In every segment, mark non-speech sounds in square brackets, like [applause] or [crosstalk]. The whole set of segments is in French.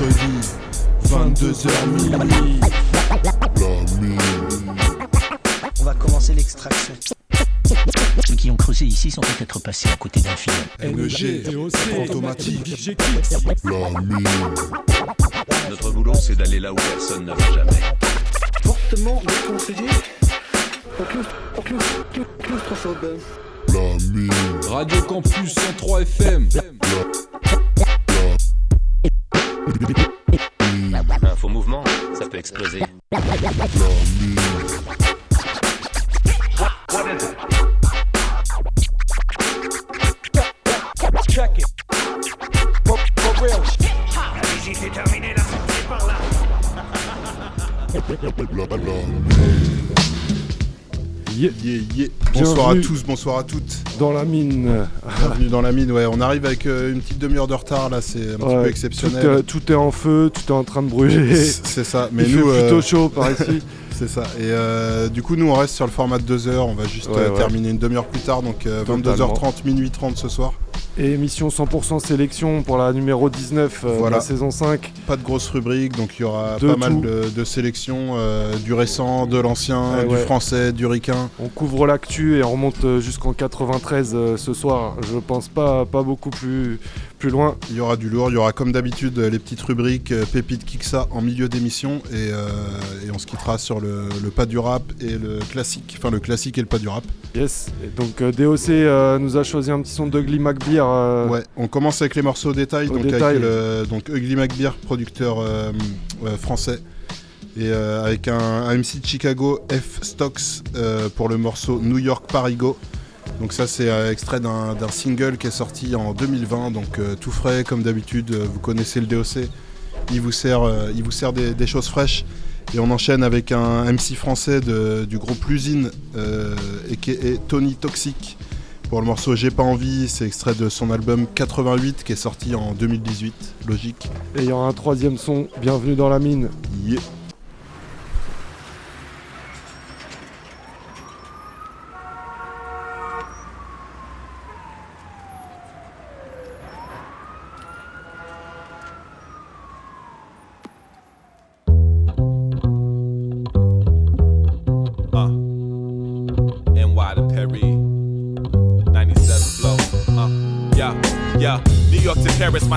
mercredi, 22h minuit. On va commencer l'extraction. Ceux qui ont creusé ici sont peut-être passés à côté d'un film. NG, automatique. Notre boulot, c'est d'aller là où personne ne va jamais. Fortement déconseillé. Claus- claustrophobe. Radio Campus 103 FM. Un faux mouvement, ça peut exploser. Check it. For, for real. [laughs] Yeah, Yeah, yeah. Bonsoir Bienvenue. à tous, bonsoir à toutes. dans la mine. Bienvenue dans la mine. Ouais, on arrive avec euh, une petite demi-heure de retard là, c'est un petit peu tout, exceptionnel. tout est en feu, tout est en train de brûler. [laughs] C'est ça, mais Il nous, fait euh, plutôt chaud par [laughs] ici. c'est ça. Et euh, du coup, nous, on reste sur le format de 2 heures. On va juste Ouais, euh, ouais. terminer une demi-heure plus tard, donc euh, Totalement. 22h30, minuit 30 ce soir. Et émission 100% sélection pour la numéro 19 euh, Voilà. de la saison 5. Pas de grosse rubrique, donc il y aura De pas mal de, de sélections, euh, du récent, de l'ancien, Ouais, du ouais. français, du ricain. On couvre l'actu et on remonte euh, jusqu'en 93 euh, ce soir. Je pense pas, pas beaucoup plus, plus loin. Il y aura du lourd, il y aura comme d'habitude les petites rubriques euh, Pépite Kiksa en milieu d'émission et, euh, et on se quittera sur le, le pas du rap et le classique, enfin le classique et le pas du rap. Yes. Et donc euh, DOC euh, nous a choisi un petit son d'Ugly McBeer. Ouais, on commence avec les morceaux au détail, Au donc détail. avec le, donc Ugly McBeer, producteur français, et avec un, un MC de Chicago, F Stocks, pour le morceau New York Parigo. Donc ça c'est euh, extrait d'un single qui est sorti en 2020, donc euh, tout frais comme d'habitude, euh, vous connaissez le DOC, il vous sert, il vous sert des, des choses fraîches. Et on enchaîne avec un MC français de- du groupe L'Usine, euh, et qui est Tony Toxic. Pour le morceau J'ai pas envie, c'est extrait de son album 88 qui est sorti en 2018, logique. Et il y aura un troisième son. Bienvenue dans la mine. Yeah.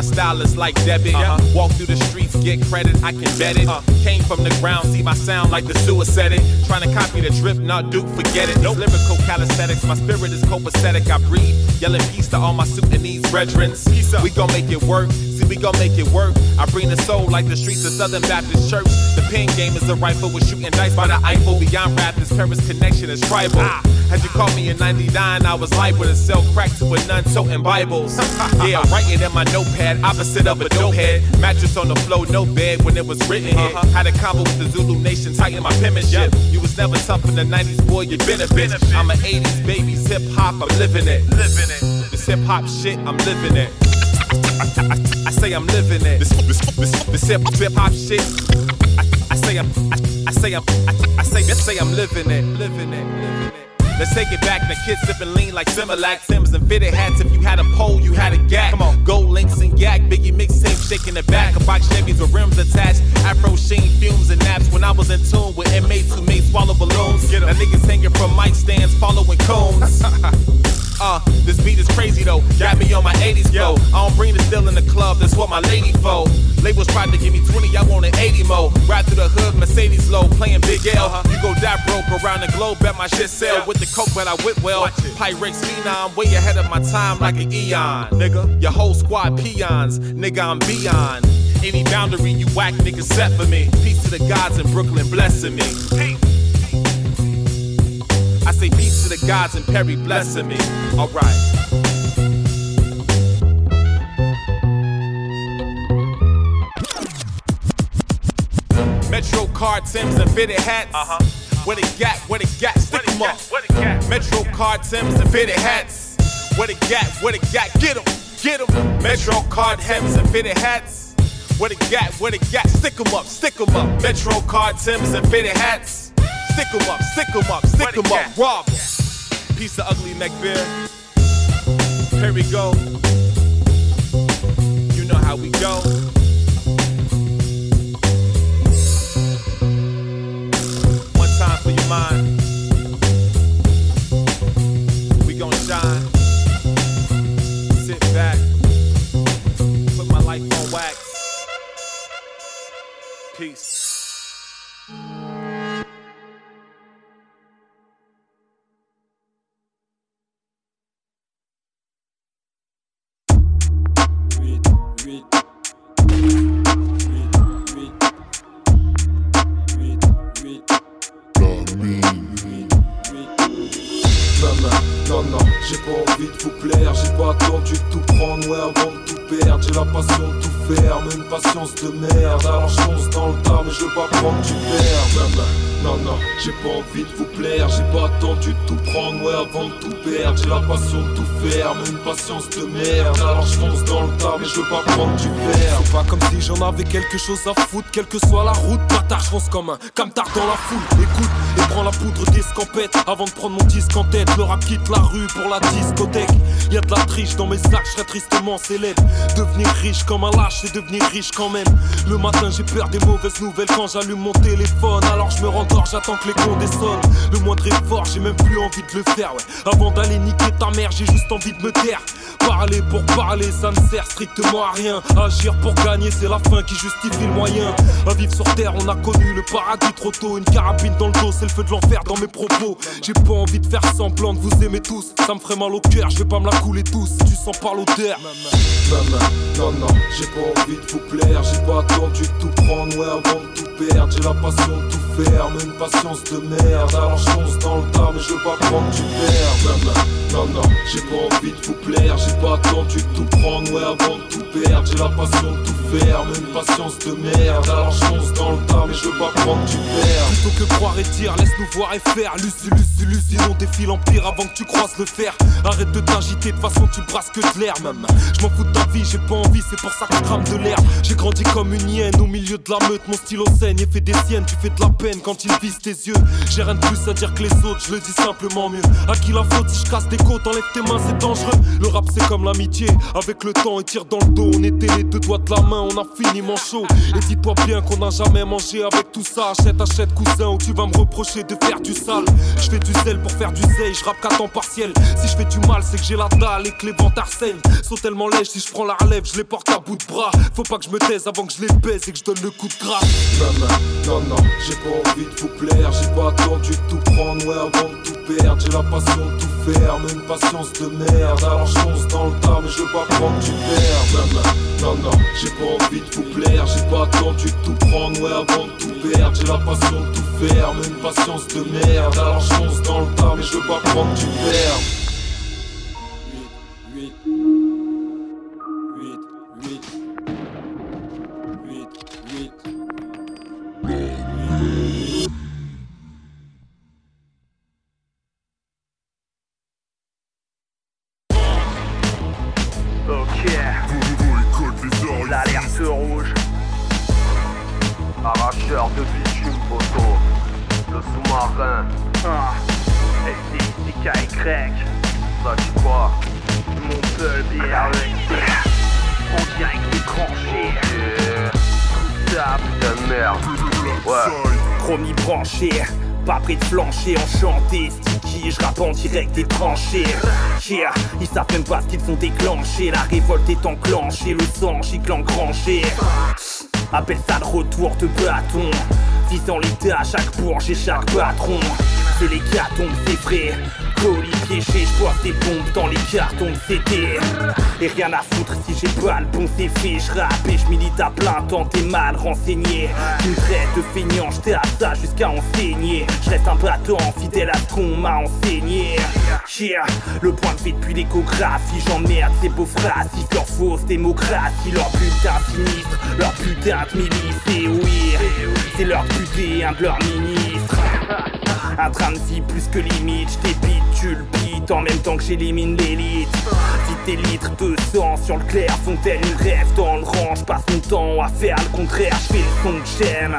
To Paris, my style is like debit. Walk through the streets, get credit, I can bet it. Uh, Came from the ground, see my sound like the suicide. Trying to copy the drip, not Duke, forget it. These lyrical calisthenics, my spirit is copacetic. I breathe, yelling peace to all my Sudanese brethren. We gon' make it work. See, we gon' make it work. I bring the soul like the streets of Southern Baptist Church. The pen game is a rifle with shooting dice by the Eiffel. Beyond rap, this Paris connection is tribal. Ah. Had you called me in 99, I was liable to sell crack to a nun toting Bibles. [laughs] yeah, writing in my notepad, opposite of a dope head. Mattress on the floor, no bed when it was written here. Uh-huh. Had a combo with the Zulu Nation, tighten my penmanship. You was never tough in the 90s, boy, you been a bitch. I'm an 80s baby, hip hop, I'm living it. Living it. This hip hop shit, I'm living it. I, [laughs] I, I say I'm living it. This, this, this, this hip hop shit. Say I'm, I, I say I'm, I, I say, I say I'm living it, living it, living it. Let's take it back. The kids sipping lean like Similac, Sims and fitted hats. If you had a pole, you had a gag. Come on, gold links and yak. Biggie mixtape shaking the back. A box Chevys with rims attached. Afro sheen fumes and naps. When I was in tune with inmates who made swallow balloons. Now niggas hanging from mic stands, following cones. [laughs] Uh, this beat is crazy though. Got me on my 80s flow. I don't bring the still in the club, that's what my lady for. Labels tried to give me 20, I want an 80 mo. Ride through the hood, Mercedes low, playing Big L. You go die broke around the globe, bet my shit sell. With the coke, but I whip well. Pyrex phenom, way ahead of my time like an eon. Nigga, your whole squad peons. Nigga, I'm beyond. Any boundary you whack nigga, set for me. Peace to the gods in Brooklyn blessing me. I say peace to the gods and Perry blessing me. Alright. Metro card Tims and fitted hats. Uh-huh. Where they got, where they got, stick 'em up. Metro card Tims and fitted hats. Where they got, where they got, get 'em, get 'em. Metro card Tims and fitted hats. Where they got, where they got, stick 'em up, stick 'em up. Metro card Tims and fitted hats. Stick 'em up, stick 'em up, stick 'em up, rob em. Piece of ugly neck beer. Here we go. You know how we go. One time for your mind. We gon' shine. Sit back. Put my life on wax. Peace. Merde, alors je fonce dans le tas, mais je veux pas prendre du verre. Comme si j'en avais quelque chose à foutre, quelle que soit la route, bâtard, je fonce comme un camtard dans la foule. Écoute et prends la poudre d'escampette avant de prendre mon disque en tête. Le rap quitte la rue pour la discothèque. Y a de la triche dans mes sacs, je serais tristement célèbre. Devenir riche comme un lâche, c'est devenir riche quand même. Le matin, j'ai peur des mauvaises nouvelles quand j'allume mon téléphone. Alors je me rendors, j'attends que les condés sonnent. Le moindre effort, j'ai même plus envie de le faire, ouais. Avant d'aller niquer ta mère, j'ai juste envie de me taire. Parler pour parler, ça ne sert strictement à rien. Agir pour gagner, c'est la fin qui justifie le moyen. À vivre sur terre, on a connu le paradis trop tôt. Une carabine dans le dos, c'est le feu de l'enfer dans mes propos. J'ai pas envie de faire semblant de vous aimer tous. Ça me ferait mal au cœur, je vais pas me la couler tous. Tu sens pas l'odeur. Maman, non, non, j'ai pas envie de vous plaire, j'ai pas attendu de tout prendre, ouais, avant de tout perdre, j'ai la passion de tout faire, mais une patience de merde, alors fonce dans le tas, mais je veux pas prendre du verre, maman, non, non, j'ai pas envie de vous plaire, j'ai pas attendu de tout prendre, ouais, avant de tout perdre, j'ai la passion de tout une patience de merde, alors fonce dans le tas, mais je veux pas prendre du verre. Plutôt que croire et dire, laisse-nous voir et faire. Lucie, Lucie, Lucie, on défile empire avant que tu croises le fer. Arrête de t'agiter, de façon tu brasses que de l'air, même. Je m'en fous de ta vie, j'ai pas envie, c'est pour ça que crame de l'air. J'ai grandi comme une hyène au milieu de la meute, mon stylo saigne et fait des siennes. Tu fais de la peine quand il vise tes yeux. J'ai rien de plus à dire que les autres, je le dis simplement mieux. À qui la faute si je casse des côtes, enlève tes mains, c'est dangereux. Le rap c'est comme l'amitié, avec le temps et tire dans le dos. On était les deux doigts de la main, on a fini manchot. Et dis-toi bien qu'on n'a jamais mangé avec tout ça. Achète, achète, cousin, ou tu vas me reprocher de faire du sale. Je fais du zèle pour faire du zèle, je rappe qu'à temps partiel. Si je fais du mal, c'est que j'ai la dalle et que les ventes saignent. Sont tellement lèges, si je prends la relève, je les porte à bout de bras. Faut pas que je me taise avant que je les baise et que je donne le coup de grâce. Maman, non, non, j'ai pas envie de vous plaire, j'ai pas attendu de tout prendre, ouais, avant de tout perdre, j'ai la passion de tout faire, mais une patience de merde, alors dans le tas, mais je veux pas prendre du verre, maman, non, non, j'ai pas envie de vous plaire, j'ai pas attendu de tout prendre, ouais, avant de tout perdre, j'ai la passion de tout faire, mais une patience de merde, alors fonce dans le tas, mais je veux pas prendre du verre. Est enclenchée, le sang gicle engranché. Appelle ça le retour de bâton, visant l'état à chaque bourge et chaque patron. C'est les gâtons, c'est vrai. Colis piégé, je vois des bombes dans les cartons de CD. Et rien à foutre si j'ai pas le bon fait. Je rappe et je milite à plein temps, t'es mal renseigné. Tu me traites de feignant, j'étais à ça jusqu'à enseigner. Je reste un battant, fidèle à ce qu'on m'a enseigné. Yeah, le point de vue depuis l'échographie, j'emmerde ces beaux phrases. Leur fausse démocratie, leur putain sinistre, leur putain oui, c'est leur buter un de leurs ministres. Un de vie plus que limite, j't'épite, tu le bites en même temps que j'élimine l'élite. Vite tes litres de sang sur le clair, fontaine, une rêve dans le rang, passe mon temps à faire le contraire, j'fais le son que j'aime.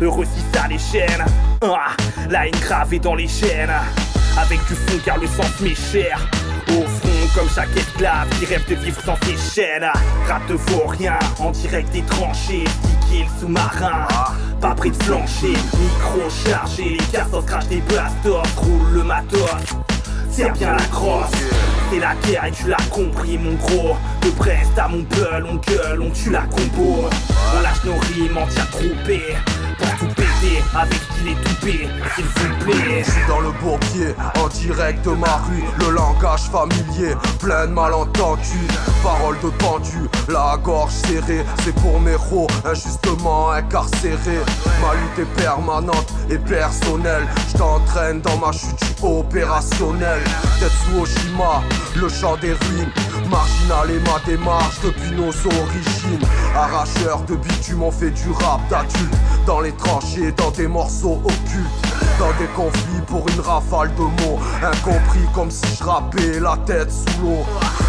Heureux si ça les chaînes, ah, la haine gravée dans les chaînes. Avec du fond car le sang m'est cher. Comme chaque esclave qui rêve de vivre sans ses chaînes Rate de rien, en direct des tranchées Sticky le sous-marin. Pas près de flancher, micro chargé Les cassos crachent des bastos, roule le matos. Serre bien la crosse C'est la guerre et tu l'as compris mon gros. De Brest à mon peul, on gueule, on tue la combo On lâche nos rimes entières troupées Pour tout péter. Avec qui est toupé S'il vous plaît. Je suis dans le bourbier, en direct de ma rue, le langage familier, plein de malentendus, paroles de pendu, la gorge serrée, c'est pour mes héros, injustement incarcérés. Ma lutte est permanente et personnelle, je t'entraîne dans ma chute opérationnelle. Tetsuo Oshima, le chant des ruines, marginal et ma démarche depuis nos origines. Arracheur de bitume, on fait du rap d'adulte, dans les tranchées, dans des morceaux occultes. Dans des conflits pour une rafale de mots. Incompris comme si je rappais la tête sous l'eau.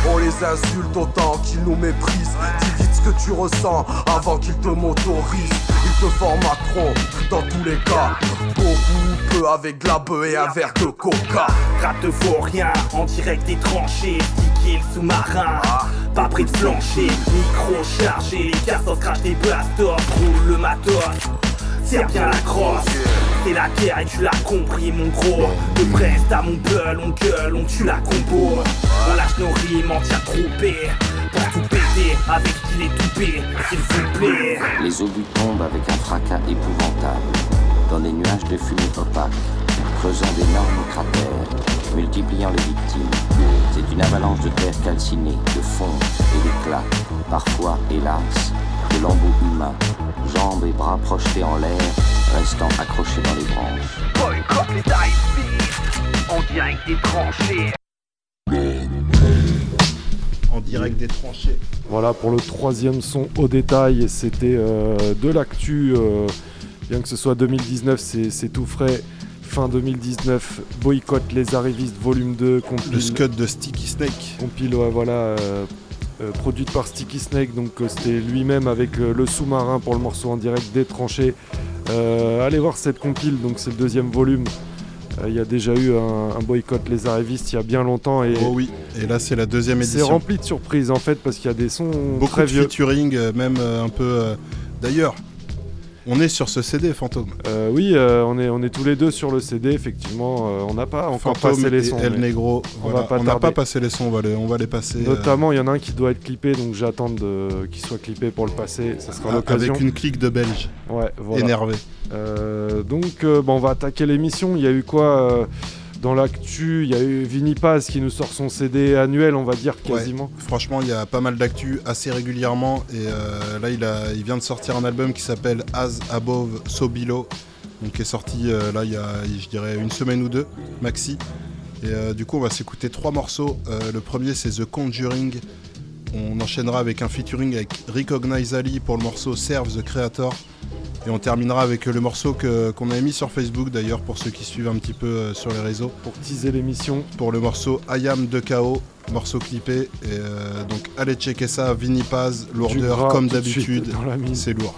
On les insulte autant qu'ils nous méprisent. Dis vite ce que tu ressens avant qu'ils te motorisent Ils te formateront dans tous les cas. Beaucoup ou peu avec de la bœuf et un verre de coca. Rate vaut rien, en direct des tranchées. Sticky le sous-marin Pas près de flancher, micro chargé Les cassos crachent des bastos, roule le matos Serre bien la crosse. C'est la guerre et tu l'as compris mon gros. De Brest à mon peul, on gueule, on tue la combo On lâche nos rimes entières troupées Pour tout péter avec qui les toupés S'il vous plaît. Les obus tombent avec un fracas épouvantable. Dans des nuages de fumée opaque, creusant d'énormes cratères, multipliant les victimes. C'est une avalanche de terre calcinée, de fonte et d'éclats, parfois, hélas, de lambeaux humains, jambes et bras projetés en l'air, restant accrochés dans les branches. Boycott les dive On direct des tranchées En direct des tranchées. Voilà pour le troisième son au détail, c'était euh, de l'actu, euh, bien que ce soit 2019, c'est c'est tout frais. Fin 2019, boycott les arrivistes volume 2, compile, Le scud de Sticky Snake. compile ouais, voilà, euh, euh, produite par Sticky Snake, donc euh, c'était lui-même avec euh, le sous-marin pour le morceau en direct des tranchées. Allez voir cette compile, donc c'est le deuxième volume. Il y a déjà eu un, un boycott les arrivistes il y a bien longtemps et Oh oui, et là c'est la deuxième c'est édition. rempli de surprises en fait parce qu'il y a des sons Beaucoup très de vieux. featuring, même un peu. D'ailleurs, on est sur ce CD, Fantôme. Euh, oui, euh, on, est, on est tous les deux sur le CD, effectivement. euh, on n'a pas encore Fantôme passé les et sons. El mais Negro. on voilà. pas n'a pas passé les sons, on va les, on va les passer. Notamment, il y en a un qui doit être clippé, donc j'attends qu'il soit clippé pour le passer. Ça sera ah, l'occasion. avec une clique de Belges Ouais, voilà. énervés. Euh, donc, bon, on va attaquer l'émission. Il y a eu quoi dans l'actu Il y a eu Vinny Paz qui nous sort son CD annuel, on va dire quasiment. Ouais, franchement, il y a pas mal d'actu assez régulièrement. Et euh, là, il, a, il vient de sortir un album qui s'appelle As Above So Below. Donc, qui est sorti euh, là, il y a, je dirais, une semaine ou deux, maxi. Et euh, du coup, on va s'écouter trois morceaux. Le premier, c'est The Conjuring. On enchaînera avec un featuring avec Recognize Ali pour le morceau Serve the Creator. Et on terminera avec le morceau qu'on avait mis sur Facebook d'ailleurs pour ceux qui suivent un petit peu euh, sur les réseaux. Pour teaser l'émission. Pour le morceau I Am de KO, morceau clippé. Et euh, donc allez checker ça, Vinny Paz, lourdeur comme d'habitude. C'est lourd.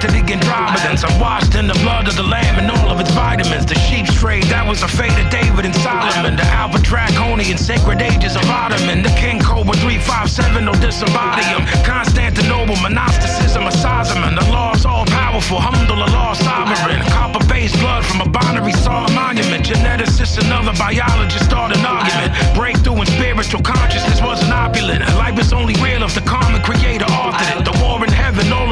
The the Andromedans. I'm washed in the blood of the lamb and all of its vitamins. The sheep's trade, that was the fate of David and Solomon. The Alpha Draconian sacred ages of Ottoman. The King Cobra 357 will disembody. Constantinople, monasticism, a. The law's all powerful, humble, the law sovereign. Copper based blood from a binary saw monument. Geneticists and other biologists start an argument. Breakthrough in spiritual consciousness wasn't opulent. Life is only real if the common creator authored it.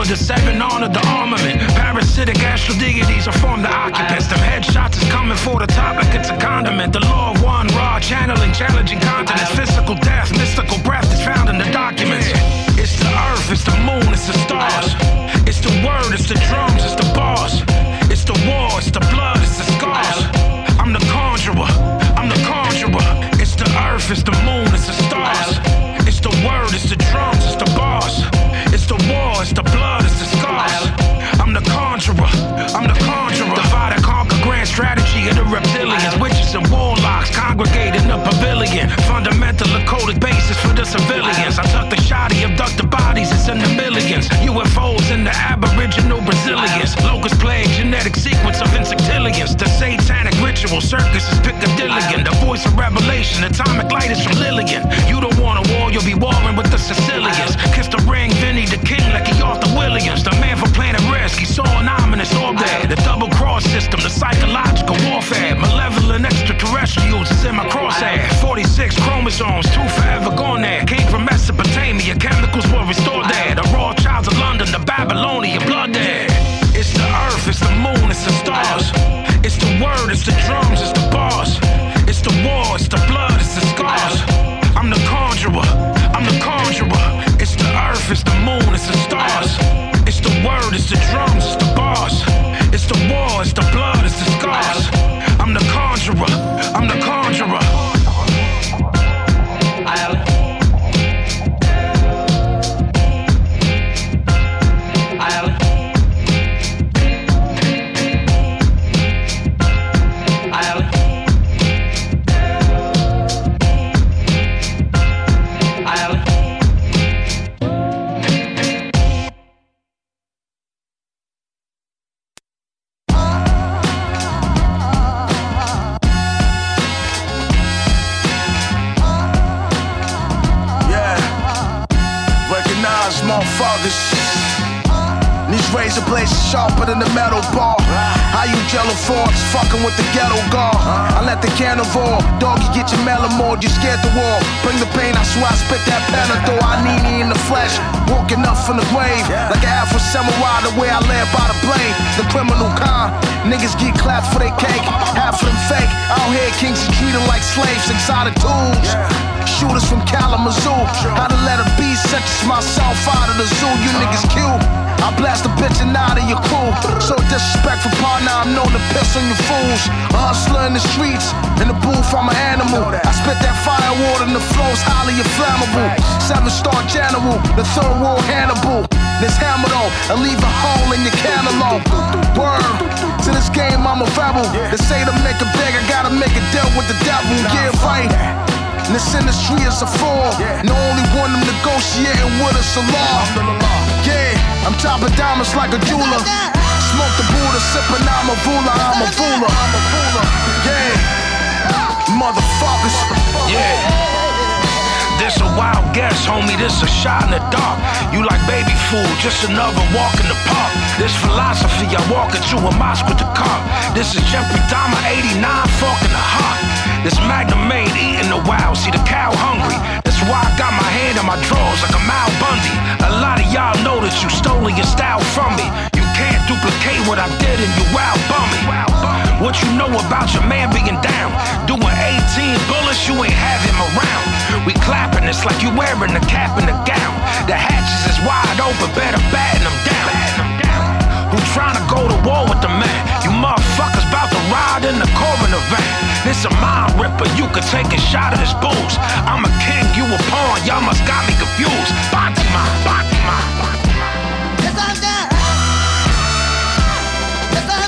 The seven honored the armament. Parasitic astral deities are formed the occupants. Them headshots is coming for the top like it's a condiment. The law of one raw channeling, challenging continents. Physical death, mystical breath is found in the documents. It's the earth, it's the moon, it's the stars. It's the word, it's the drums, it's the boss. It's the war, it's the blood, it's the scars. I'm the conjurer, I'm the conjurer. It's the earth, it's the moon, it's the stars. It's the word, it's the drums, it's the boss. It's the war, it's the blood, conjurer, I'm the conjurer. Divide and conquer grand strategy of the reptilians. Witches and warlocks congregate in the pavilion. Fundamental coded basis for the civilians. I tuck the shoddy, abduct the bodies, it's in the millions. UFOs and the Aboriginal Brazilians. Locust plague, genetic sequence of insectillions. The satanic ritual circus is Piccadillian. The voice of revelation, atomic light is from Lillian. You don't want a war, you'll be warring with the Sicilians. Kiss the an ominous orbit. The double cross system, the psychological warfare. Malevolent extraterrestrials is in my crosshair. 46 chromosomes, myself out of the zoo. You niggas cute. I blast a bitch and out of your crew. So disrespectful partner, I'm known to piss on your fools. A hustler in the streets, in the booth, I'm an animal. I spit that fire water and the flow's highly inflammable. Seven star general, the third world Hannibal. This hammer though, and leave a hole in your cantaloupe. Word, to this game I'm a rebel. They say to make a big, I gotta make a deal with the devil. Yeah, right. And this industry is a fraud. And the only one I'm negotiating with is the law. Yeah, I'm chopping diamonds like a jeweler. Smoke the Buddha, sipping I'm a ruler, I'm a ruler. Yeah, motherfuckers. Yeah. This a wild guess, homie. This a shot in the dark. You like baby food, just another walk in the park. This philosophy, I walk into a mosque with the car. This is Jeffrey Dahmer, 89, fork in the heart. This Magnum made eating the wild, see the cow hungry. That's why I got my hand on my drawers like a Mal Bundy. A lot of y'all know that you stolen your style from me. You can't duplicate what I did and you wild bummy. What you know about your man being down? Doing 18 bullets, you ain't have him around. We clapping, it's like you wearing the cap and the gown. The hatches is wide open, better batten them down. Who to go to war with the man? You motherfuckers bout to ride in the coroner van. This a mind ripper, you could take a shot of this booze. I'm a king, you a pawn, y'all must got me confused. Bantima, Bantima, Yo,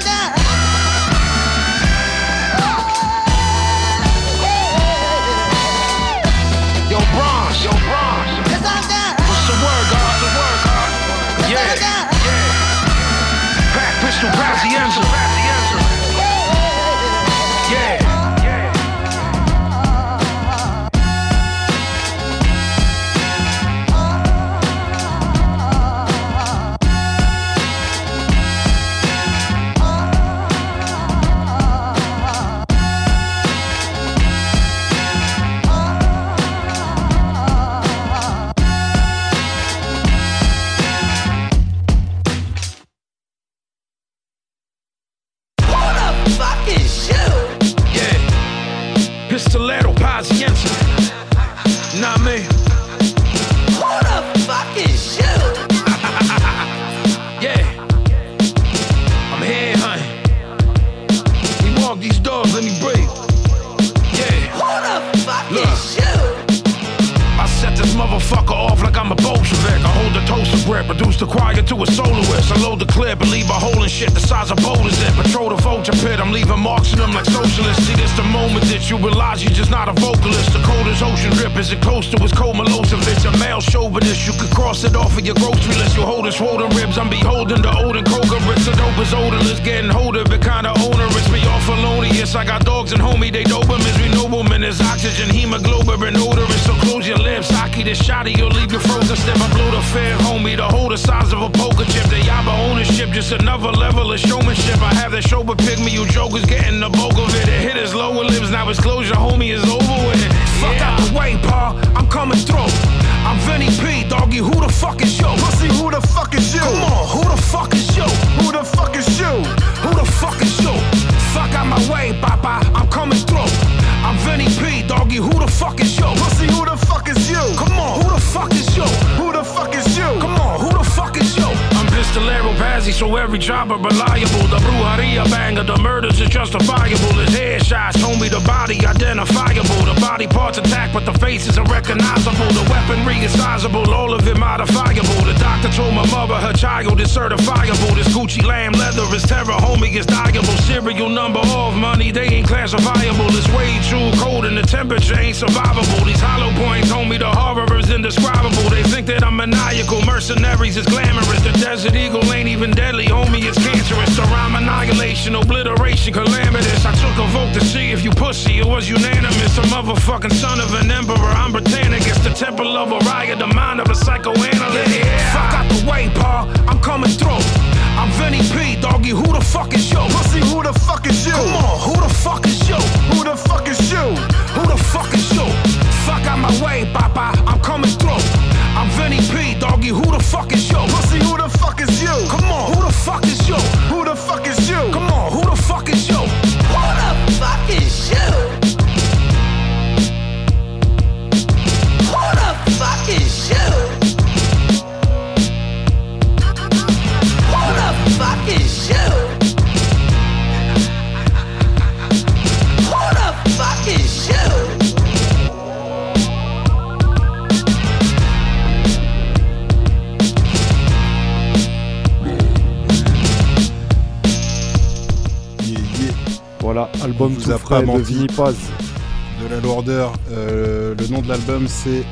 Euh, l'album c'est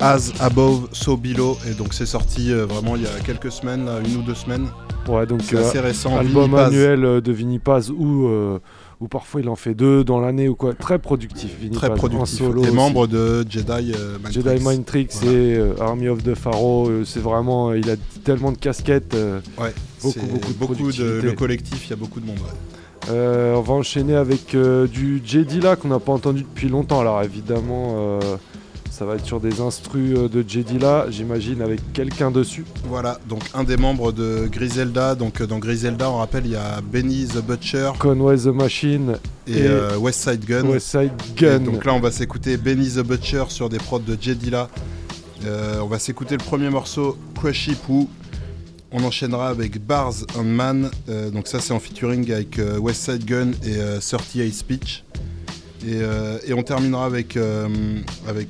As Above So Below et donc c'est sorti euh, vraiment il y a quelques semaines, une ou deux semaines. Ouais, donc C'est assez récent, album annuel euh, de Vinny Paz où, euh, où parfois il en fait deux dans l'année ou quoi. Très productif, Vinny Très Paz. en productif. solo et membre de Jedi euh, Mind Jedi Tricks. Mind Tricks Voilà. et euh, Army of the Pharaoh, euh, c'est vraiment, euh, il a tellement de casquettes, euh, Ouais, beaucoup, beaucoup de beaucoup de le collectif, il y a beaucoup de monde. ouais. Euh, on va enchaîner avec euh, du J Dilla qu'on n'a pas entendu depuis longtemps. Alors évidemment, euh, ça va être sur des instrus de J Dilla, j'imagine, avec quelqu'un dessus. Voilà, donc un des membres de Griselda. Donc dans Griselda, on rappelle, il y a Benny the Butcher Conway the Machine et, euh, West Side Gun. West Side Et Gun. donc là, on va s'écouter Benny the Butcher sur des prods de J Dilla. Euh, on va s'écouter le premier morceau, Crushy Poo. On enchaînera avec Bars and Man. Euh, donc ça, c'est en featuring avec euh, West Side Gun et euh, 38 Speech. Et, euh, et on terminera avec, euh,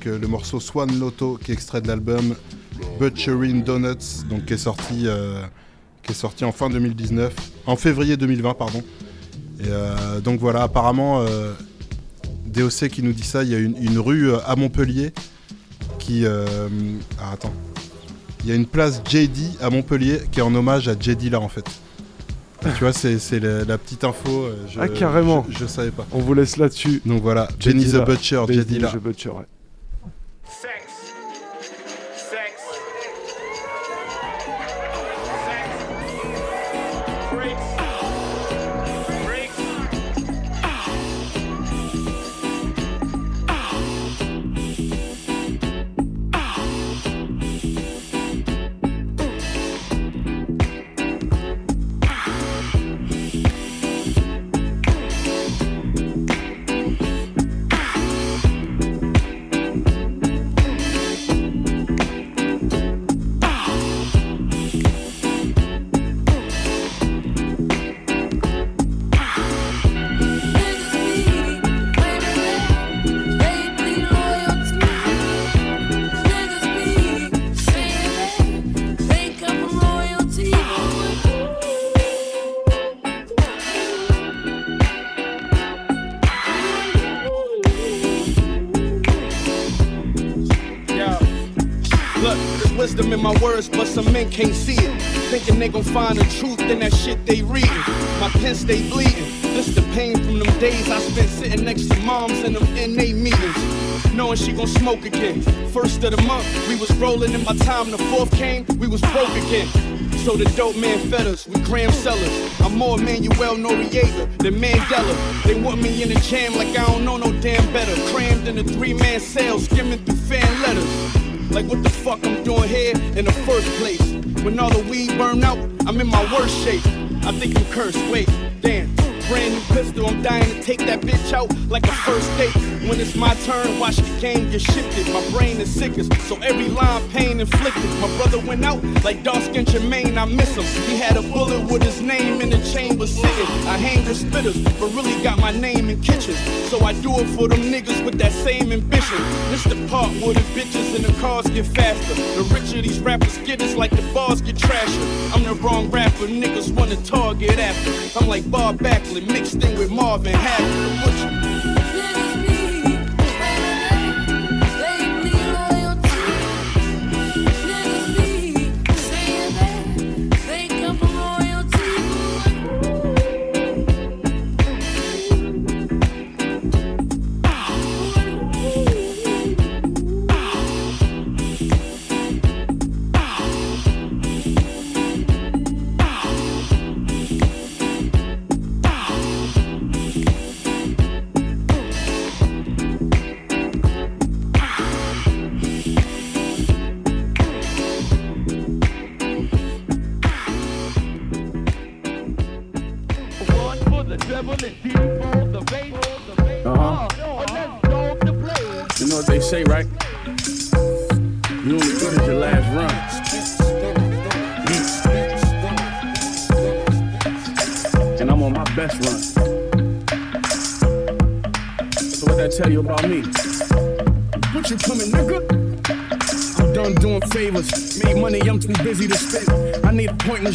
le morceau Swan Lotto qui est extrait de l'album Butchering Donuts, donc qui est sorti, en fin 2019, en février 2020 pardon. Donc voilà, apparemment, DOC qui nous dit ça, il y a une, une rue à Montpellier qui, ah, attends, il y a une place JD à Montpellier qui est en hommage à JD là en fait. Et tu vois, c'est c'est la, la petite info. euh, je- Ah, carrément. Je, je savais pas. On vous laisse là-dessus. Donc voilà, J Benny the. Butcher, Benny J Dilla. the Butcher, ouais. Find the truth in that shit they reading. My pen stay bleeding. This the pain from them days I spent sitting next to moms in them NA meetings. Knowing she gon' smoke again. First of the month, we was rolling, and by time the fourth came, we was broke again. So the dope man fed us, we gram sellers. I'm more Manuel Noriega than Mandela. They want me in the jam like I don't know no damn better. Crammed in a three man cell, skimming through fan letters. Like what the fuck I'm doing here in the first place? When all the weed burn out, I'm in my worst shape. I think I'm cursed, wait, damn. Brand new pistol, I'm dying to take that bitch out like a first date. When it's my turn, watch the game get shifted. My brain is sickest, so every line pain inflicted. My brother went out like dark skin Jermaine, I miss him. He had a bullet with his name in the chamber sitting. I hang with spitters, but really got my name in kitchens. So I do it for them niggas with that same ambition. This the part where the bitches and the cars get faster. The richer these rappers get, it's like the bars get trasher. I'm the wrong rapper, niggas wanna target after. I'm like Bob Backlund mixed in with Marvin Happy, the butcher.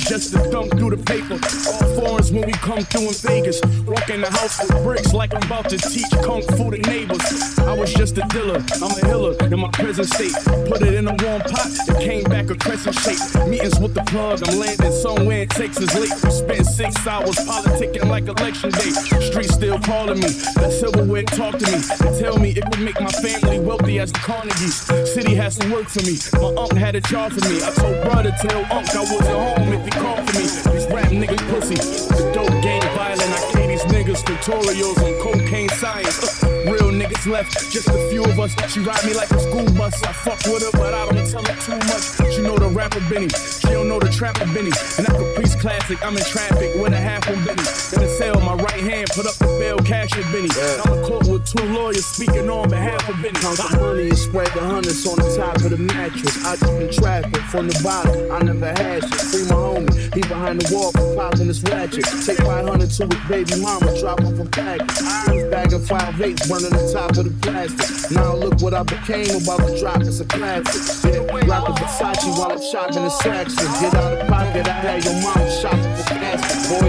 Just to thumb through the paper. All foreigns when we come through in Vegas. Walk in the house with bricks like I'm about to teach kung fu to neighbors. I was just a dealer, I'm a healer in my present state. Put it in a warm pot, crescent shape. Meetings with the plug, I'm landing somewhere in Texas late. We spent six hours politicking like election day. Street still calling me, that silverware talk to me. And tell me it would make my family wealthy as the Carnegies. City has some work for me, my uncle had a job for me. I told brother, tell uncle I wasn't home if he called for me. These rap niggas pussy, the dope gang violent. I gave these niggas tutorials on cocaine science. Uh, real niggas left, just a few of us. She ride me like a school bus. I fuck with her, but I don't tell her too much. She know the rapper Benny, she don't know the trapper Benny. And that Caprice classic, I'm in traffic with a half on Benny. In the cell, my right hand put up the bail, cash and Benny. I'm in court with two lawyers speaking on behalf of Benny. Count the money and spread the hundreds on the top of the mattress. I just been traffic from the bottom. I never had shit. Free my homie. He behind the wall for popping this ratchet. Take 500 to his baby mama, drop off a package. He's bagging five eight, burning the top of the plastic. Now look what I became about to drop. It's a classic. Yeah, rock a Versace while I'm shopping the Saxon. Get out of pocket. I had your mama shopping for casket. Boy,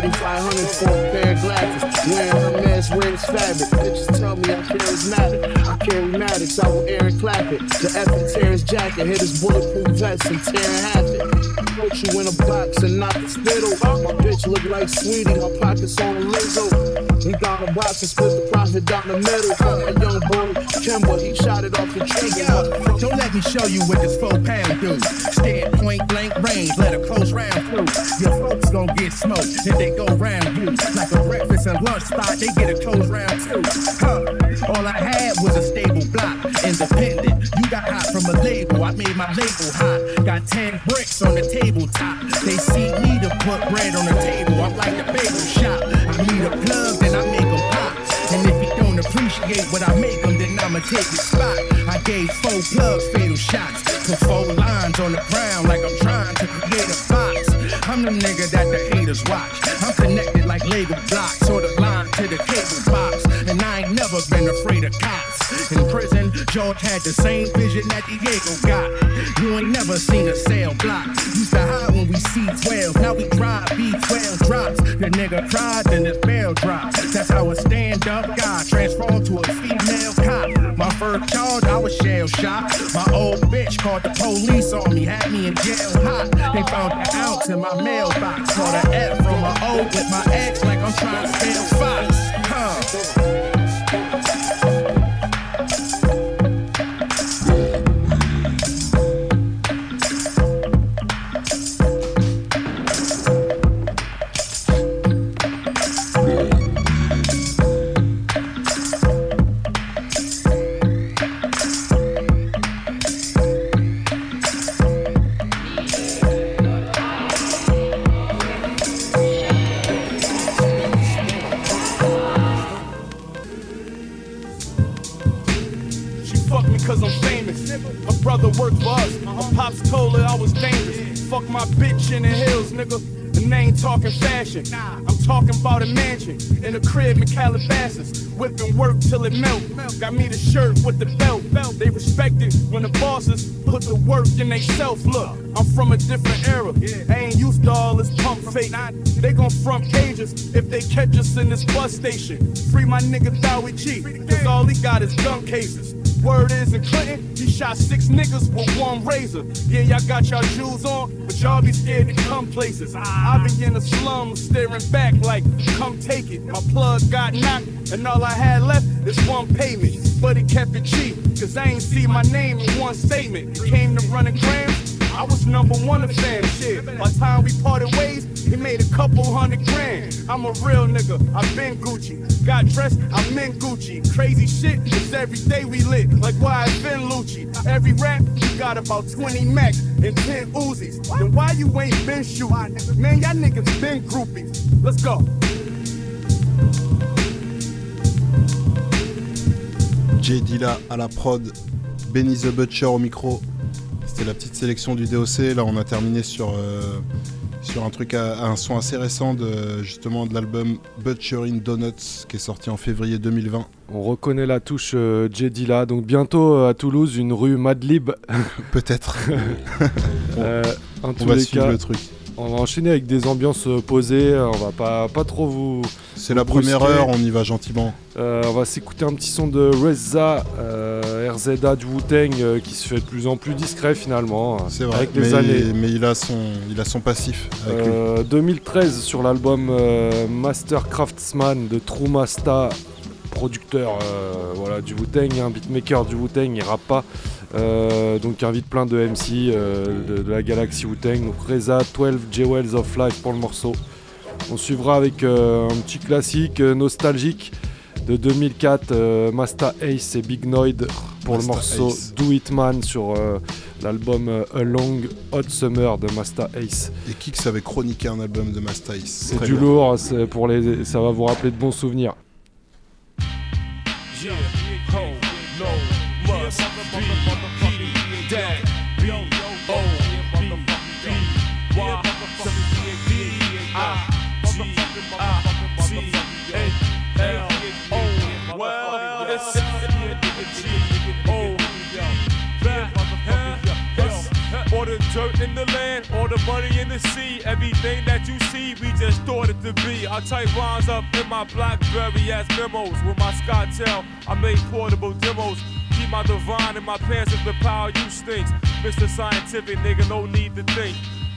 3500 for a pair of glasses. Wearing her man's weirdest fabric. Bitches tell me I'm charismatic. I carry Maddox, I will air and clap it. The effing tear his jacket, hit his bulletproof vest and tear it. Put you in a box and not the spittle. My bitch look like sweetie, her pockets on a Lizzo. We got a box and split the profit down the middle. Got my young boy, Kimber, he shot it off the trigger. Don't let me show you what this four pound do. Stand point blank range, let a close round through. Your folks gon' get smoked if they go round you. Like a breakfast and lunch spot, they get a close round too. Huh. All I had was a stable block, independent. You got hot from a label, I made my label hot. Got 10 bricks on the tabletop. They see me to put bread on the table. I'm like the bagel shop. I need a plug, then I make 'em pop. And if you don't appreciate what I make make 'em, then I'ma take your spot. I gave four plugs fatal shots. Put four lines on the ground like I'm trying to create a box. I'm the nigga that the haters watch. I'm connected like Lego blocks or the line to the cable box. And I ain't never been afraid of cops. In prison, George had the same vision that Diego got. You ain't never seen a cell block. Used to hide when we see 12. Now we drive B12 drops. The nigga cried, then his bell drops. That's how a stand up guy transformed to a female cop. My first charge, I was shell shocked. My old bitch called the police on me, had me in jail hot. They found the ounce in my mailbox. Caught an F from my old with my ex like I'm trying to spell Fox. Huh. Fashion. I'm talking about a mansion in a crib in Calabasas. Whipping work till it melt. Got me the shirt with the belt. They respect it when the bosses put the work in they self. Look, I'm from a different era. I ain't used to all this pump fake. They gon' front pages if they catch us in this bus station. Free my nigga Dowie G, cause all he got is gun cases. Word is in Clinton, he shot six niggas with one razor. Yeah, y'all got y'all shoes on, but y'all be scared to come places. I be in the slums staring back like, come take it. My plug got knocked, and all I had left is one payment. But he kept it cheap, cause I ain't see my name in one statement. Came to running grams, I was number one of fam shit. By time we parted ways, he made a couple hundred grand. I'm a real nigga, i been Gucci. Got dressed, I'm in Gucci. Crazy shit, cause every day we lit, like why I been Lucci? Every rap, you got about 20 max and 10 Uzis. Then why you ain't been shooting? Man, y'all niggas been groupies. Let's go. Jay Dilla à la prod, Benny the Butcher au micro. C'était la petite sélection du DOC. Là, on a terminé sur, euh, sur un truc, à, un son assez récent de, justement de l'album Butchering Donuts qui est sorti en février 2020. On reconnaît la touche euh, Jay Dilla. Donc bientôt euh, à Toulouse, une rue Madlib. [laughs] Peut-être. [laughs] Euh, en on tous va les suivre cas, le truc. On va enchaîner avec des ambiances euh, posées. euh, On va pas, pas trop vous. C'est la première heure, on y va gentiment. Euh, on va s'écouter un petit son de euh, RZA du Wu-Tang, euh, qui se fait de plus en plus discret finalement. C'est vrai, Avec mais, les années. mais il, a son, il a son passif avec lui. Euh, 2013 sur l'album Master Craftsman de True Masta, producteur euh, voilà, du Wu-Tang, un beatmaker du Wu-Tang, il rappe pas. Euh, donc il invite plein de MC euh, de, de la galaxie Wu-Tang. Donc Reza 12 Jewels of Life pour le morceau. On suivra avec euh, un petit classique nostalgique de 2004, euh, Masta Ace et Big Noid pour Masta le morceau Ace. Do It Man sur l'album A Long Hot Summer de Masta Ace. Et Kix avait chroniqué un album de Masta Ace. C'est du bien. lourd, c'est pour les, ça va vous rappeler de bons souvenirs. The land, all the money in the sea, everything that you see, we just thought it to be. I type rhymes up in my Blackberry as memos. With my SkyTel, I made portable demos. Keep my divine in my pants if the power you stinks. Mr. Scientific, nigga, no need to think.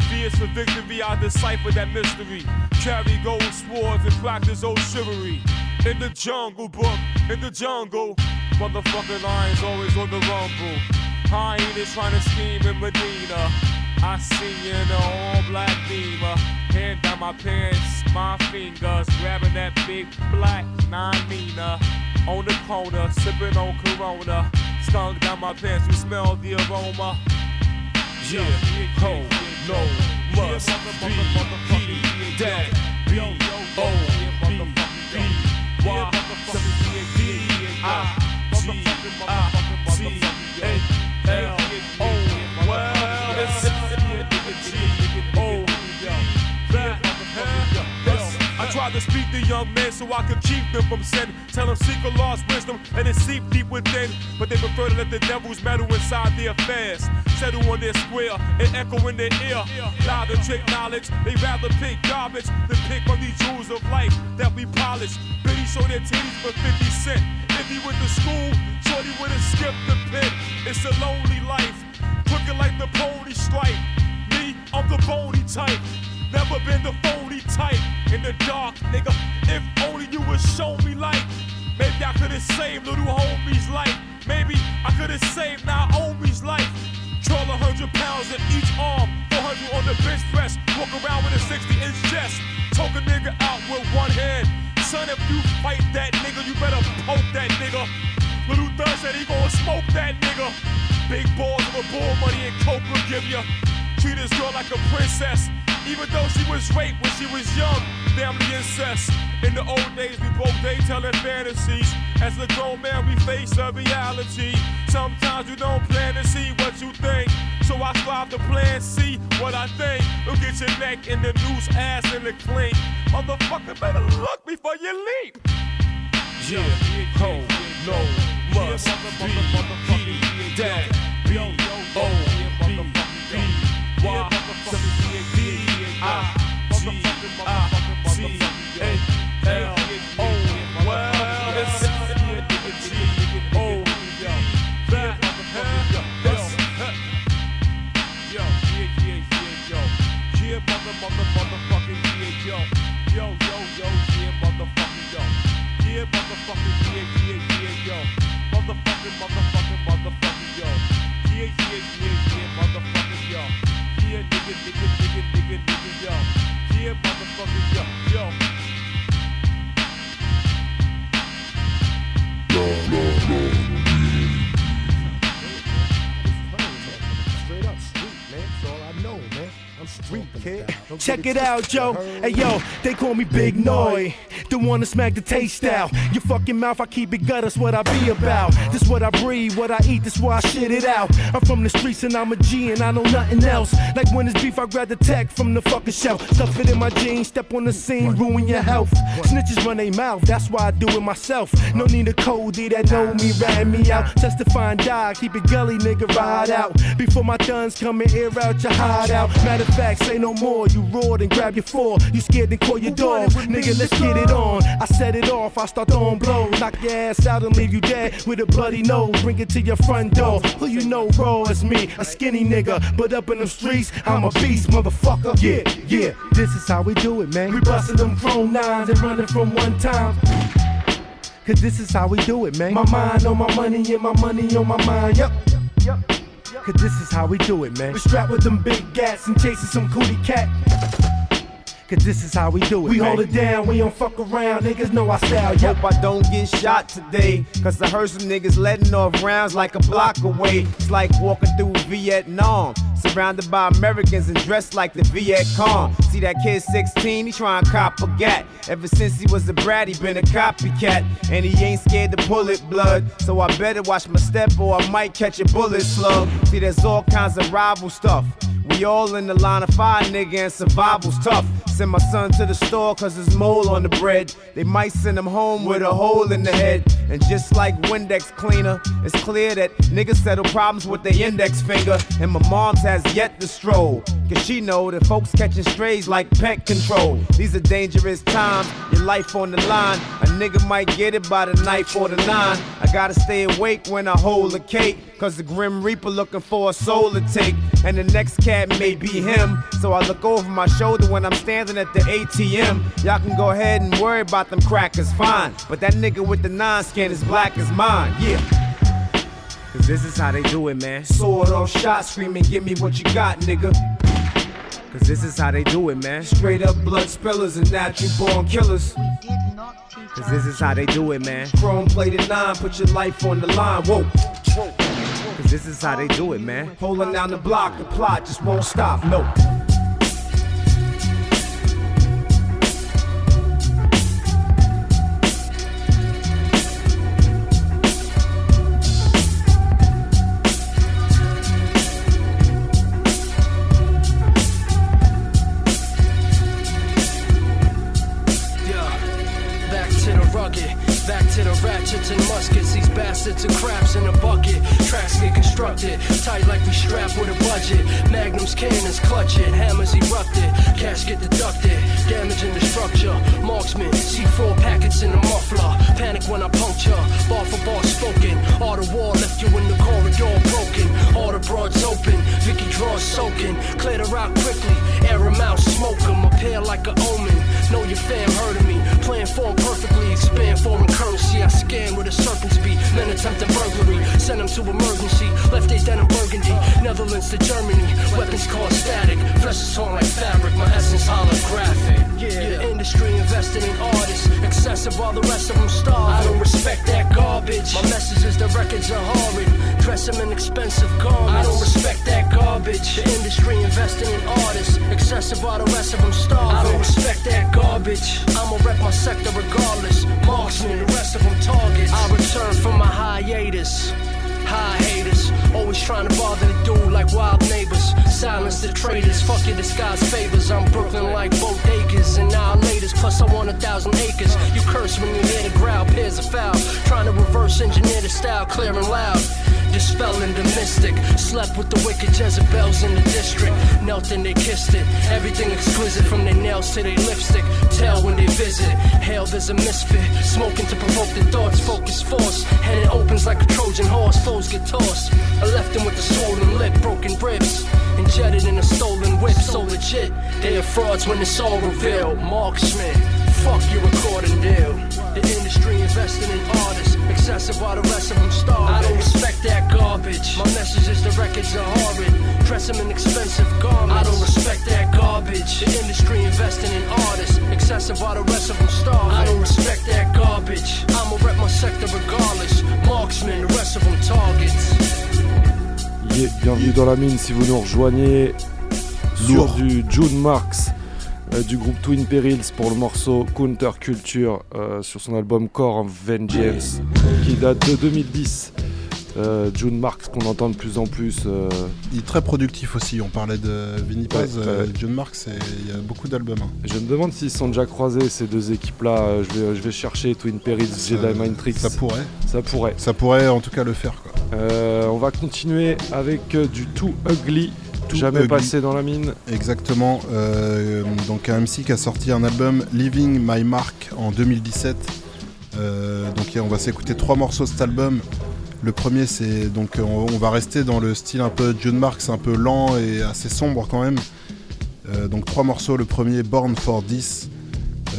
Fierce for victory, I decipher that mystery. Carry gold swords and practice old chivalry. In the jungle book, in the jungle. Motherfucking lions always on the rumble. Hyenas trying to scheme in Medina. I see you in the all black beamer. Hand down my pants, my fingers, grabbing that big black nine Nina. On the corner, sipping on Corona. Stung down my pants, you smell the aroma. Yeah, ho, no, must be that B O B B Y D I G I T A L to speak to young men so I could keep them from sin. Tell them seek a lost wisdom and it's seep deep within. But they prefer to let the devil's meddle inside their affairs. Settle on their square and echo in their ear. Lie to trick knowledge, they rather pick garbage than pick on these jewels of life that we polish. Biddy show their titties for 50 cent. If he went to school, Shorty would have skipped the pit. It's a lonely life, quicker like the pony stripe. Me, I'm the bony type. Never been the phony type. In the dark, nigga. If only you would show me light. Maybe I could've saved little homie's life. Maybe I could've saved now homie's life. A hundred pounds in each arm, 400 on the bench press. Walk around with a 60 inch chest. Choke a nigga out with one hand. Son, if you fight that nigga, you better poke that nigga. Little Thug said he gon' smoke that nigga. Big balls of a bull money and coke will give ya. Treat this girl like a princess. Even though she was raped when she was young, family incest. In the old days, we both day telling fantasies. As a grown man, we face a reality. Sometimes you don't plan to see what you think. So I strive to plan C what I think. You'll get your neck in the noose, ass in the clink. Motherfucker, better look before you leap. Yeah, ho, no, must be he that B yeah, yeah, yo, yeah, mother, mother, motherfucking yeah, yo, yo, yo, yo, yeah, motherfucking yo. Yeah, motherfucking, yeah, yeah, yeah, yo. Motherfucking, motherfucking, Straight up street, man. That's all I know, man. I'm street kid. Check it out, yo. Hey, yo, they call me Big Noy. The one to smack the taste out. Your fucking mouth, I keep it gut, that's what I be about. This what I breathe, what I eat, this why I shit it out. I'm from the streets and I'm a G and I know nothing else. Like when it's beef, I grab the tech from the fucking shelf. Stuff it in my jeans, step on the scene, ruin your health. Snitches run their mouth, that's why I do it myself. No need a codie that know me, rat me out. Testify and die, keep it gully, nigga, ride out. Before my guns come and air out your hideout. Matter of fact, say no more, you roared and grab your four. You scared, then call your dog. Nigga, let's get it on. I set it off, I start throwing blows. Knock your ass out and leave you dead with a bloody nose. Bring it to your front door. Who you know, raw as me, a skinny nigga. But up in them streets, I'm a beast, motherfucker. Yeah, yeah, this is how we do it, man. We bustin' them chrome nines and running from one time. Cause this is how we do it, man. My mind on my money and my money on my mind. Yup, Yup. Cause this is how we do it, man. We strapped with them big gats and chasing some cootie cat. Cause this is how we do it. We man. hold it down, we don't fuck around. Niggas know our style. Yup. Hope I don't get shot today. Cause I heard some niggas letting off rounds like a block away. It's like walking through Vietnam. Surrounded by Americans and dressed like the Viet Cong. See that kid 16, he trying to cop a gat. Ever since he was a brat, he been a copycat. And he ain't scared to pull it blood. So I better watch my step or I might catch a bullet slug. See, there's all kinds of rival stuff. We all in the line of fire, nigga, and survival's tough. Send my son to the store cause there's mole on the bread. They might send him home with a hole in the head. And just like Windex cleaner, it's clear that niggas settle problems with their index finger. And my mom's has yet to stroll. Cause she know that folks catching strays like pet control. These are dangerous times, your life on the line. A nigga might get it by the knife or the nine. I gotta stay awake when I hold a cake. Cause the Grim Reaper looking for a soul to take. And the next cat may be him. So I look over my shoulder when I'm standing at the ATM. Y'all can go ahead and worry about them crackers, fine. But that nigga with the nine skin is black as mine, yeah. Cause this is how they do it, man. Sword off shot, screaming, give me what you got, nigga. Cause this is how they do it, man. Straight up blood spillers and natural born killers. Cause this is how they do it, man. Chrome plated nine, put your life on the line. Whoa. Cause this is how they do it, man. Holding down the block, the plot just won't stop, no. hatchets and muskets. These bastards are craps in a bucket. Tracks get constructed, tight like we strapped with a budget. Magnums, cannons, clutch it. Hammers erupted, cash get deducted. Damaging the structure. Marksman, C4 packets in a muffler. Panic when I puncture. Bar for bar spoken. All the wall left you in the corridor broken. All the broads open. Vicky draws soaking. Clear the rock quickly. air them out, smoke 'em. Appear like an omen. Know your fam heard of me. Playing form perfectly. Expand foreign currency. I scan with a serpent's beat. Men attempting burglary. Send them to emergency. Left they dead in Burgundy. Netherlands to Germany. Weapons cause static. Flesh is torn like fabric. My essence holographic. Yeah, the industry investing in artists. Excessive while the rest of them starve. I don't respect that garbage. My message is the records are horrid. Dress them in expensive garments. I don't respect that garbage. The industry investing in artists. Excessive while the rest of them starve. I don't respect that garbage. I'ma rep my sector regardless. Marksman, the rest of them targets. I return from my hiatus. High haters, always trying to bother the dude like wild neighbors. Silence the traitors, fuck your disguised favors. I'm Brooklyn like bodegas and annihilators. Plus, I want a thousand acres. You curse when you hear the growl, pairs of foul. Trying to reverse engineer the style, clear and loud. Dispelling the mystic. Slept with the wicked Jezebels in the district. Knelt and they kissed it. Everything exquisite from their nails to their lipstick. Tell when they visit. Hail, there's a misfit. Smoking to provoke the thoughts. Focus force. And it opens like a Trojan horse. Foes get tossed. I left them with a swollen legit. They are frauds when it's all revealed. Marksman. Fuck your recording deal. The industry investing in artists. Excessive while the rest of them starve. I don't respect that garbage. My message is the records are horrid. Dress them in expensive garments. I don't respect that garbage. The industry investing in artists. Excessive while the rest of them starve. I don't respect that garbage. I'ma rep my sector regardless. Marksman, the rest of them targets. Yeah, bienvenue dans la mine si vous nous rejoignez sur du June Marks euh, du groupe Twin Perils pour le morceau Counter Culture euh, sur son album Core of Vengeance qui date de 2010. Euh, June Marks qu'on entend de plus en plus. euh, Il est très productif aussi. On parlait de Vinny Paz, Ouais, euh. John Marks, et il y a beaucoup d'albums. hein. Je me demande s'ils sont déjà croisés ces deux équipes-là. Je vais, je vais chercher Twin Perils, Jedi Mind Tricks. Ça pourrait. Ça pourrait. Ça pourrait en tout cas le faire. Quoi. On va continuer avec du Too Ugly. Too Jamais Ugly. passé dans la mine. Exactement. euh, donc un MC qui a sorti un album Leaving My Mark en 2017. Euh, donc on va s'écouter trois morceaux de cet album. Le premier c'est donc on, on va rester dans le style un peu John Marks, un peu lent et assez sombre quand même. Euh, donc trois morceaux. Le premier Born for This.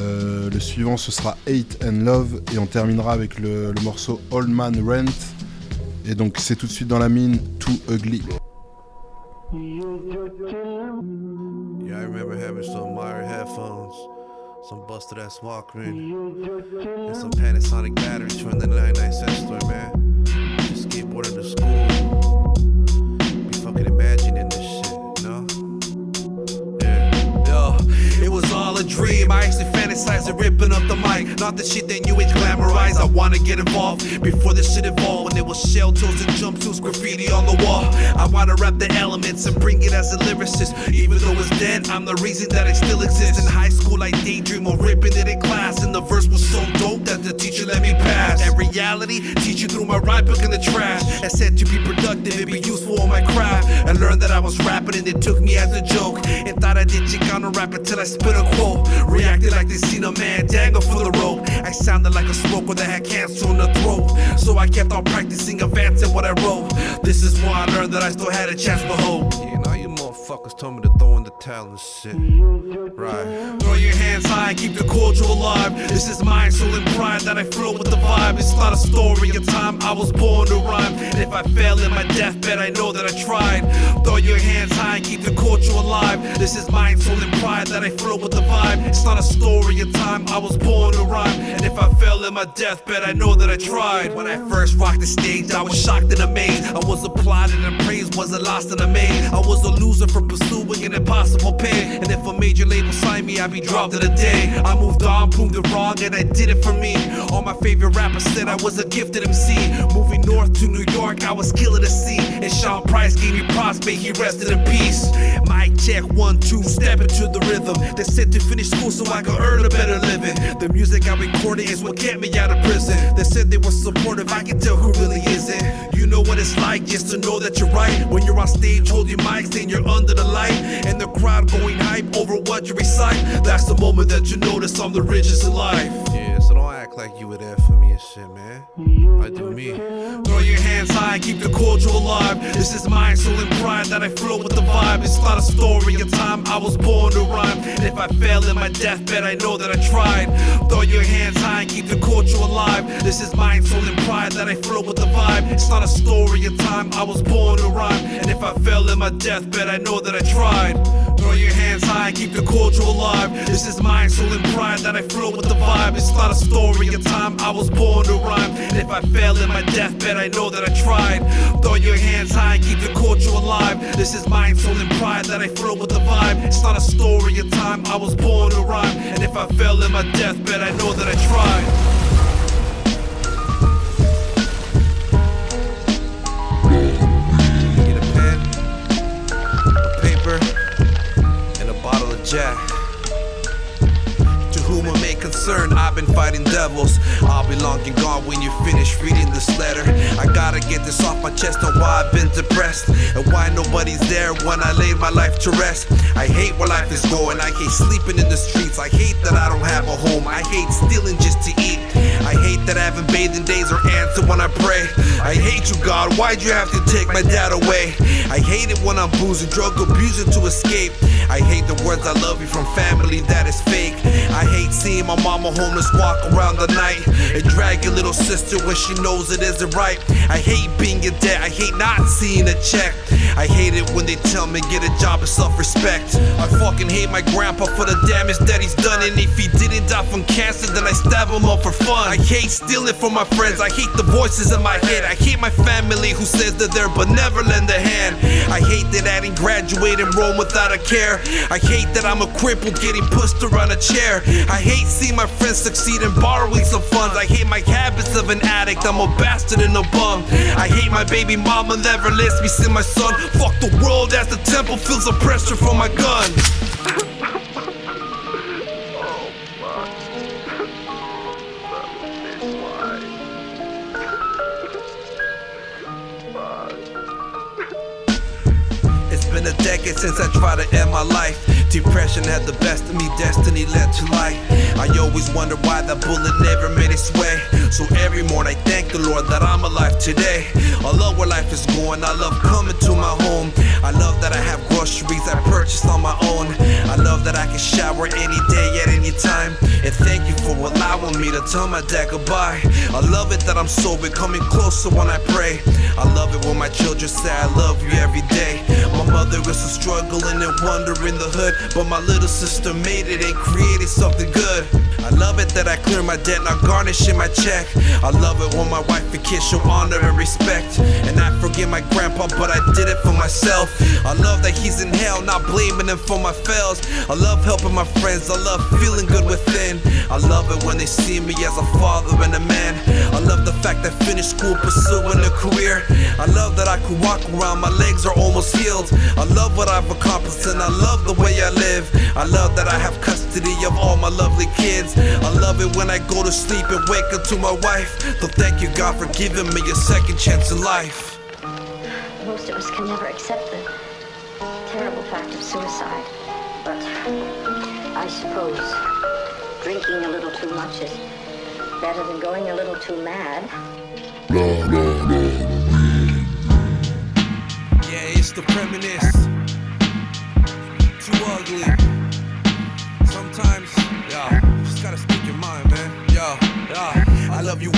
Euh, le suivant ce sera Hate and Love et on terminera avec le, le morceau Old Man Rent. Et donc c'est tout de suite dans la mine Too Ugly. Yeah, I remember having some Meyer headphones, some busted ass Walkman, and some Panasonic batteries from the 99 cent store, man. Just skateboarding to school. Be fucking imagining this was all a dream. I actually fantasized of ripping up the mic. Not the shit that New Age glamorize. I wanna get involved before this shit evolved. When there was shell toes and jumpsuits, graffiti on the wall. I wanna rap the elements and bring it as a lyricist. Even though it's dead, I'm the reason that it still exists. In high school, I daydream of ripping it in class. And the verse was so dope that the teacher let me pass. And reality, teacher threw my rhyme book in the trash. I said to be productive and be useful on my craft. I learned that I was rapping and they took me as a joke. And thought I did Chicano rap until I spit a quote. Reacted like they seen a man dangle for the rope. I sounded like a smoker that had cancer in the throat. So I kept on practicing, advancing what I wrote. This is why I learned that I still had a chance to hope. Yeah, now you motherfuckers told me to throw the and shit. Right. Throw your hands high, keep the culture alive. This is my soul and pride that I flow with the vibe. It's not a story of time, I was born to rhyme. And if I fail in my deathbed, I know that I tried. Throw your hands high, keep the culture alive. This is my soul and pride that I flow with the vibe. It's not a story of time, I was born to rhyme. And if I fail in my deathbed, I know that I tried. When I first rocked the stage, I was shocked and amazed. I was applauded and praised, wasn't lost in a maze. I was a loser for pursuing an impossible pain. And if a major label signed me, I'd be dropped in a day. I moved on, proved it wrong, and I did it for me. All my favorite rappers said I was a gifted MC. Moving north to New York, I was killing the scene. And Sean Price gave me props, may he rested in peace. Mic check one, two, step into the rhythm. They said to finish school so I could earn a better living. The music I recorded is what kept me out of prison. They said they were supportive, I can tell who really isn't. You know what it's like just to know that you're right. When you're on stage, hold your mic, saying you're under the light, and the crowd going hype over what you recite. That's the moment that you notice I'm the richest in life. Yeah, so don't act like you were there for me and shit, man. I do me. Throw your hands high, keep the culture alive. This is my soul and pride that I flow with the vibe. It's not a story of time, I was born to rhyme. And if I fail in my deathbed, I know that I tried. Throw your hands high and keep the culture alive. This is my soul and pride that I flow with the vibe. It's not a story of time, I was born to rhyme. And if I fail in my deathbed, I know that I tried. Throw your hands high keep the culture alive. This is my soul and pride that I flow with the vibe. It's not a story of time, I was born to rhyme. And if I fail in my deathbed, I know that I tried. Throw your hands high keep the culture alive. This is my soul and pride that I flow with the vibe. It's not a story of time, I was born to rhyme. And if I fail in my deathbed, I know that I tried. To whom it may concern, I've been fighting devils. I'll be long and gone when you finish reading this letter. I gotta get this off my chest on why I've been depressed and why nobody's there when I laid my life to rest. I hate where life is going. I hate sleeping in the streets. I hate that I don't have a home. I hate stealing just to eat. I hate that I haven't bathed in days or answer when I pray. I hate you, God. Why'd you have to take my dad away? I hate it when I'm boozing, drug abusing to escape. I hate the words I love you from family that is fake. I hate seeing my mama homeless walk around the night and drag your little sister when she knows it isn't right. I hate being in debt. I hate not seeing a check. I hate it when they tell me get a job of self-respect. I fucking hate my grandpa for the damage that he's done. And if he didn't die from cancer, then I stab him up for fun. I hate stealing from my friends. I hate the voices in my head. I hate my family who says that they're but never lend a hand. I hate that I didn't graduate and roam without a care. I hate that I'm a cripple getting pushed around a chair. I hate seeing my friends succeed in borrowing some funds. I hate my habits of an addict. I'm a bastard and a bum. I hate my baby mama never lets me see my son. Fuck the world as the temple feels the pressure from my gun. Since I tried to end my life. Depression had the best of me, destiny led to light. I always wonder why that bullet never made its way. So every morning I thank the Lord that I'm alive today. I love where life is going, I love coming to my home. I love that I have groceries I purchased on my own. I love that I can shower any day at any time. And thank you for allowing me to tell my dad goodbye. I love it that I'm sober, coming closer when I pray. I love it when my children say I love you every day. My mother is struggling and wandering the hood, but my little sister made it and created something good. I love it that I clear my debt, not garnishing my check. I love it when my wife and kids show honor and respect. And I forgive my grandpa, but I did it for myself. I love that he's in hell, not blaming him for my fails. I love helping my friends, I love feeling good within. I love it when they see me as a father and a man. I love the fact that I finished school pursuing a career. I love that I can walk around, my legs are almost healed. I love what I've accomplished and I love the way I live. I love that I have custody of all my lovely kids. I love it when I go to sleep and wake up to my wife. So thank you, God, for giving me a second chance in life. Most of us can never accept the terrible fact of suicide. But I suppose drinking a little too much is better than going a little too mad. Yeah, it's the premonition.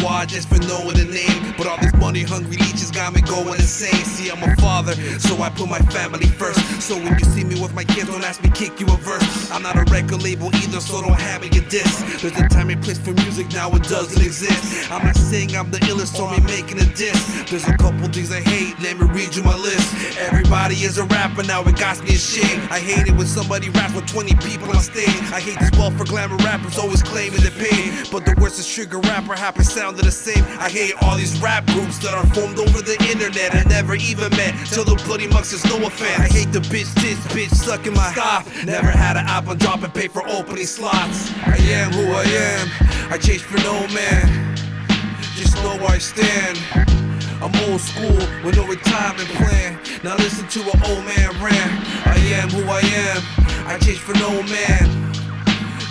Why just for knowing the name. But all these money hungry leeches got me going insane. See, I'm a father, so I put my family first. So when you see me with my kids, don't ask me kick you a verse. I'm not a record label either, so don't have me a diss. There's a time and place for music, now it doesn't exist. I'm not saying I'm the illest, or me making a diss. There's a couple things I hate, let me read you my list. Everybody is a rapper, now it got me ashamed. I hate it when somebody raps with 20 people on stage. I hate this ball for glamour rappers always claiming the pain. But the worst is trigger rapper happen the same. I hate all these rap groups that are formed over the internet. I never even met. Till the bloody mucks is no offense. I hate the bitch, this bitch sucking my stop. Never had an album drop and pay for opening slots. I am who I am. I chase for no man. Just know where I stand. I'm old school with no retirement plan. Now listen to an old man rant. I am who I am. I change for no man.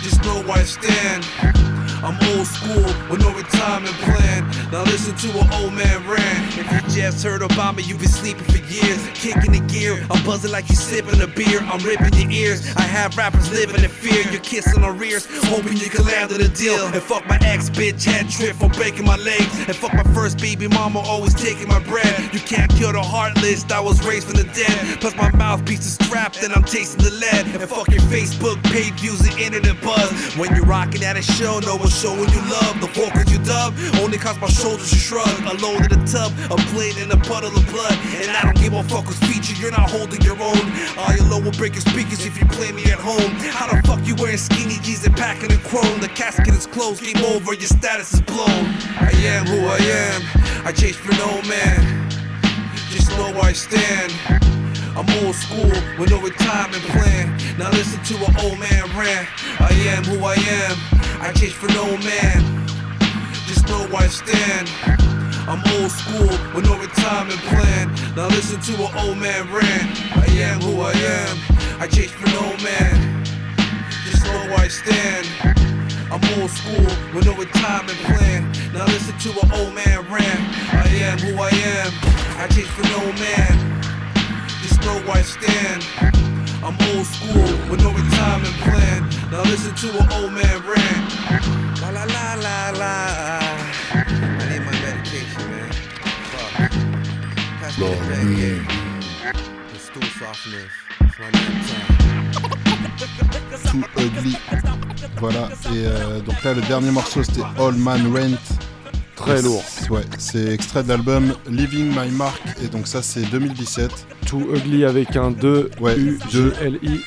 Just know where I stand. I'm old school with no retirement plan. Now listen to an old man rant. If you just heard about me, you've been sleeping for years. Kicking the gear, I'm buzzing like you sipping a beer. I'm ripping your ears. I have rappers living in fear. You're kissing on rears, hoping you can land a deal. And fuck my ex bitch head trip for breaking my legs. And fuck my first baby mama always taking my bread. You can't kill the heartless. I was raised from the dead. Plus my mouthpiece is strapped and I'm tasting the lead. And fuck your Facebook page views and internet buzz. When you're rocking at a show, no one's showing you love. The vocals you dub only cause my shoulders are shrug. Alone in the tub, a plane in a puddle of blood. And I don't give a fuck who's featured, you're not holding your own. All your low will break your speakers if you play me at home. How the fuck you wearing skinny jeans and packing in chrome? The casket is closed, game over, your status is blown. I am who I am, I chase for no man. Just know where I stand. I'm old school with no retirement plan. Now listen to an old man rant. I am who I am. I change for no man. Just know where I stand. I'm old school with no retirement plan. Now listen to an old man rant. I am who I am. I change for no man. Just know where I stand. I'm old school with no retirement plan. Now listen to an old man rant. I am who I am. I change for no man. Stand. I'm old school with no retirement plan. Now listen to an old man rant. La la la la la. I need my medication, man. Fuck. Pass me the stool softness. It's my name time. Too Ugly. Voilà, et euh, donc là le dernier morceau c'était All Man Rent. Très lourd. Ouais, c'est extrait de l'album Living My Mark, et donc ça c'est 2017. Too Ugly avec un 2 Ouais, U G L I.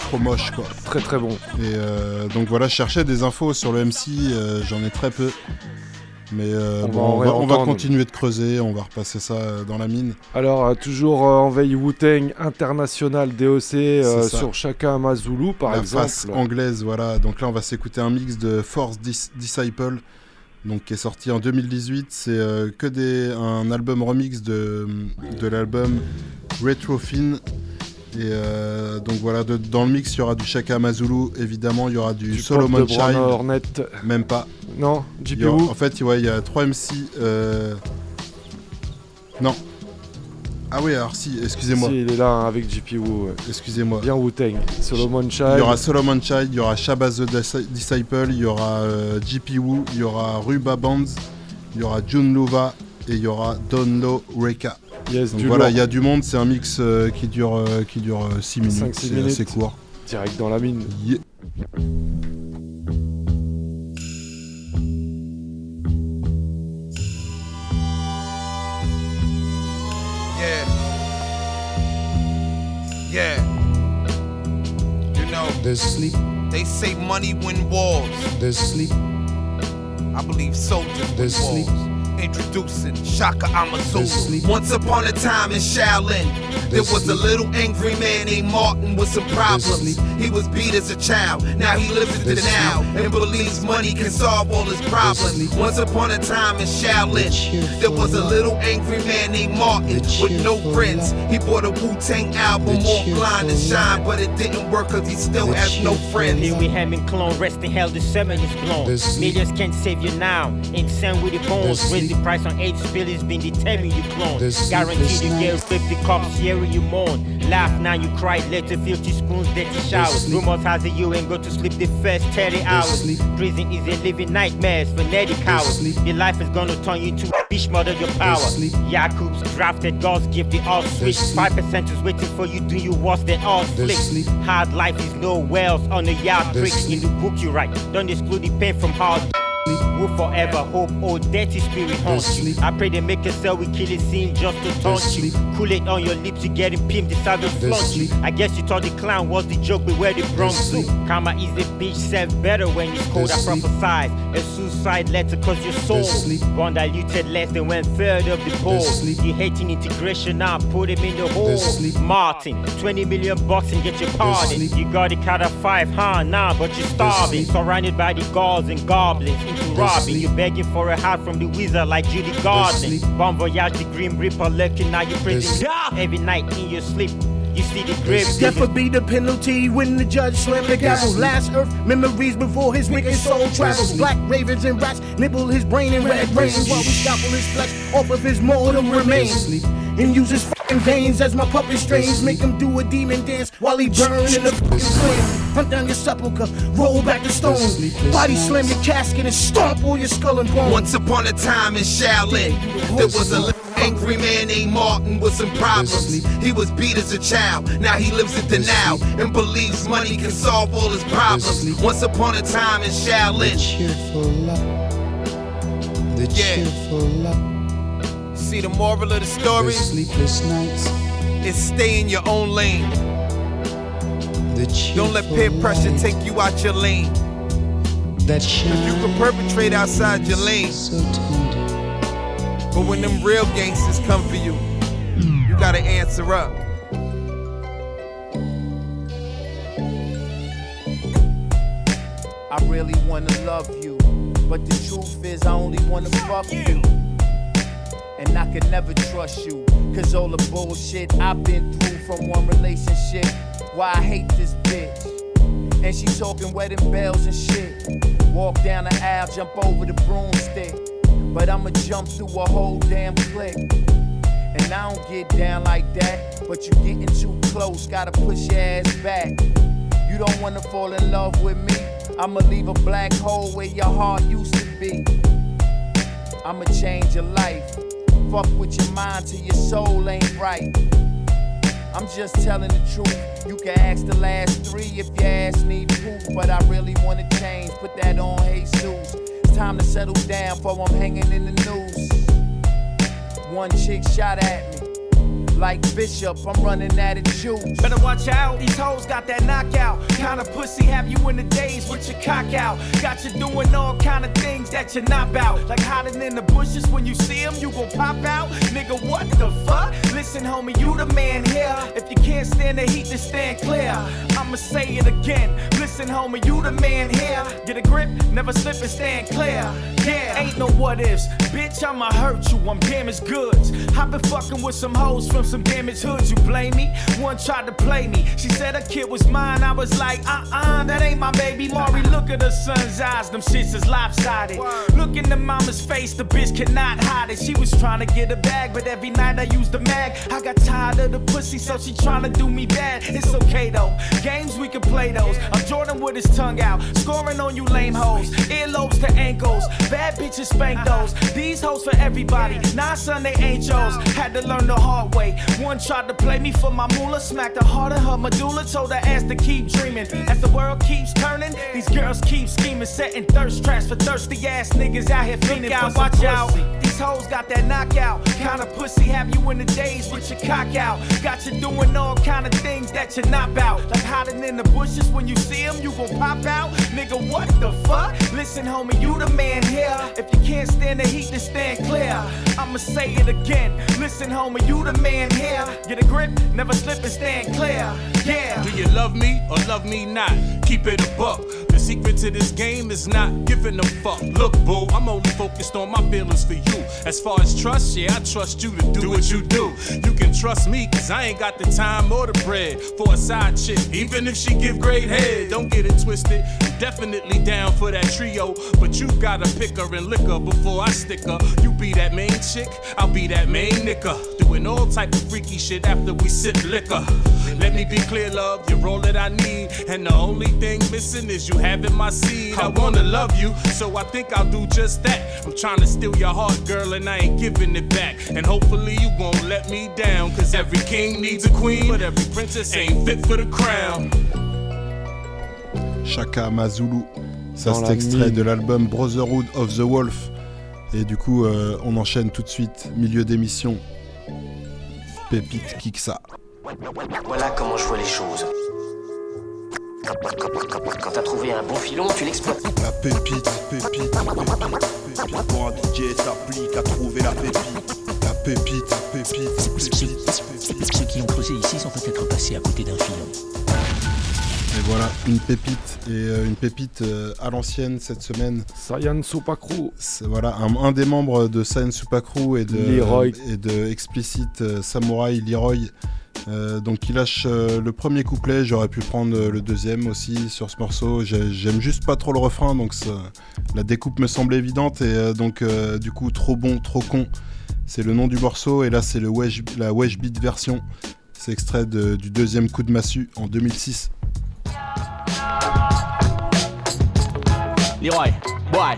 Trop moche quoi. Très très bon. Et euh, donc voilà, je cherchais des infos sur le MC, euh, j'en ai très peu. Mais euh, On bon, va en on, va, on va réentendre. continuer de creuser, on va repasser ça dans la mine. Alors, euh, toujours euh, en veille Wu-Tang International DOC sur Chaka Amazulu, par la exemple. face anglaise, voilà. Donc là, on va s'écouter un mix de Force Dis- Disciple, donc qui est sorti en 2018. C'est euh, que des un album remix de, de l'album Retrofin. Et euh, donc voilà, de- dans le mix, il y aura du Chaka Amazulu, évidemment, il y aura du, Du Solomon Child. Hornet. Même pas. Non, Il y JP aura- Wu. En fait, ouais, il y a 3 MC. euh, Non. Ah oui, alors si, excusez-moi. Si, il est là hein, avec JP Wu. ouais. Excusez-moi. Bien Wu-Tang. Solomon Child. Il y aura Solomon Child, il y aura Shabazz the Disciple, il y aura euh, JP Wu, il y aura Ruba Bands, il y aura Jun Luva et il y aura Donlo Reka. Yes, Donc voilà, il y a du monde, c'est un mix euh, qui dure, euh, qui dure 6 minutes, 5-6 c'est minutes. assez court. Direct dans la mine. Yeah. Money win wars. there's sleep, I believe soldiers win There's wars. Sleep. Introducing Shaka There's Amazulu. Once upon a time in Shaolin, there was a little angry man named Martin with some problems. He was beat as a child. Now he lives into the now and believes money can solve all his problems. Once upon a time in Shaolin, there was a little angry man named Martin with no friends. He bought a Wu Tang album, more blind to shine, but it didn't work cause he still has no friends. Louis Hammond clone, rest in hell, the seven is blown. Millions can't save you now. Insane with the bones. There's Raise the price on eight spill has been determined you clone. Guaranteed you get sleep. 50 cups, hearing you moan. Laugh now you cry, later filthy spoons, dirty showers. Rumors has it you ain't go to sleep the first 30 hours. Prison is a living nightmare, phonetic cowards. Your life is gonna turn you a bitch mother your power. Yakub's drafted, God's gift, the all switch. sleep. 5% is waiting for you, do you worse than all flicks. Hard life is no wells on the yard pricks in the book you write. Don't exclude the pain from hard. Will forever hope or dirty spirit haunts you. I pray they make a cell with killing scene just to taunt you. Cool it on your lips, you getting pimped, the savage There's flaunt you. I guess you thought the clown was the joke, but where the Bronx sleep. to. Karma is a bitch, self better when it's cold. I prophesied a suicide letter cause your soul. One diluted less than one third of the sleep. You hating integration now, put him in the hole. Sleep. Martin, 20 million bucks and get your pardon. You got the cut of five, huh? Nah, but you're starving. Surrounded by the gods and goblins into Barbie. You're begging for a heart from the wizard like Judy Garden. Bon voyage, the Grim Reaper lurking now your prison. Every night in your sleep. You see the grave Death would be the penalty when the judge slammed the gavel. Last earth memories before his wicked soul travels. Black ravens and rats nibble his brain in red rains while we scalpel his flesh off of his mortal remains. And use his fucking veins as my puppet strings. Make him do a demon dance while he burn in the fucking flame. Hunt down your sepulcher, roll back the stone. Body slam your casket and stomp all your skull and bones. Once upon a time in Shaolin, there was a angry man named Martin with some problems. He was beat as a child, now he lives in denial and believes money can solve all his problems. Once upon a time in Shaolin. The Yeah. cheerful love. See the moral of the story? Sleepless nights. Is stay in your own lane. Don't let peer pressure take you out your lane. That Cause you can perpetrate outside your lane. So But when them real gangsters come for you, you gotta answer up. I really wanna love you, but the truth is I only wanna fuck you. And I could never trust you, cause all the bullshit I've been through from one relationship. Why I hate this bitch. And she talking wedding bells and shit. Walk down the aisle, jump over the broomstick. But I'ma jump through a whole damn clique. And I don't get down like that, but you getting too close, gotta push your ass back. You don't wanna fall in love with me. I'ma leave a black hole where your heart used to be. I'ma change your life. Fuck with your mind till your soul ain't right. I'm just telling the truth. You can ask the last three if your ass need proof, but I really wanna change. Put that on Jesus. It's time to settle down before I'm hanging in the news. One chick shot at me. Like Bishop, I'm running out of juice. Better watch out, these hoes got that knockout. Kinda pussy have you in the days with your cock out. Got you doing all kind of things that you're not about. Like hiding in the bushes when you see them, you gon' pop out. Nigga, what the fuck? Listen, homie, you the man here. If you can't stand the heat, then stand clear. I'ma say it again. Listen, homie, you the man here. Get a grip, never slip and stand clear. Yeah, ain't no what ifs. Bitch, I'ma hurt you, I'm damaged goods. i been fucking with some hoes from some damaged hoods, you blame me? One tried to play me. She said her kid was mine. I was like, uh uh, that ain't my baby. Maury, look at her son's eyes, them shits is lopsided. Look in the mama's face, the bitch cannot hide it. She was trying to get a bag, but every night I used the mag. I got tired of the pussy, so she trying to do me bad. It's okay though, games we can play those. I'm Jordan with his tongue out, scoring on you lame hoes. Earlobes to ankles, bad bitches spank those. These hoes for everybody, nah son, they ain't yours. Had to learn the hard way. One tried to play me for my moolah, smacked the heart of her medulla, told her ass to keep dreaming. As the world keeps turning, these girls keep scheming, setting thirst traps for thirsty ass niggas out here fiending for some watch out. Hoes got that knockout, kinda pussy have you in the days with your cock out. Got you doing all kind of things that you're not about, like hiding in the bushes when you see them, you gon' pop out. Nigga, what the fuck? Listen, homie, you the man here. If you can't stand the heat, then stand clear. I'ma say it again. Listen, homie, you the man here. Get a grip, never slip and stand clear. Yeah. Do you love me or love me not? Keep it a buck. Secret to this game is not giving a fuck. Look, boo, I'm only focused on my feelings for you. As far as trust, yeah, I trust you to do what you do. You can trust me, cause I ain't got the time or the bread for a side chick. Even if she give great head, don't get it twisted. Definitely down for that trio, but you gotta pick her and lick her before I stick her. You be that main chick, I'll be that main nigga. Doing all type of freaky shit after we sip liquor. Let me be clear, love, you're all that I need. And the only thing missing is you having my seed. I wanna love you, so I think I'll do just that. I'm trying to steal your heart, girl, and I ain't giving it back. And hopefully you won't let me down. Cause every king needs a queen, but every princess ain't fit for the crown. Chaka Mazulu. Ça, c'est extrait de l'album Brotherhood of the Wolf. Et du coup, euh, on enchaîne tout de suite, milieu d'émission. Pépite Kiksa. Voilà comment je vois les choses. Quand, t'as trouvé un bon filon, tu l'exploites. La pépite, pépite, pépite, pépite. Pour un DJ s'applique à trouver la pépite. La pépite, pépite, pépite, pépite. Ceux qui ont creusé ici sont peut-être passés à côté d'un filon. Et voilà, une pépite. Et euh, une pépite euh, à l'ancienne cette semaine. Sayan Supakru. C'est voilà, un, un des membres de Sayan Supakru et de, Leroy. et de Explicit euh, Samurai, Leroy. Euh, donc il lâche euh, le premier couplet, j'aurais pu prendre euh, le deuxième aussi sur ce morceau. J'ai- J'aime juste pas trop le refrain, donc la découpe me semble évidente et donc du coup trop bon, trop con. C'est le nom du morceau et là c'est la Wesh Beat version. C'est extrait du deuxième coup de massue en 2006. Leroy, boy.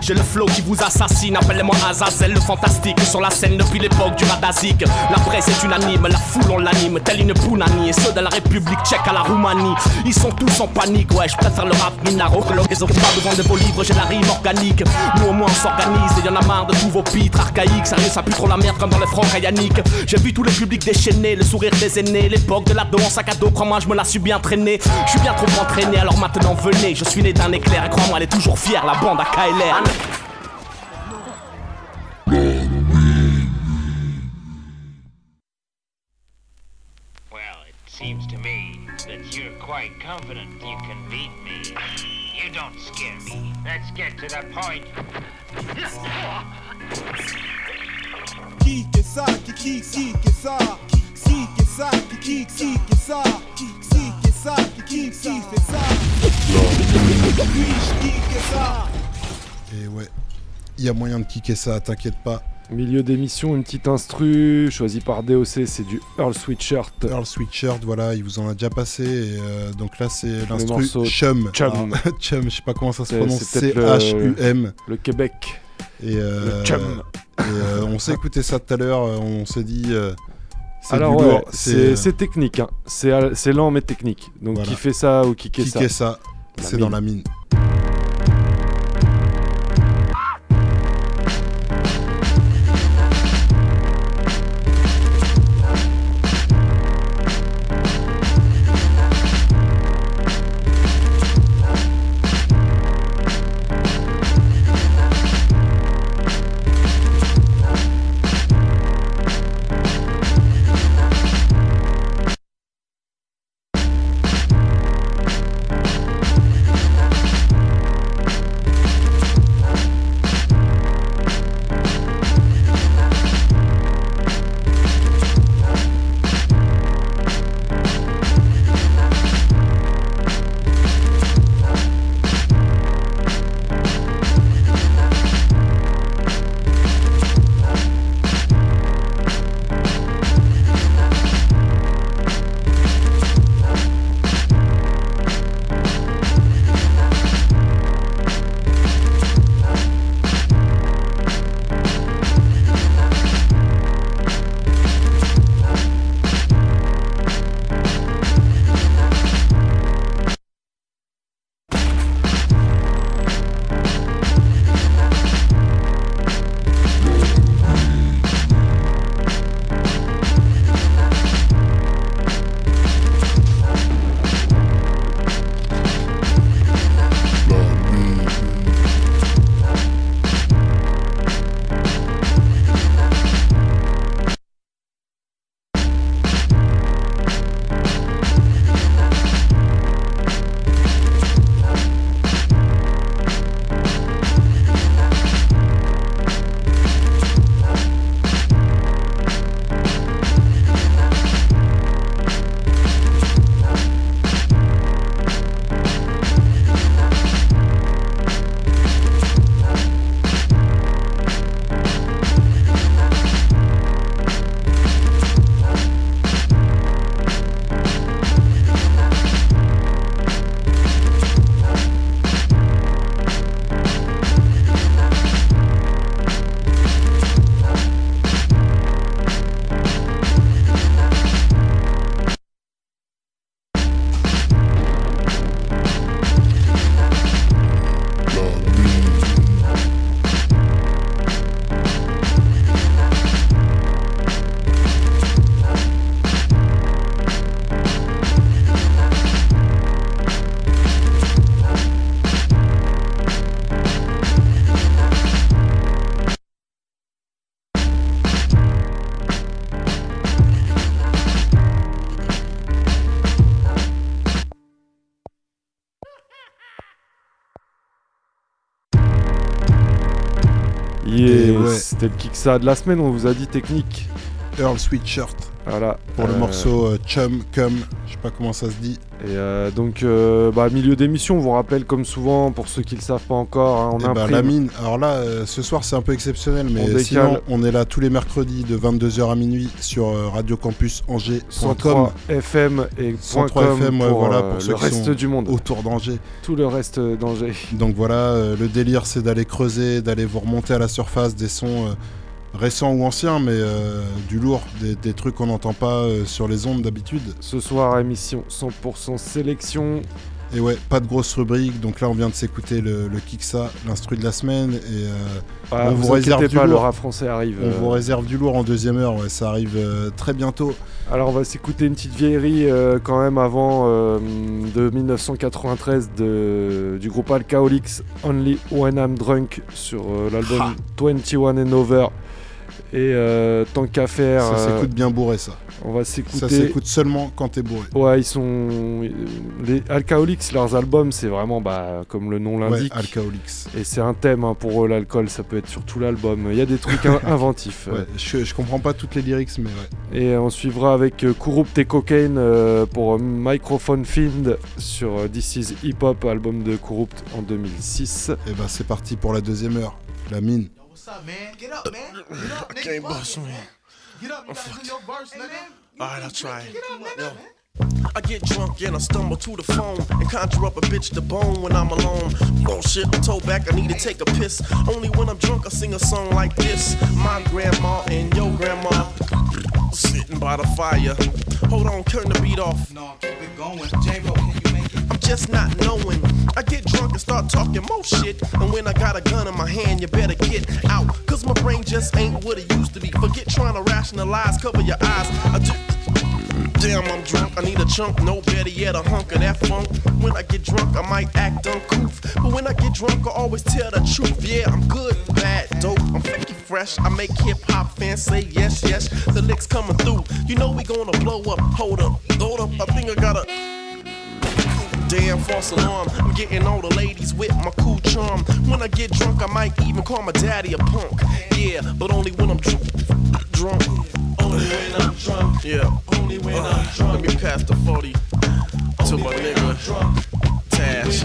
J'ai le flow qui vous assassine, appelez-moi Azazel, le fantastique sur la scène depuis l'époque du Radazik. La presse est unanime, la foule on l'anime, telle une Pounani. Et ceux de la République tchèque à la Roumanie, ils sont tous en panique. Ouais, je préfère le rap minaro que réseau. Pas besoin de vos livres, j'ai la rime organique. Nous au moins on s'organise et y en a marre de tous vos pitres archaïques. Sérieux, ça pue trop la merde comme dans les francs Yannick. J'ai vu tout le public déchaîné, le sourire des aînés, l'époque de en sac à dos. Crois-moi, je me la suis bien traîné. Je suis bien trop entraîné, alors maintenant venez. Je suis né d'un éclair et crois-moi, elle est toujours fière, la bande à baile. Well, it seems to me that you're quite confident you can beat me. You don't scare me. Let's get to the point. Keep it up, keep geek is out. Geek is out, geek, geek keep out. Geek, geek is out, keep it up. out. Geek, geek is out. Il y a moyen de kicker ça, t'inquiète pas. Milieu d'émission, une petite instru choisie par DOC, c'est du Earl Sweatshirt. Earl Sweatshirt, voilà, il vous en a déjà passé. Et euh, donc là, c'est l'instru Chum. Chum. Alors, [laughs] Chum, je sais pas comment ça se prononce. c'est peut-être le- C-H-U-M. le Québec. Et, euh, Le Chum. Et euh, on s'est écouté ça tout à l'heure, on s'est dit. c'est Alors du ouais, c'est technique, hein. c'est lent mais technique. Donc Voilà. qui fait ça ou qui Kicker ça, c'est dans la mine. C'était le kick ça de la semaine, on vous a dit technique. Earl Sweatshirt. Voilà. Pour le Euh, morceau euh, Chum Cum, je sais pas comment ça se dit. Et euh, donc, bah, milieu d'émission, on vous rappelle comme souvent, pour ceux qui le savent pas encore, hein, on Eh ben, imprime. la mine, alors là, ce soir c'est un peu exceptionnel, mais On sinon on est là tous les mercredis de 22h à minuit sur Radio Campus Angers. 103 FM et 103 .com FM, ouais, pour, voilà, pour ceux le qui reste sont du monde. Autour d'Angers. Tout le reste d'Angers. Donc voilà, le délire c'est d'aller creuser, d'aller vous remonter à la surface des sons récents ou anciens, mais euh, du lourd, des, des trucs qu'on n'entend pas euh, sur les ondes d'habitude. Ce soir, émission 100% sélection. Et ouais, pas de grosse rubrique, donc là on vient de s'écouter le, le Kiksa, l'instru de la semaine, et euh, Ah, on vous vous réserve du pas, le lourd. français arrive, On vous réserve du lourd en deuxième heure, ouais, ça arrive très bientôt. Alors on va s'écouter une petite vieillerie quand même avant de 1993 de, du groupe Alcoholics Only When I'm Drunk sur l'album 21 and Over. Et euh, tant qu'à faire, Ça euh, s'écoute bien bourré ça. on va s'écouter. Ça s'écoute seulement quand t'es bourré. Ouais, ils sont. Les Alcoholics, leurs albums, c'est vraiment, bah, comme le nom l'indique. Ouais, Alcoholics. Et c'est un thème hein, pour eux, l'alcool, ça peut être sur tout l'album. Il y a des trucs in- [laughs] inventifs. Ouais, je, je comprends pas toutes les lyrics, mais ouais. Et on suivra avec euh, Kurupt et Cocaine euh, pour euh, Microphone Fiend sur euh, This Is Hip Hop, album de Kurupt en 2006. Et bah c'est parti pour la deuxième heure, la mine. What's up, man? Get up, man. Get up, I nigga. can't Fuck bust man. Get up, you gotta do your verse, nigga. Alright, I'll try it. Get up, nigga. Yo. I get drunk and I stumble to the phone and conjure up a bitch to bone when I'm alone. Bullshit, I'm told back I need to take a piss. Only when I'm drunk I sing a song like this. My grandma and your grandma sitting by the fire. Hold on, turn the beat off. No, keep it going. J-Ro, I'm just not knowing. I get drunk and start talking more shit. And when I got a gun in my hand, you better get out. Cause my brain just ain't what it used to be. Forget trying to rationalize, cover your eyes. I do. Damn, I'm drunk. I need a chunk, no better yet, a hunk of that funk. When I get drunk, I might act uncouth. But when I get drunk, I always tell the truth. Yeah, I'm good, bad, dope. I'm freaky fresh. I make hip hop fans say yes, yes. The licks coming through. You know we gonna blow up. Hold up, hold up. I think I gotta. Damn false alarm. I'm getting all the ladies with my cool charm. When I get drunk, I might even call my daddy a punk. Yeah, but only when I'm drunk. Drunk. Only when I'm drunk. Yeah. Only when I'm drunk. Let me pass the 40 to my nigga. Tash.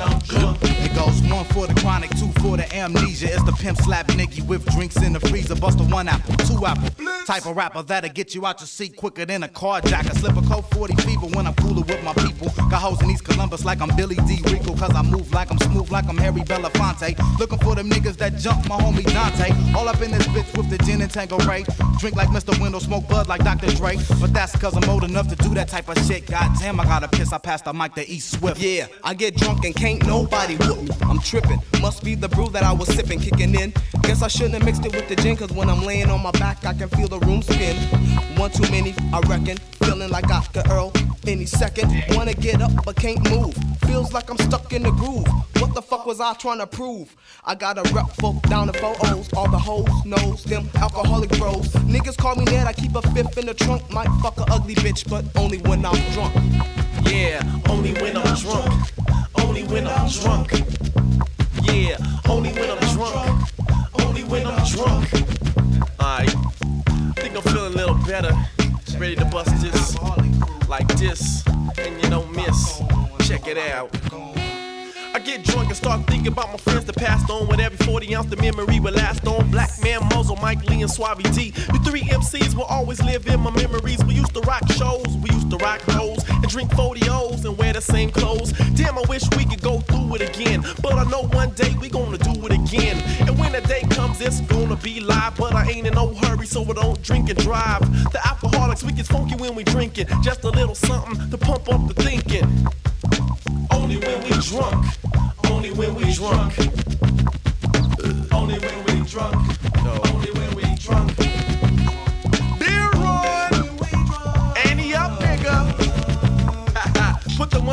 It goes one for the chronic, two for the amnesia. It's the pimp slap Nicky with drinks in the freezer. Bust a one apple, two apple. Type of rapper that'll get you out your seat quicker than a carjacker. Slip a coat 40 fever when I'm cooler with my people. Got hoes in East Columbus like I'm Billy D. Rico. Cause I move like I'm smooth like I'm Harry Belafonte. Looking for them niggas that jump my homie Dante. All up in this bitch with the gin and tango Ray. Drink like Mr. Window, smoke bud like Dr. Dre. But that's cause I'm old enough to do that type of shit. Goddamn, I gotta piss. I passed the mic to East Swift. Yeah, I get drunk and can't nobody whoop me. I'm tripping. Must be the brew that I was sipping, kicking in. Guess I shouldn't have mixed it with the gin, cause when I'm laying on my back, I can feel the room spin. One too many, I reckon. Feeling like Dr. Earl any second. Wanna get up but can't move. Feels like I'm stuck in the groove. What the fuck was I trying to prove? I got a rep folk down four O's. All the hoes knows them alcoholic bros. Niggas call me Ned, I keep a fifth in the trunk. Might fuck a ugly bitch, but only when I'm drunk. Yeah, only when I'm drunk. Only when I'm drunk. Yeah, only when I'm drunk. Only when I'm drunk. Alright, think I'm feeling a little better. Ready to bust this like this, and you don't miss. Check it out. I get drunk and start thinking about my friends that passed on. With every 40 ounce, the memory will last on. Black Man, Muzzle, Mike Lee, and Suave D. You three MCs will always live in my memories. We used to rock shows, we used to rock hoes, and drink 40 O's and wear the same clothes. Damn, I wish we could go through it again. But I know one day we gonna do it again. And when the day comes, it's gonna be live. But I ain't in no hurry, so I don't drink and drive. The alcoholics, we get funky when we drinking. Just a little something to pump up the thinking. Only when we drunk. Only when we drunk. Only when we drunk. Only when we drunk.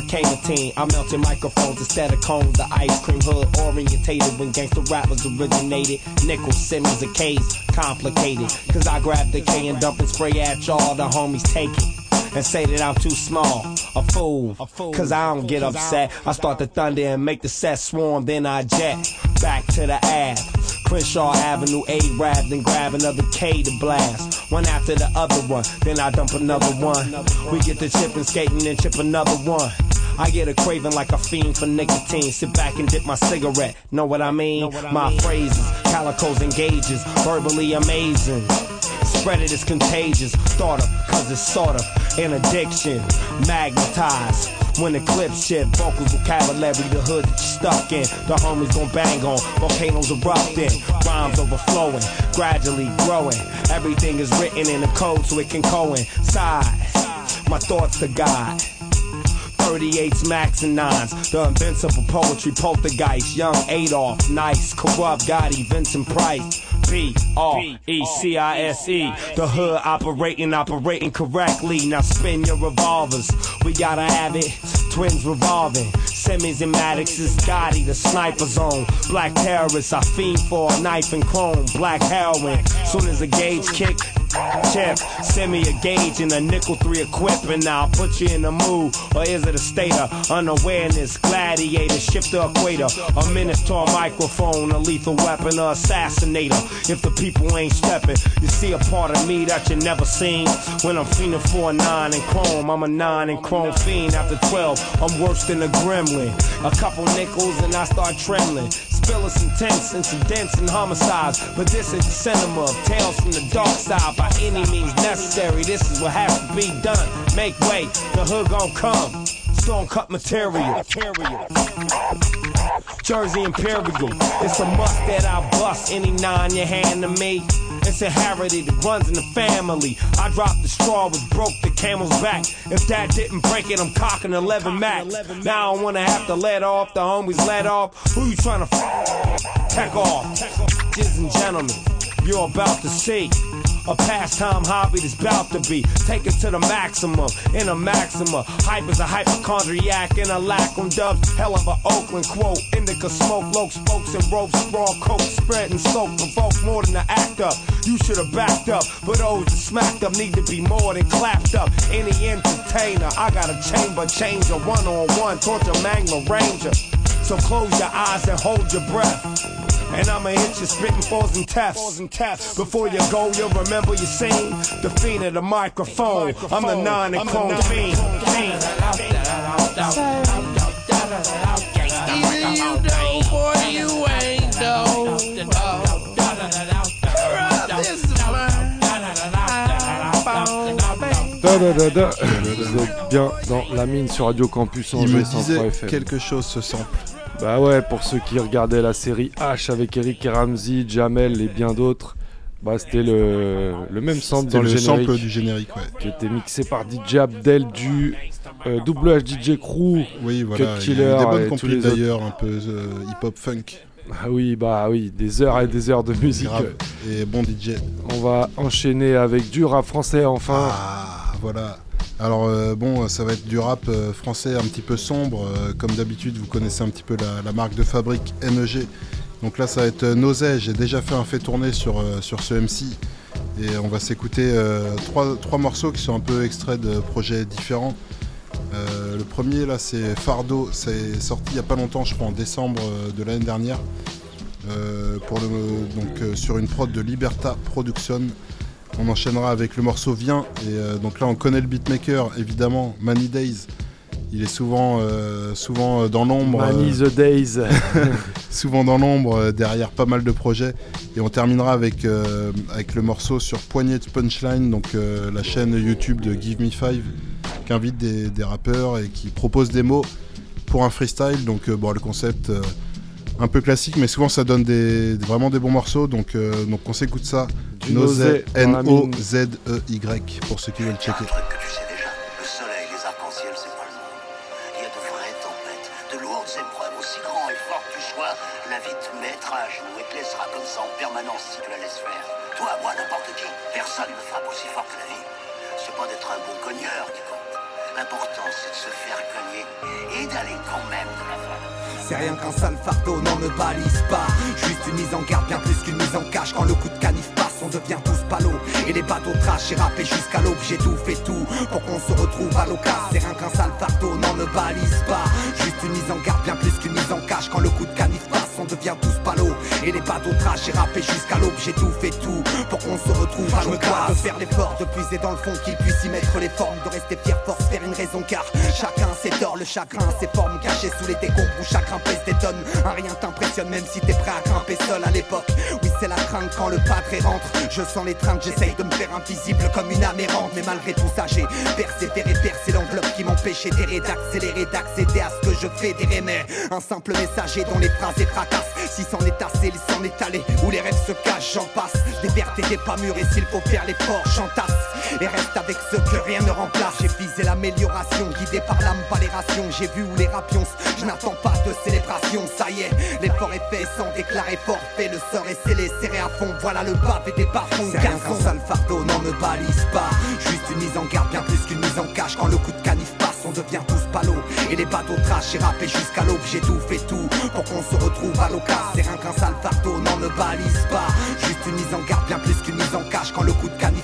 fiend before I became a teen. I melted microphones instead of cones. The ice cream hood orientated when gangster rappers originated. Nickel, Simmons, and K's complicated. Cause I grab the K and dump and spray at y'all. The homies take it. And say that I'm too small, a fool. Cause I don't get upset. I start to thunder and make the set swarm, then I jet. Back to the Ave. Crenshaw Avenue, A-Rab, then grab another K to blast. One after the other one, then I dump another one. We get the chip and skating and chip another one. I get a craving like a fiend for nicotine. Sit back and dip my cigarette. Know what I mean? My phrases, calicos and gauges, verbally amazing. Spread it is contagious. Thought of, cause it's sort of an addiction. Magnetized. When the clips shit, vocals, vocabulary, the hood that you stuck in. The homies gon' bang on, volcanoes erupting, rhymes overflowing, gradually growing. Everything is written in a code so it can coincide. My thoughts to God. 38s, max and nines. The invincible poetry, poltergeist, young Adolf, nice, corrupt, Gotti, Vincent Price. B R E C I S E. The hood operating, operating correctly. Now spin your revolvers. We gotta have it. Twins revolving. Semis and Maddox is Gotti, the sniper zone. Black terrorists, I fiend for a knife and chrome. Black heroin. Soon as a gauge kick, Chip, send me a gauge and a nickel three equipment. I'll put you in the mood, or is it a state of unawareness? Gladiator, shift the equator, a minotaur microphone, a lethal weapon, a assassinator. If the people ain't stepping, you see a part of me that you never seen. When I'm fiending for a nine and chrome, I'm a nine and chrome fiend. After 12, I'm worse than a gremlin. A couple nickels and I start trembling. Spill us intense incidents and homicides. But this is the cinema of tales from the dark side. By any means necessary, this is what has to be done. Make way, the hood gon' come. Stone cut material. Jersey Imperial. It's a must that I bust any nine you hand to me. It's inherited, it runs in the family. I dropped the straw, was broke the camel's back. If that didn't break it, I'm cocking 11 max. Now I don't wanna have to let off, the homies let off. Who you trying to f? Tech off. Ladies and gentlemen, you're about to see a pastime hobby that's about to be taken to the maximum in a maxima. Hype is a hypochondriac and a lack on dubs. Hell of a Oakland quote. Indica smoke, low spokes and ropes, raw coke, spread and soak, provoke more than the act up. You should have backed up, but those that smacked up need to be more than clapped up. Any entertainer, I got a chamber changer, one on one, torture magma ranger. So close your eyes and hold your breath. And I'ma hit you spitting fours and taps. Before you go, you'll remember your scene. The fiend of the microphone. I'm the nine and chrome fiend. Either you dope or you ain't dope. This is mine. Da, da, da, da. Vous êtes bien dans la mine sur Radio Campus Il me 103 disait quelque chose ce sample. Bah ouais, pour ceux qui regardaient la série H avec Eric et Ramsey, Jamel et bien d'autres, bah c'était le, le même sample dans le, le sample du générique, ouais. Qui était mixé par DJ Abdel du euh, double H DJ Crew, Oui, Cut voilà. Il y a Killer eu des bonnes compiles d'ailleurs, un peu euh, hip-hop funk. Ah oui, bah oui, des heures et des heures de musique. Grave. Et bon DJ. On va enchaîner avec du rap français enfin. Ah, voilà. Alors euh, bon, ça va être du rap euh, français un petit peu sombre. euh, comme d'habitude, vous connaissez un petit peu la, marque de fabrique NEG. Donc là, ça va être Nausée. J'ai déjà fait un fait tourner sur, sur ce MC. Et on va s'écouter trois, morceaux qui sont un peu extraits de projets différents. Le premier, là, c'est Fardo. C'est sorti il n'y a pas longtemps, je crois, en décembre de l'année dernière. Donc, sur une prod de Liberta Production. On enchaînera avec le morceau Vient. Et euh, donc là, on connaît le beatmaker, évidemment, Many Days. Il est souvent, euh, souvent euh, dans l'ombre. Many the Days. [laughs] [laughs] souvent dans l'ombre, derrière pas mal de projets. Et on terminera avec, avec le morceau sur Poignée de Punchline, donc la chaîne YouTube de Give Me Five, qui invite des, des rappeurs et qui propose des mots pour un freestyle. Donc bon, le concept un peu classique, mais souvent ça donne des, vraiment des bons morceaux. Donc, euh, donc on s'écoute ça. Mine. N-O-Z-E-Y, pour ceux qui veulent checker. Le soleil, les arcs-en-ciel, c'est pas le monde. y a de vraies tempêtes, de lourdes épreuves, aussi grands et fortes que tu sois, la vie te mettra à genoux et te laissera comme ça en permanence si tu la laisses faire. Toi, moi, n'importe qui, personne ne frappe aussi fort que la vie. C'est pas d'être un bon cogneur qui compte. L'important, c'est de se faire cogner et d'aller quand même de l'avant. C'est rien qu'un sale fardeau, n'en me balise pas. Juste une mise en garde, bien plus qu'une mise en cache. Quand le coup de canif passe, on devient tous palos Et les bateaux trash et râpés jusqu'à l'aube J'ai tout fait tout pour qu'on se retrouve à l'occasion. C'est rien qu'un sale fardeau, n'en me balise pas. Juste une mise en garde, bien plus qu'une mise en cache. Quand le coup de canif passe, on devient tous palos Et les bateaux trash et râpés jusqu'à l'aube. J'ai tout fait tout pour qu'on se retrouve à l'occasion de faire l'effort, de puiser dans le fond Qu'il puisse y mettre les formes, de rester fier, force, faire une raison. Car chacun ses torts, le chagrin, ses formes cachées sous les décombres Où chacun pèse des tonnes. Un rien t'impressionne même si t'es prêt à grimper seul à l'époque. Oui c'est la crainte quand le padre rentre. Je sens les trains, j'essaye de me faire invisible comme une âme errante. Mais malgré tout ça j'ai persévéré, percé l'enveloppe qui m'empêchait d'errer D'accélérer, d'accéder à ce que je fais des mais Un simple messager dont les phrases et Si s'en est assez, il s'en est allé. Où les rêves se cachent, j'en passe. Des vertes et des pas mûres et s'il faut faire l'effort, j'entasse. Et reste avec ceux que rien ne remplace. J'ai visé l'amélioration, guidé par l'âme, pas les rations. J'ai vu où les rapions, je n'attends pas de célébration. Ça y est, l'effort est fait sans déclarer forfait Le sort est scellé, serré à fond. Voilà le bave et des bas-fonds C'est rien qu'un sale fardeau, n'en me balise pas. Juste une mise en garde, bien plus qu'une mise en cache. Quand le coup de canif passe, devient tous palos. Et les bateaux trash et râpés jusqu'à l'aube J'ai tout fait tout pour qu'on se retrouve à l'occasion. C'est rien qu'un sale fardeau, n'en me balise pas. Juste une mise en garde, bien plus qu'une mise en cache. Quand le coup de on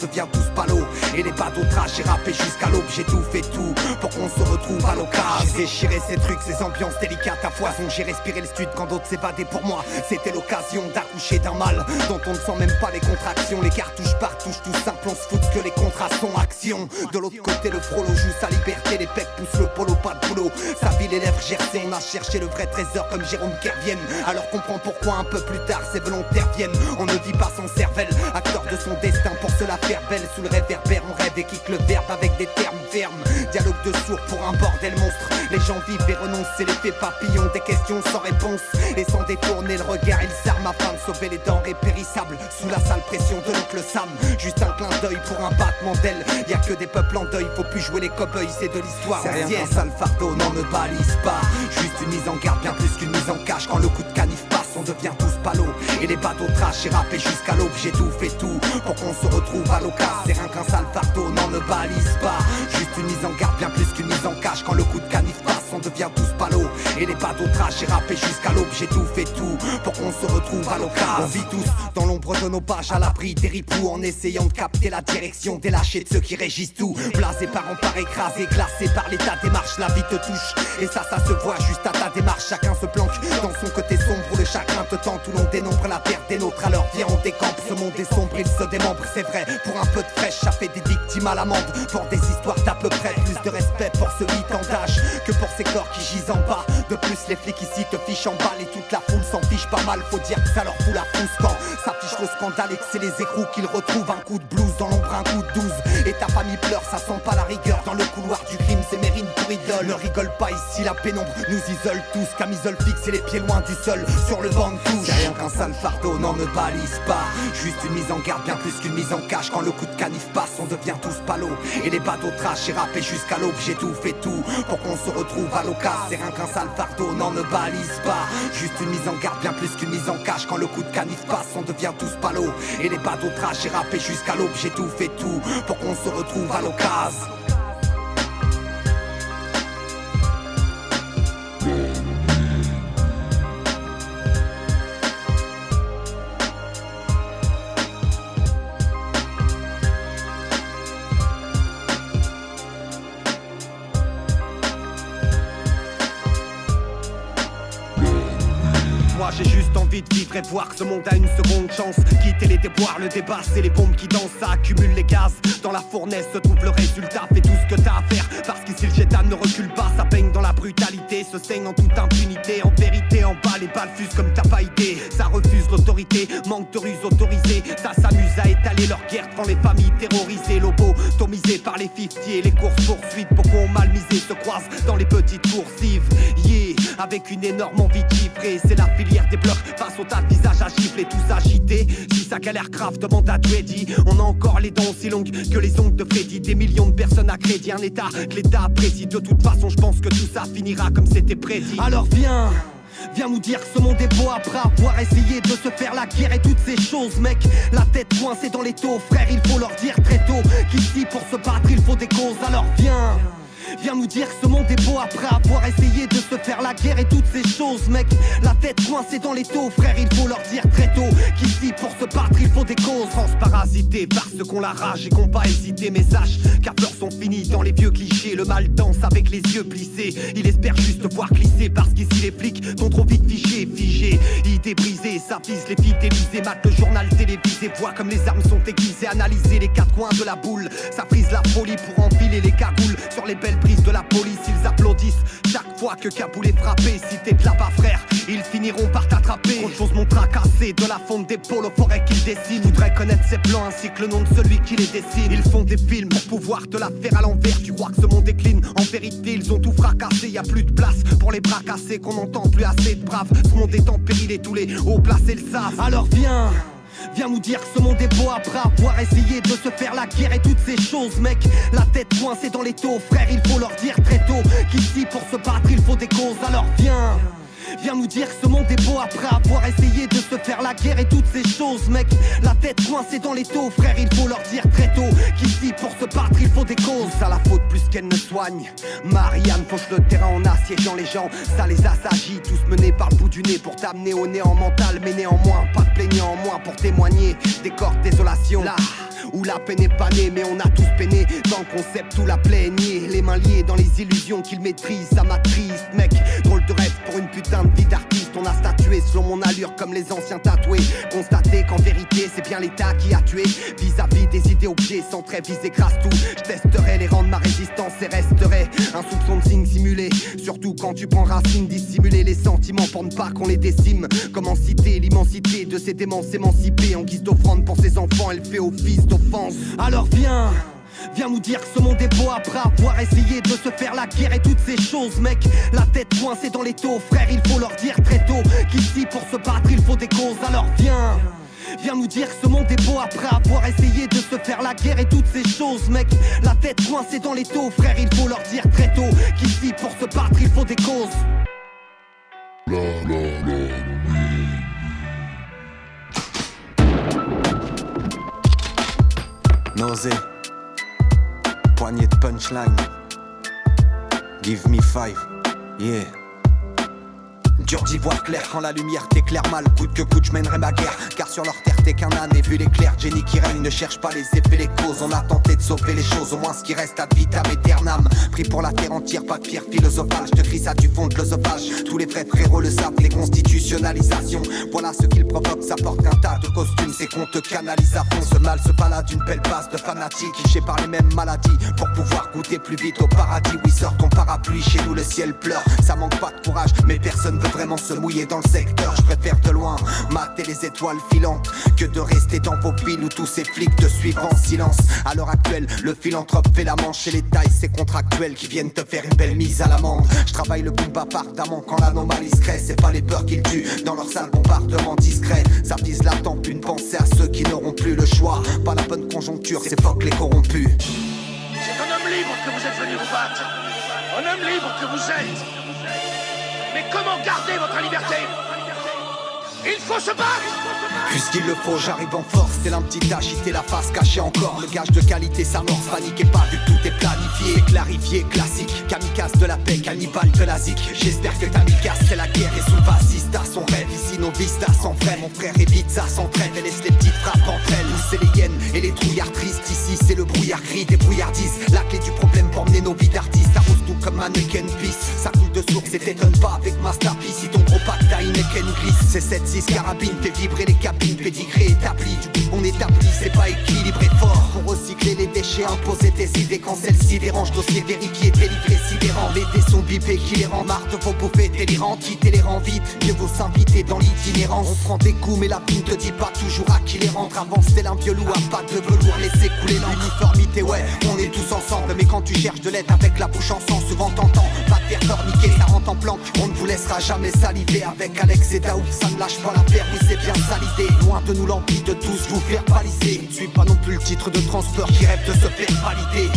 devient tous palos Et les bateaux trash et râpés jusqu'à l'aube. J'ai tout fait tout pour qu'on se retrouve à l'occasion. J'ai déchiré ces trucs, ces ambiances délicates à foison. J'ai respiré le stud quand d'autres s'évadaient pour moi. C'était l'occasion d'accoucher d'un mal Dont on ne sent même pas les contractions. Les cartouches partouches, tout simple, on se fout que les contrats sont action. De l'autre côté le frollo joue sa liberté. Les pecs poussent le polo, pas de boulot. Sa vie les lèvres gercées, on a cherché le vrai trésor comme Jérôme Kervienne. Alors comprend pourquoi un peu plus tard ces volontaires viennent. On ne dit pas son cervelle, acteur de son destin. Pour se Sous le réverbère on rêve et kick le verbe avec des termes fermes. Dialogue de sourds pour un bordel monstre. Les gens vivent et renoncent, c'est l'effet papillon. Des questions sans réponse et sans détourner le regard. Ils s'arment afin de sauver les denrées périssables Sous la sale pression de l'oncle Sam. Juste un clin d'œil pour un battement d'aile Y a que des peuples en deuil, faut plus jouer les cow-boys, c'est de l'histoire. C'est rien. Qu'un sale fardeau, n'en me balise pas. Juste une mise en garde, bien plus qu'une mise en cache. Quand le coup de canif passe, on devient tous palos Et les bateaux trash et râpés jusqu'à l'aube J'ai tout fait tout pour qu'on se retrouve à l'occasion. C'est rien qu'un sale fardeau, n'en me balise pas. Juste une mise en garde, bien plus Et les bateaux trash et râpés jusqu'à l'aube J'ai tout fait tout pour qu'on se retrouve à l'occasion On vit tous dans l'ombre de nos pages à l'abri des ripoux En essayant de capter la direction des lâchers de ceux qui régissent tout. Blasé par en par écrasé, glacé par l'état des marches La vie te touche. Et ça ça se voit juste à ta démarche. Chacun se planque dans son côté sombre le chagrin te tente Où l'on dénombre la perte des nôtres. Alors viens on décampe Ce monde est sombre il se démembre c'est vrai. Pour un peu de fraîche ça fait des victimes à l'amende. Pour des histoires d'à peu près plus de respect pour ce 8 ans d'âge Que pour ces corps qui gisent en bas. De plus les flics ici te fichent en balle Et toute la foule s'en fiche pas mal. Faut dire que ça leur fout la frousse quand s'affiche le scandale Et que c'est les écrous qu'ils retrouvent. Un coup de blues dans l'ombre un coup de douze. Et ta famille pleure ça sent pas la rigueur. Dans le couloir du crime c'est Mérine pour idole Ne rigole pas ici la pénombre nous isole tous. Camisole fixe et les pieds loin du sol. Sur le banc de touche. Rien qu'un sale fardeau n'en me balise pas. Juste une mise en garde bien plus qu'une mise en cache. Quand le coup de canif passe on devient tous palos. Et les bateaux trash et râpés jusqu'à l'aube. J'ai tout fait tout pour qu'on se retrouve à C'est rien qu'un sale fardeau n'en me balise pas. Juste une mise en garde bien plus qu'une mise en cache. Quand le coup de canif passe on devient tous palos Et les bateaux trash et râpés jusqu'à l'aube J'ai tout fait tout pour qu'on se retrouve à l'occasion envie de vivre et voir ce monde a une seconde chance Quitter les déboires, le débat c'est les bombes qui dansent Ça accumule les gaz, dans la fournaise se trouve le résultat Fais tout ce que t'as à faire, parce qu'ici le chétan ne recule pas Ça baigne dans la brutalité, se saigne en toute impunité En vérité en bas les balles fusent comme t'as pas idée Ça refuse l'autorité manque de ruse autorisée. Ça s'amuse à étaler leur guerre devant les familles terrorisées. Lobotomisées par les 50 et les courses poursuites. Beaucoup ont mal misé, se croisent dans les petites coursives. Yeah, avec une énorme envie de. C'est la filière des blocs face au tas de visages à gifler, tous agités. Si ça galère grave, demande à Dreddy. On a encore les dents aussi longues que les ongles de Freddy. Des millions de personnes à crédit, un état que l'état apprécie. De toute façon, je pense que tout ça finira comme c'était prédit. Alors viens. Viens nous dire que ce monde est beau après avoir essayé de se faire la guerre et toutes ces choses, mec. La tête coincée dans les taux, frère, il faut leur dire très tôt qu'ici pour se battre il faut des causes. Alors viens. Viens nous dire que ce monde est beau après avoir essayé de se faire la guerre et toutes ces choses, mec. La tête coincée dans les taux, frère, il faut leur dire très tôt qu'ici pour se battre il faut des causes. France parasitée par ceux qu'on la rage et qu'on pas hésité, mais sache car peurs sont finis dans les vieux clichés. Le mal danse avec les yeux plissés. Il espère juste voir glisser parce qu'ici les flics sont trop vite fichés, figés. Idées brisées, ça vise les fidélisés, mate le journal télévisé, voit comme les armes sont aiguisées, analyser les quatre coins de la boule. Ça frise la folie pour enfiler les cagoules sur les belles prises de la police. Ils applaudissent chaque fois que Kaboul est frappé. Si t'es de là-bas, frère, ils finiront par t'attraper. Autre chose m'ont tracassé de la fonte des pôles aux forêts qu'ils dessinent. Voudraient connaître ses plans ainsi que le nom de celui qui les dessine. Ils font des films pour pouvoir te la faire à l'envers. Tu crois que ce monde décline En vérité, ils ont tout fracassé. Y a plus de place pour les bras cassés, qu'on n'entend plus assez de braves. Ce monde est en péril et tous les hauts placés le savent. Alors viens. Viens nous dire que ce monde est beau après avoir essayé de se faire la guerre et toutes ces choses, mec. La tête coincée dans les taux, frère, il faut leur dire très tôt qu'ici pour se battre il faut des causes. Alors viens. Viens nous dire que ce monde est beau après avoir essayé de se faire la guerre et toutes ces choses, mec. La tête coincée dans les taux, frère, il faut leur dire très tôt qu'ici pour se battre il faut des causes. À la faute plus qu'elle ne soigne. Marianne fauche le terrain en assiégeant les gens, ça les assagit, tous menés par le bout du nez pour t'amener au néant mental, mais néanmoins, pas de plaignant en moins pour témoigner des corps désolation. Là où la peine est pas née, mais on a tous peiné dans le concept où la plaignée, les mains liées dans les illusions qu'il maîtrise, ça m'attriste, mec. Drôle de rêve pour une putain de vie d'artiste, on a statué selon mon allure comme les anciens tatoués. Constater qu'en vérité, c'est bien l'État qui a tué. Vis-à-vis des idées objets sans trêve, ils écrasent tout. Je testerai les rangs de ma résistance et resterai un soupçon de signe simulé. Surtout quand tu prends racine, dissimuler les sentiments pour ne pas qu'on les décime. Comment citer l'immensité de ces démons s'émanciper en guise d'offrande pour ses enfants, elle fait office d'offense. Alors viens. Viens nous dire que ce monde est beau après avoir essayé de se faire la guerre et toutes ces choses, mec. La tête coincée dans les taux, frère, il faut leur dire très tôt qu'ici pour se battre il faut des causes. Alors viens. Viens nous dire que ce monde est beau après avoir essayé de se faire la guerre et toutes ces choses, mec. La tête coincée dans les taux, frère, il faut leur dire très tôt qu'ici pour se battre il faut des causes. Nausée. Poignée de punchline. Give me five. Yeah. Dur d'y voir clair quand la lumière t'éclaire mal. Coûte que coûte, je mènerai ma guerre. Car sur leur terre, t'es qu'un âne. Vu l'éclair, Jenny qui règne ne cherche pas les effets, les causes. On a tenté de sauver les choses, au moins ce qui reste ad vitam aeternam. Pris pour la terre entière, pas de pierre philosophale. Je te crie ça du fond de l'osophage. Tous les vrais frérots le savent, les constitutionnalisations. Voilà ce qu'il provoque, ça porte un tas de costumes. C'est qu'on te canalise à fond. Ce mal se balade d'une belle base de fanatiques. Touchés par les mêmes maladies. Pour pouvoir goûter plus vite au paradis. Oui, sort ton parapluie, chez nous le ciel pleure. Ça manque pas de courage, mais personne veut vraiment se mouiller dans le secteur. Je préfère de loin mater les étoiles filantes que de rester dans vos piles où tous ces flics te suivent en silence. À l'heure actuelle, le philanthrope fait la manche et les tailles, c'est contractuels qui viennent te faire une belle mise à l'amende. Je travaille le boom ardemment quand l'anomalie se crée. C'est pas les peurs qu'ils tuent dans leur sale bombardement discret. Ça vise la tempe, une pensée à ceux qui n'auront plus le choix. Pas la bonne conjoncture, c'est fuck les corrompus. C'est un homme libre que vous êtes venu vous battre. Un homme libre que vous êtes. Mais comment garder votre liberté? Il faut se battre Puisqu'il le faut, j'arrive en force. T'es un petit agité, la face cachée encore. Le gage de qualité s'amorce. Paniquez pas, vu que tout est planifié. Clarifié, classique. Kamikaze de la paix, cannibale de la. J'espère que casse c'est la guerre. Et sous le vasista, son rêve. Ici, nos vistas sont vrais. Mon frère évite ça sans trêve. Et laisse les petites frappes entre elles. C'est les hyènes et les trouillards tristes. Ici, c'est le brouillard gris des brouillardises. La clé du problème pour mener nos vies d'artistes. Comme mannequin peace. Ça coule de source et t'étonne pas avec masterpiece. Si ton gros pack t'as une glisse C'est 7-6 carabine fait vibrer les cabines Pédigré établi, du coup on établit C'est pas équilibré fort. Pour recycler les déchets Imposer tes idées quand celles-ci dérangent. Dossier vérifié, délivré, sidérant. Les dés sont bipés qui les rend marre de vos bouffées délirantes. Quitter les rangs vite, mieux vaut s'inviter dans l'itinérance. On prend des coups mais la vie ne te dit pas toujours à qui les rentre. Avance tel un vieux loup à pas de velours. Laissez couler l'uniformité ouais on est tous ensemble. Mais quand tu cherches de l'aide avec la bouche en sang Souvent t'entends pas te faire forniquer Ça rentre en plan On ne vous laissera jamais saliver Avec Alex et Daoud ça ne lâche pas l'affaire Oui c'est bien ça l'idée Loin de nous l'envie de tous vous faire palisser Je ne suis pas non plus le titre de transport qui rêve de se faire valider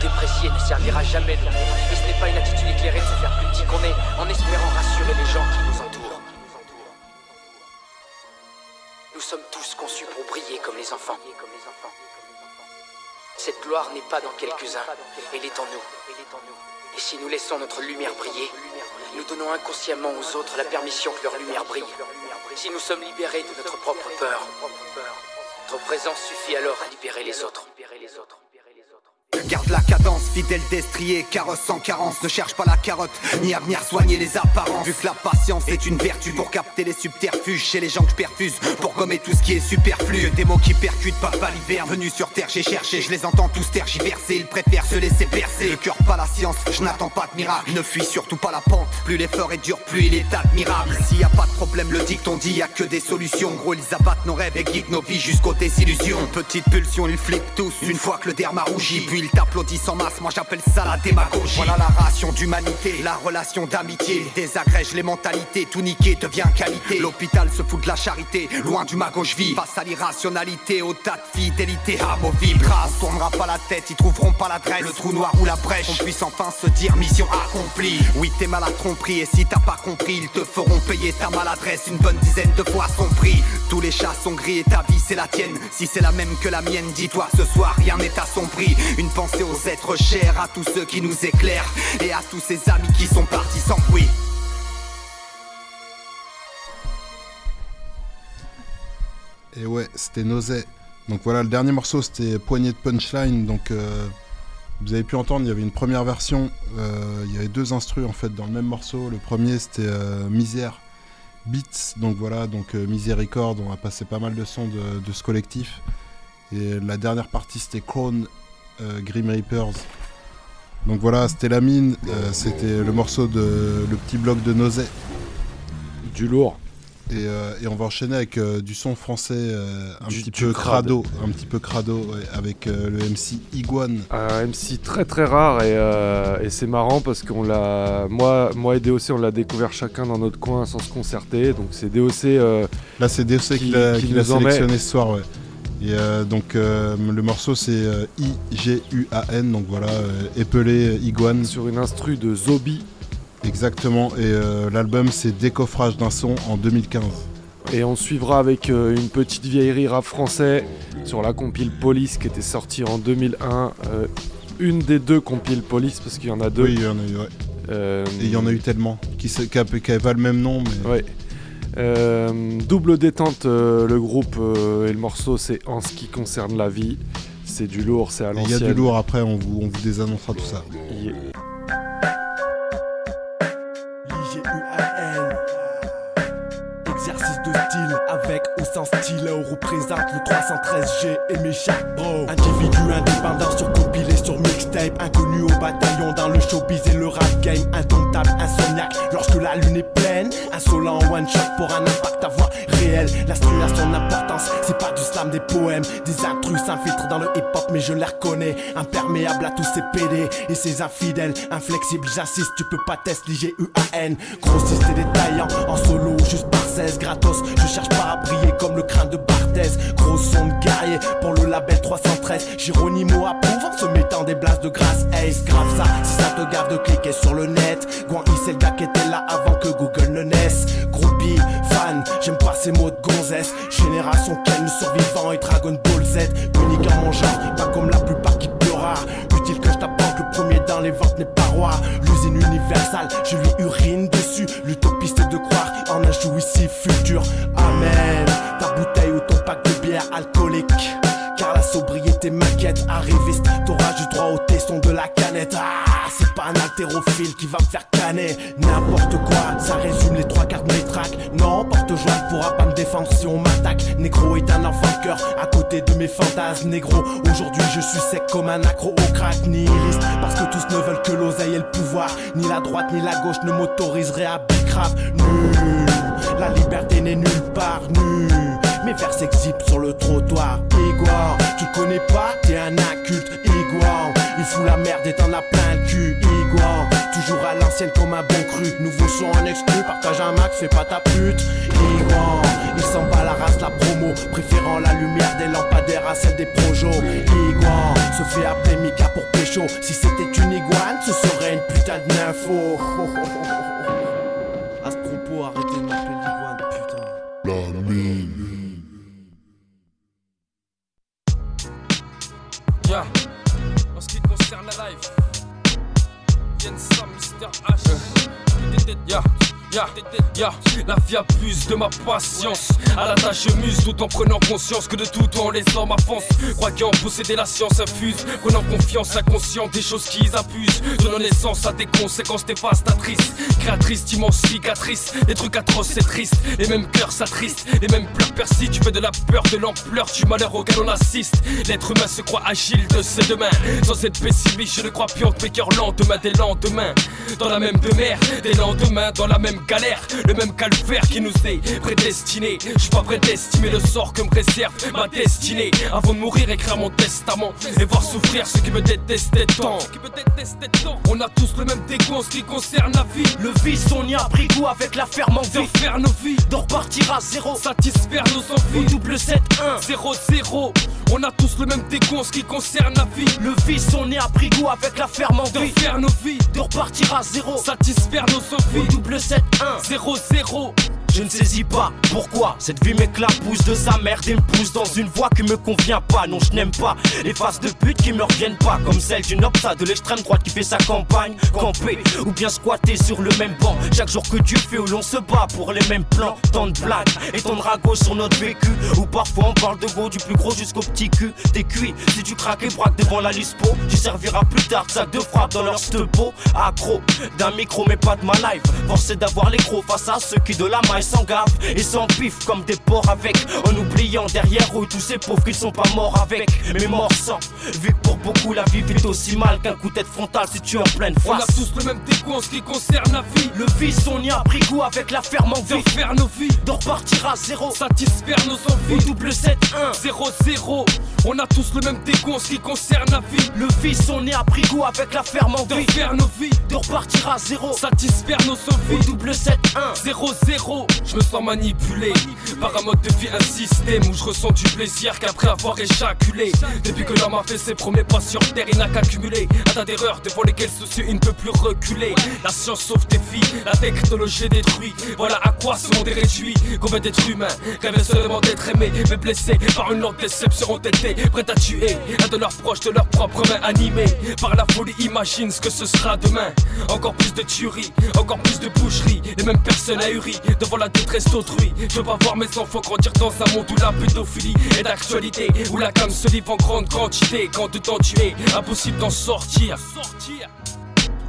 déprécier ne servira jamais de l'amour. Et ce n'est pas une attitude éclairée de se faire plus petit qu'on est, en espérant rassurer les gens qui nous entourent. Nous sommes tous conçus pour briller comme les enfants. Cette gloire n'est pas dans quelques-uns, elle est en nous. Et si nous laissons notre lumière briller, nous donnons inconsciemment aux autres la permission que leur lumière brille. Si nous sommes libérés de notre propre peur, notre présence suffit alors à libérer les autres. Garde la cadence, fidèle destrier, carrosse sans carence, ne cherche pas la carotte, ni à venir soigner les apparences. Vu que la patience est une vertu pour capter les subterfuges chez les gens que je perfuse, pour gommer tout ce qui est superflu. Des mots qui percutent, pas l'hiver, venu sur terre, j'ai cherché, je les entends tous tergiverser, ils préfèrent se laisser percer. Le cœur pas la science, je n'attends pas de miracle, ne fuis surtout pas la pente. Plus l'effort est dur, plus il est admirable. S'il y a pas de problème, le dicton dit, y a que des solutions. Gros, ils abattent nos rêves et guident nos vies jusqu'aux désillusions. Petite pulsion, ils flippent tous, une fois que le derme a rougi, puis ils t'applaudissent en masse, moi j'appelle ça la démagogie. Voilà la ration d'humanité, la relation d'amitié. Désagrège les mentalités, tout niquer devient qualité. L'hôpital se fout de la charité, loin du mago je vis. Face à l'irrationalité, au tas de fidélité amovible. Grâce, tournera pas la tête, ils trouveront pas l'adresse. Le trou noir ou la brèche, on puisse enfin se dire mission accomplie. Oui, t'es mal à tromperie, et si t'as pas compris, ils te feront payer ta maladresse une bonne dizaine de fois son prix. Tous les chats sont gris et ta vie c'est la tienne. Si c'est la même que la mienne, dis-toi ce soir, rien n'est à son prix. Pensée aux êtres chers, à tous ceux qui nous éclairent, et à tous ces amis qui sont partis sans bruit. Et ouais, c'était Nausée. Donc voilà, le dernier morceau c'était Poignée de Punchline. Donc euh, vous avez pu entendre, il y avait une première version. euh, il y avait deux instrus en fait dans le même morceau. Le premier c'était euh, Misère Beats. Donc voilà, donc Miséricorde. On a passé pas mal de sons de, de ce collectif. Et la dernière partie c'était Crown Grim Reapers. Donc voilà, c'était la mine. euh, c'était le morceau de le petit bloc de Nausée. Du lourd. Et, euh, et on va enchaîner avec euh, du son français euh, un Du- petit du peu crado, un petit peu crado, avec euh, le MC Iguane. Un MC très très rare et, euh, et c'est marrant parce qu'on l'a. Moi, moi et DOC, on l'a découvert chacun dans notre coin sans se concerter. Donc c'est DOC. euh, Là, c'est DOC qui, l'a qui qui l'a sélectionné ce soir, ouais. Et euh, donc euh, le morceau c'est euh, I-G-U-A-N, donc voilà, épelé Iguane. Sur une instru de Zobi. Exactement, et l'album c'est Décoffrage d'un son en 2015. Et on suivra avec une petite vieillerie rap français sur la compile Police qui était sortie en 2001. euh, une des deux compiles Police parce qu'il y en a deux. Oui, il y en a eu, ouais. Et il y en a eu tellement, qui n'avaient pas le même nom, mais... Ouais. Euh, double détente, euh, le groupe euh, et le morceau, c'est en ce qui concerne la vie. C'est du lourd, c'est à Il y a l'ancienne. du lourd après, on vous, on vous désannoncera tout ça. Yeah. Exercice de style avec stylet, on représente le 313G et mes chaque bro. Individu indépendant sur compilé sur mixtape, inconnu au bataillon dans le showbiz et le rap game, indomptable, insomniaque. Lorsque la lune est pleine, insolent one shot pour un impact à voix réel. La stru a son importance, c'est pas du slam des poèmes, des intrus s'infiltrent dans le hip hop, mais je les reconnais. Imperméable à tous ces PD et ces infidèles, inflexibles, j'insiste, tu peux pas tester l'IGUAN. Grossiste et détaillant, en solo, juste par 16 gratos. Je cherche pas à briller comme le crâne de Barthez. Gros son de guerrier pour le label 313. Géronimo approuve en se mettant des blasts de grâce. Ace, grave ça, si ça te gave de cliquer sur le net. Guan c'est le gars qui était là avant que Google ne naisse. Groupie, fan, j'aime pas ces mots de gonzesse. Génération le survivant et Dragon Ball Z. Unique en mon genre, pas comme la plupart qui pleura. Utile que je t'apporte le premier dans les ventes n'est pas roi. L'usine universelle, je lui urine dessus. L'utopiste de croire en un jouissif futur. Amen. Ta bouteille ou ton pack de bière alcoolique car la sobriété m'inquiète. Arriviste, t'auras du droit au teston de la canette. Ah, c'est pas un altérophile qui va me faire canner. N'importe quoi, ça résume les trois quarts de mes tracks. Non, porte-joie pourra pas me défendre si on m'attaque. Négro est un enfant de cœur à côté de mes fantasmes. Négro, aujourd'hui je suis sec comme un accro au crack nihiliste. Parce que tous ne veulent que l'oseille et le pouvoir. Ni la droite ni la gauche ne m'autoriserait à bicrave. Nul, la liberté n'est nulle part. Nul. Mes vers sur le trottoir. Igor, tu connais pas, t'es un inculte. Igor, il fout la merde et t'en as plein le cul. Igor, toujours à l'ancienne comme un bon cru. Nouveau son en exclu, partage un max, fais pas ta pute. Igor, il s'en bat la race, la promo. Préférant la lumière des lampadaires à celle des projos. Igor, se fait appeler Mika pour pécho. Si c'était une iguane, ce serait une putain de nympho. [laughs] À ce propos, arrêtez de m'appeler l'iguane, putain. Yeah. En ce qui concerne la life, Yen Sam, Mr. H. Yeah. Yeah, la vie abuse de ma patience. À la tâche, muse tout en prenant conscience que de tout temps les hommes avancent. Croyant posséder la science infuse, prenant confiance inconscient des choses qui abusent. Donnant naissance à des conséquences dévastatrices, créatrices d'immenses cicatrices. Des trucs atroces, c'est triste. Les mêmes cœurs s'attristent, les mêmes pleurs persistent. Tu fais de la peur, de l'ampleur du malheur auquel on assiste. L'être humain se croit agile de ses deux mains. Sans être pessimiste, je ne crois plus mes cœurs lendemain des lendemains. Dans la même demeure, des lendemains, dans la même galère, le même calvaire qui nous est prédestiné. Je suis pas prêt d'estimer le sort que me réserve ma destinée. Avant de mourir, écrire mon testament et voir souffrir ceux qui me détestaient tant. On a tous le même dégoût en ce qui concerne la vie. Le vice, on y a pris goût avec la ferme envie de faire nos vies, de repartir à zéro, satisfaire nos envies. Au double 7 1 0 0 On a tous le même dégoût en ce qui concerne la vie. Le vice, on y a pris goût avec la ferme envie de faire nos vies, de repartir à zéro, satisfaire nos envies. Au double 7 1 0 0 je ne saisis pas pourquoi cette vie m'éclabousse de sa merde et me pousse dans une voie qui me convient pas. Non, je n'aime pas les faces de pute qui me reviennent pas, comme celle d'une opta de l'extrême droite qui fait sa campagne. Camper ou bien squatter sur le même banc. Chaque jour que Dieu fait où l'on se bat pour les mêmes plans. Tant de blagues et ton drago sur notre vécu. Ou parfois on parle de go du plus gros jusqu'au petit cul. T'es cuit si tu craques et braques devant la lispo. Tu serviras plus tard sac de frappe dans leur stepo. Accro d'un micro, mais pas de ma life. Forcé d'avoir les gros face à ceux qui de la maille sans gaffe et sans pif comme des porcs avec En oubliant derrière eux tous ces pauvres qui sont pas morts avec. Mais morts sans Vu que pour beaucoup la vie vit aussi mal qu'un coup de tête frontale si tu es en pleine face On a tous le même dégoût en ce qui concerne la vie. Le vice on y a pris goût avec la ferme envie De faire nos vies. De repartir à zéro. Satisfaire nos envies. Double 7 1 0 0 On a tous le même dégoût en ce qui concerne la vie. Le vice on y a pris goût avec la ferme envie De faire nos vies. De repartir à zéro. Satisfaire nos envies. Double 7 1 0 0 Je me sens manipulé par un mode de vie, un système où je ressens du plaisir qu'après avoir éjaculé. Depuis que l'homme a fait ses premiers pas sur terre, il n'a qu'accumulé un tas d'erreurs devant lesquelles soucieux il ne peut plus reculer. La science sauve tes filles, la technologie détruit. Voilà à quoi ce monde est réduit. Combien d'êtres humains rêvaient seulement d'être aimés, mais blessés par une longue déception ont été prêts à tuer un de leurs proches de leurs propres mains animés par la folie. Imagine ce que ce sera demain. Encore plus de tueries, encore plus de boucheries, les mêmes personnes ahuries devant détresse d'autrui. Je veux pas voir mes enfants grandir dans un monde où la pédophilie est d'actualité, où la cam se livre en grande quantité. Quand de temps tu es, impossible d'en sortir.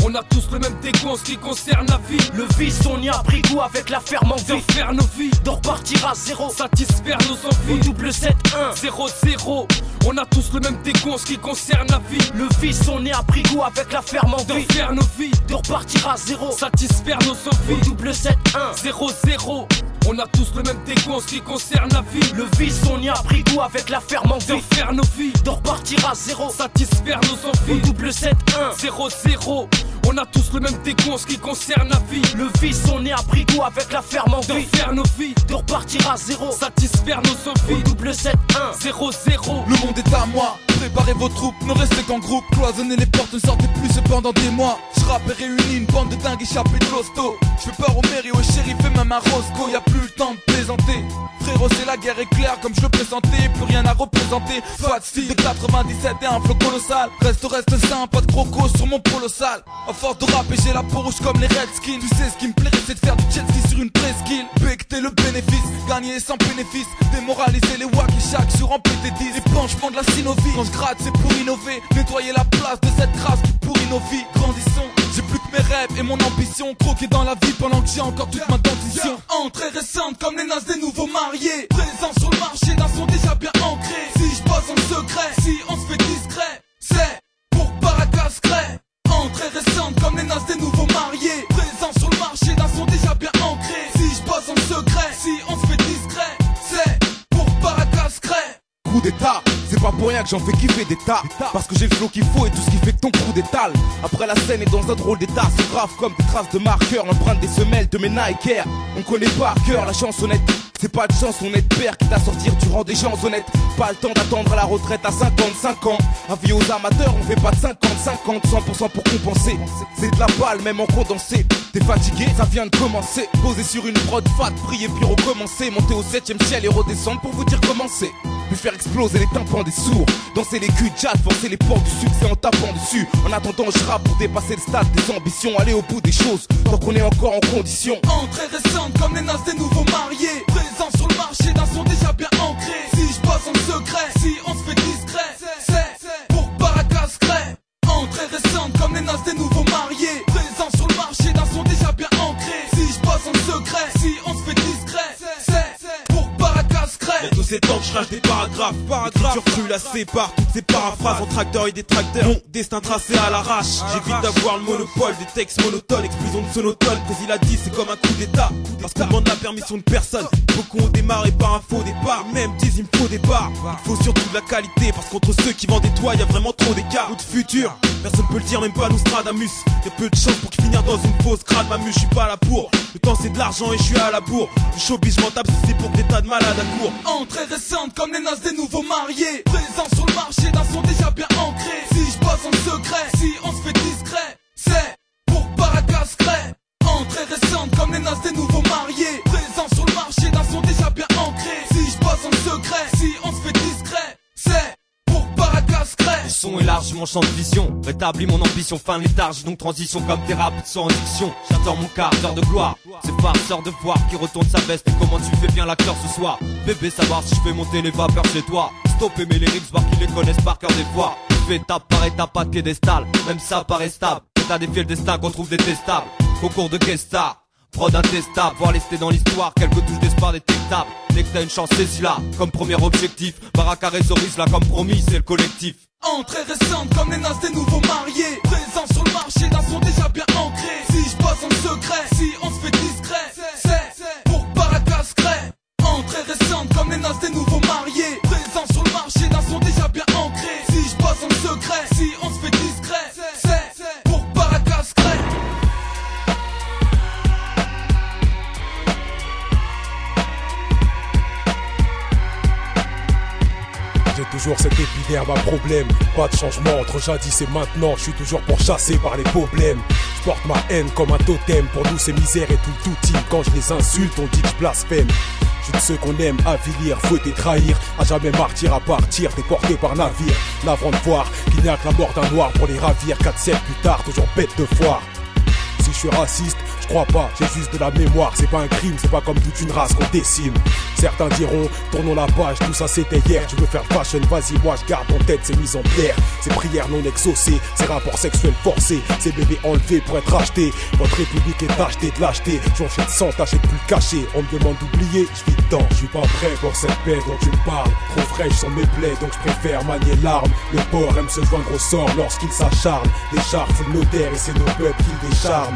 On a tous le même dégoût en ce qui concerne la vie. Le vice, on y a pris goût avec la ferme envie de faire nos vies, de repartir à zéro, satisfaire nos envies. Au double 7 1 0 0 On a tous le même dégoût en ce qui concerne la vie. Le vice, on y a pris goût avec la ferme envie de faire nos vies, de repartir à zéro, satisfaire nos envies. Au double 7 1 0 0 on a tous le même dégoût en ce qui concerne la vie. Le vice, on y a pris goût avec la ferme de faire nos vies, de repartir à zéro, satisfaire nos envies. Au double 7 1 0 0 On a tous le même dégoût en ce qui concerne la vie. Le vice, on y a pris goût avec la ferme de faire nos vies, de repartir à zéro, satisfaire nos envies. Au double 7 1 0 0 Le monde est à moi. Préparez vos troupes, ne restez qu'en groupe. Cloisonnez les portes, ne sortez plus cependant des mois. Je et réunis une bande de dingues échappés de l'hosto. Je fais peur au maire et au shérif et même à Roscoe. Le temps de plaisanter. Frérot, c'est la guerre éclair comme je présentais. Plus rien à représenter. Fat style de 97 et un flow colossal. Reste, reste sain, pas de crocos sur mon polo sale. À force de rapper, j'ai la peau rouge comme les Redskins. Tu sais ce qui me plairait, c'est de faire du jet sur une presqu'île. Becter le bénéfice, gagner sans bénéfice. Démoraliser les wack et chaque jour en PT10. Les penchements de la synovie. Quand je gratte, c'est pour innover. Nettoyer la place de cette race qui pourrit nos vies. Grandissons, j'ai plus que mes et mon ambition. Croquer dans la vie pendant que j'ai encore toute ma dentition. Entrée récente comme les nazes des nouveaux mariés. Présent sur le marché d'un son déjà bien ancré. Si je bosse en secret, si on se fait discret, c'est pour Paracas Cray. Entrée récente comme les nazes des nouveaux mariés. Présent sur le marché d'un son déjà bien ancré. Si je bosse en secret, si on se fait discret, c'est pour Paracas Cray. Coup d'état, pas pour rien que j'en fais kiffer des tas. Parce que j'ai le flow qu'il faut et tout ce qui fait que ton coup d'étale. Après la scène est dans un drôle d'état, c'est grave comme des traces de marqueurs, l'empreinte des semelles de mes Nike. On connaît par cœur la chansonnette. C'est pas de chance, on est père qui t'a sortir, tu rends des gens honnêtes. Pas le temps d'attendre à la retraite à 55 ans. Avis aux amateurs, on fait pas de 50, 50, 100% pour compenser. C'est de la balle, même en condensé. T'es fatigué, ça vient de commencer. Posé sur une prod fat, prier puis recommencer. Monter au 7ème ciel et redescendre pour vous dire comment c'est. Faire exploser les tympans des sourds. Danser les culs chat, forcer les portes du succès en tapant dessus. En attendant, je rappe pour dépasser le stade des ambitions. Aller au bout des choses, tant qu'on est encore en condition. Entrée récente comme les nazes des nouveaux mariés. Présent sur le marché d'un son déjà bien ancré. Si je bosse en secret, si on se fait discret, c'est pour Paracas Cray. Entrée récente comme les nazes des nouveaux mariés. Présent sur le marché d'un son déjà bien ancré. Si je bosse en secret, si on se fait discret, Dans tous ces temps que je rage des paragraphes, paragraphes. L'écriture crue par toutes ces paraphrases en tracteur et détracteurs. Mon destin tracé à l'arrache. J'évite d'avoir le monopole des textes monotones, explosion de sonotone. Présil a dit, c'est comme un coup d'état. Parce qu'on demande la permission de personne. Beaucoup ont démarré par un faux départ. Même disent, il me faut des barres. Il faut surtout de la qualité. Parce qu'entre ceux qui vendent des toits, y a vraiment trop d'écart. Ou de futur. Personne peut le dire, même pas Nostradamus. Y a peu de chance pour qu'il finisse dans une fausse crâne. Ma je suis pas là pour. Le temps c'est de l'argent et je suis à la bourre. Le showbiz, je m'en tape si c'est pour des tas de malades Entrée récente comme les nazes des nouveaux mariés. Présent sur le marché d'un son déjà bien ancré. Si je bosse en secret, si on se fait discret, c'est pour Paracas Cray. Entrée récente comme les nazes des nouveaux mariés. Présent sur le marché d'un son déjà bien ancré. Si je bosse en secret, si on se Le son est large, mon champ de vision. Rétablis mon ambition, fin létharge, donc transition comme rapides sans addiction. J'attends mon quart d'heure de gloire. C'est farceur de voir qui retourne sa veste et comment tu fais bien l'acteur ce soir? Bébé, savoir si je fais monter les vapeurs chez toi. Stop aimer les rips, voir qu'ils les connaissent par cœur des fois. Fais étape par étape, pas de piédestal. Même ça paraît stable. T'as défié le destin qu'on trouve détestable. Concours de star. Prod intestable, voir lester dans l'histoire quelques touches d'espoir détectables. Dès que t'as une chance, saisis-la comme premier objectif. Baraka résorise là comme promis, c'est le collectif. Entrée récente comme les nazes des nouveaux mariés. Présent sur le marché d'un son déjà bien ancré. Si je bosse en secret, si on se fait discret, c'est pour Paracas Cray. Entrée récente comme les nazes des nouveaux mariés. Présent sur le marché d'un son déjà J'ai toujours cet épiderme à problème. Pas de changement entre jadis et maintenant. Je suis toujours pourchassé par les problèmes. Je porte ma haine comme un totem. Pour nous, c'est misère et tout tout Quand je les insulte, on dit que je blasphème. Je suis de ceux qu'on aime avilir, fouetter, trahir. À jamais martyr à partir, déporté par navire. Navrant de voir qu'il n'y a que la mort d'un noir pour les ravir. 4 siècles plus tard, toujours bête de foire. Si je suis raciste, je crois pas, j'ai juste de la mémoire, c'est pas un crime, c'est pas comme toute une race qu'on décime. Certains diront, tournons la page, tout ça c'était hier, tu veux faire fashion, vas-y, moi je garde en tête ces mises en pierre, ces prières non exaucées, ces rapports sexuels forcés, ces bébés enlevés pour être achetés. Votre république est achetée de l'acheter, j'enchaîne sans tâcher de plus le cacher. On me demande d'oublier, je vis dedans, je suis pas prêt pour cette paix dont tu me parles. Trop fraîche sont mes plaies, donc je préfère manier l'arme. Le porc aime se joindre au sort lorsqu'il s'acharne. Des chars full notaire et c'est nos peuples qui décharment.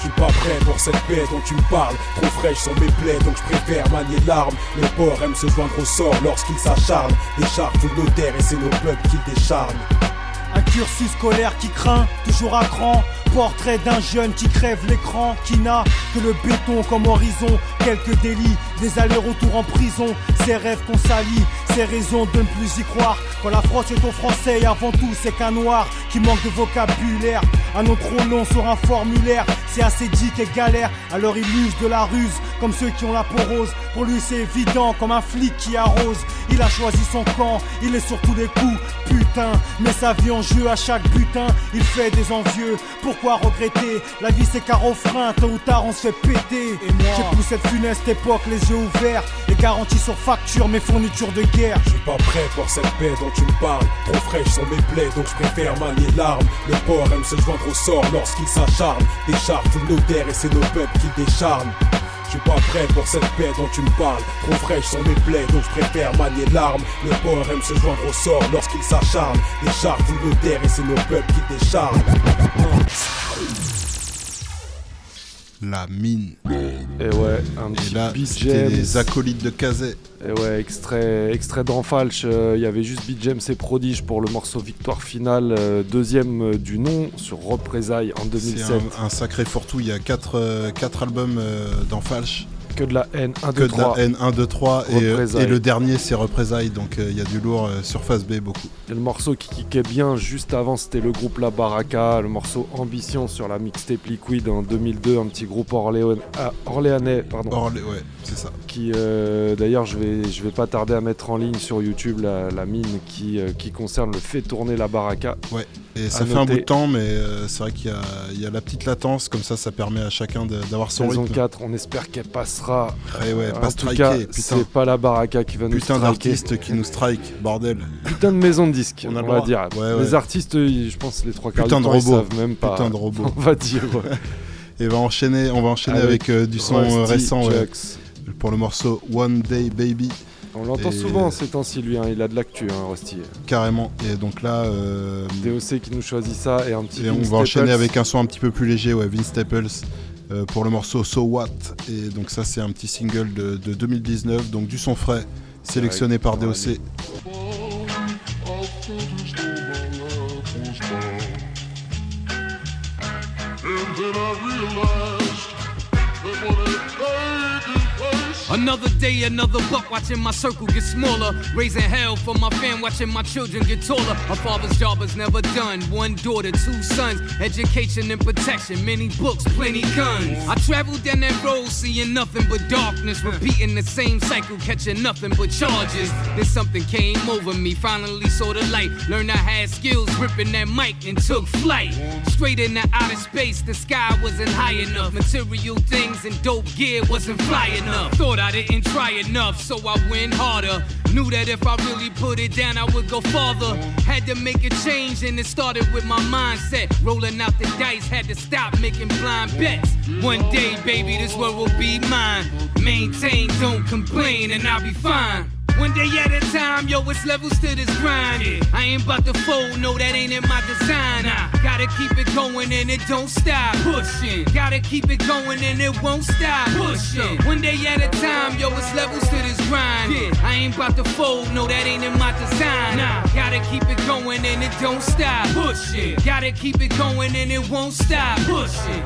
Je suis pas prêt pour cette paix dont tu me parles. Trop fraîches sont mes plaies, donc je préfère manier l'arme. Le porc aime se joindre au sort lorsqu'il s'acharne. Des chars full notaire et c'est nos peuples qui décharment. Un cursus scolaire qui craint, toujours à cran. Portrait d'un jeune qui crève l'écran, qui n'a que le béton comme horizon. Quelques délits, des allers-retours en prison. Ses rêves qu'on salit, ses raisons de ne plus y croire. Quand la France est au français, avant tout, c'est qu'un noir qui manque de vocabulaire. Un nom trop long sur un formulaire, c'est assez dit et galère. Alors il use de la ruse, comme ceux qui ont la peau. Pour lui, c'est évident, comme un flic qui arrose. Il a choisi son camp, il est sur tous les coups. Putain met sa vie en jeu à chaque butin. Il fait des envieux, regretter La vie c'est car au frein, tôt ou tard on se fait péter. J'ai poussé cette funeste époque, les yeux ouverts. Les garanties sur facture, mes fournitures de guerre. Je suis pas prêt pour cette paix dont tu me parles. Trop fraîche sont mes plaies, donc je préfère manier l'arme. Le port aime se joindre au sort lorsqu'il s'acharne. Des chars nos terres et c'est nos peuples qui décharnent. Je suis pas prêt pour cette paix dont tu me parles. Trop fraîches sont mes plaies, donc je préfère manier l'arme. Le port aime se joindre au sort lorsqu'il s'acharne. Les chars terres et c'est nos peuples qui décharnent. La mine. Et ouais, un petit Et là, c'était les acolytes de Kazé. Et ouais, extrait, extrait d'Enfalch. euh, Il y avait juste Beat James et Prodige pour le morceau Victoire Finale, euh, deuxième euh, du nom sur Représailles en C'est 2007. un, un sacré fourre-tout. Il y a 4 albums euh, dans Falch. Que de la haine, 1, Que 2, de 3. la haine 1, 2, 3. Et, euh, et le dernier, c'est Représailles. Donc euh, il y a du lourd euh, sur Phase B, beaucoup. Et le morceau qui kickait bien juste avant, c'était le groupe La Baraka, le morceau Ambition sur la mixtape Liquid en 2002, un petit groupe orléan- ah, orléanais, pardon. Orlé- ouais, c'est ça. Qui, d'ailleurs, je vais, je vais pas tarder à mettre en ligne sur YouTube la, la mine qui, qui concerne le fait tourner La Baraka. Ouais. Et ça fait un bout de temps, mais euh, c'est vrai qu'il y, a- il y a la petite latence. Comme ça, ça permet à chacun de- d'avoir son Saison rythme. 4, on espère qu'elle passera. Ouais, ouais, pas en tout cas, c'est pas la Baraka qui va nous Putain striker. d'artiste qui nous strike, bordel. Putain de maison de disques, On on, a le va dire. Ouais, ouais. Les artistes, ils- je pense, les trois quarts Putain de temps, ils robot. savent même pas. Putain de robot. [laughs] On va dire. ouais. Et va enchaîner, on va enchaîner avec, Avec euh, du son euh, Rusty récent pour le morceau One Day Baby. On l'entend Et- souvent ces temps-ci, lui. hein, Il a de l'actu, hein, Rusty. Carrément. Et donc là, euh, DOC qui nous choisit ça et un petit. et on va enchaîner Staples. avec un son un petit peu plus léger, ouais, Vince Staples, pour le morceau So What. Et donc ça, c'est un petit single de, de 2019, donc du son frais, sélectionné par DOC. Another day, another buck, watching my circle get smaller. Raising hell for my fam, watching my children get taller. A father's job is never done. One daughter, two sons, education and protection. Many books, plenty guns. I traveled down that road, seeing nothing but darkness. Repeating the same cycle, catching nothing but charges. Then something came over me, finally saw the light. Learned I had skills, ripping that mic and took flight. Straight into outer space, the sky wasn't high enough. Material things and dope gear wasn't fly enough. Thought I didn't try enough, so I went harder. Knew that if I really put it down, I would go farther. Had to make a change, and it started with my mindset. Rolling out the dice, had to stop making blind bets. One day, baby, this world will be mine. Maintain, don't complain, and I'll be fine. One day at a time, yo, it's levels to this grind. I ain't about to fold, no, that ain't in my design. I gotta keep it going and it don't stop. Pushing, gotta keep it going and it won't stop. Pushing, one day at a time, yo, it's levels to this grind. I ain't about to fold, no, that ain't in my design. Nah, gotta keep it going and it don't stop. Pushing, gotta keep it going and it won't stop. Pushing.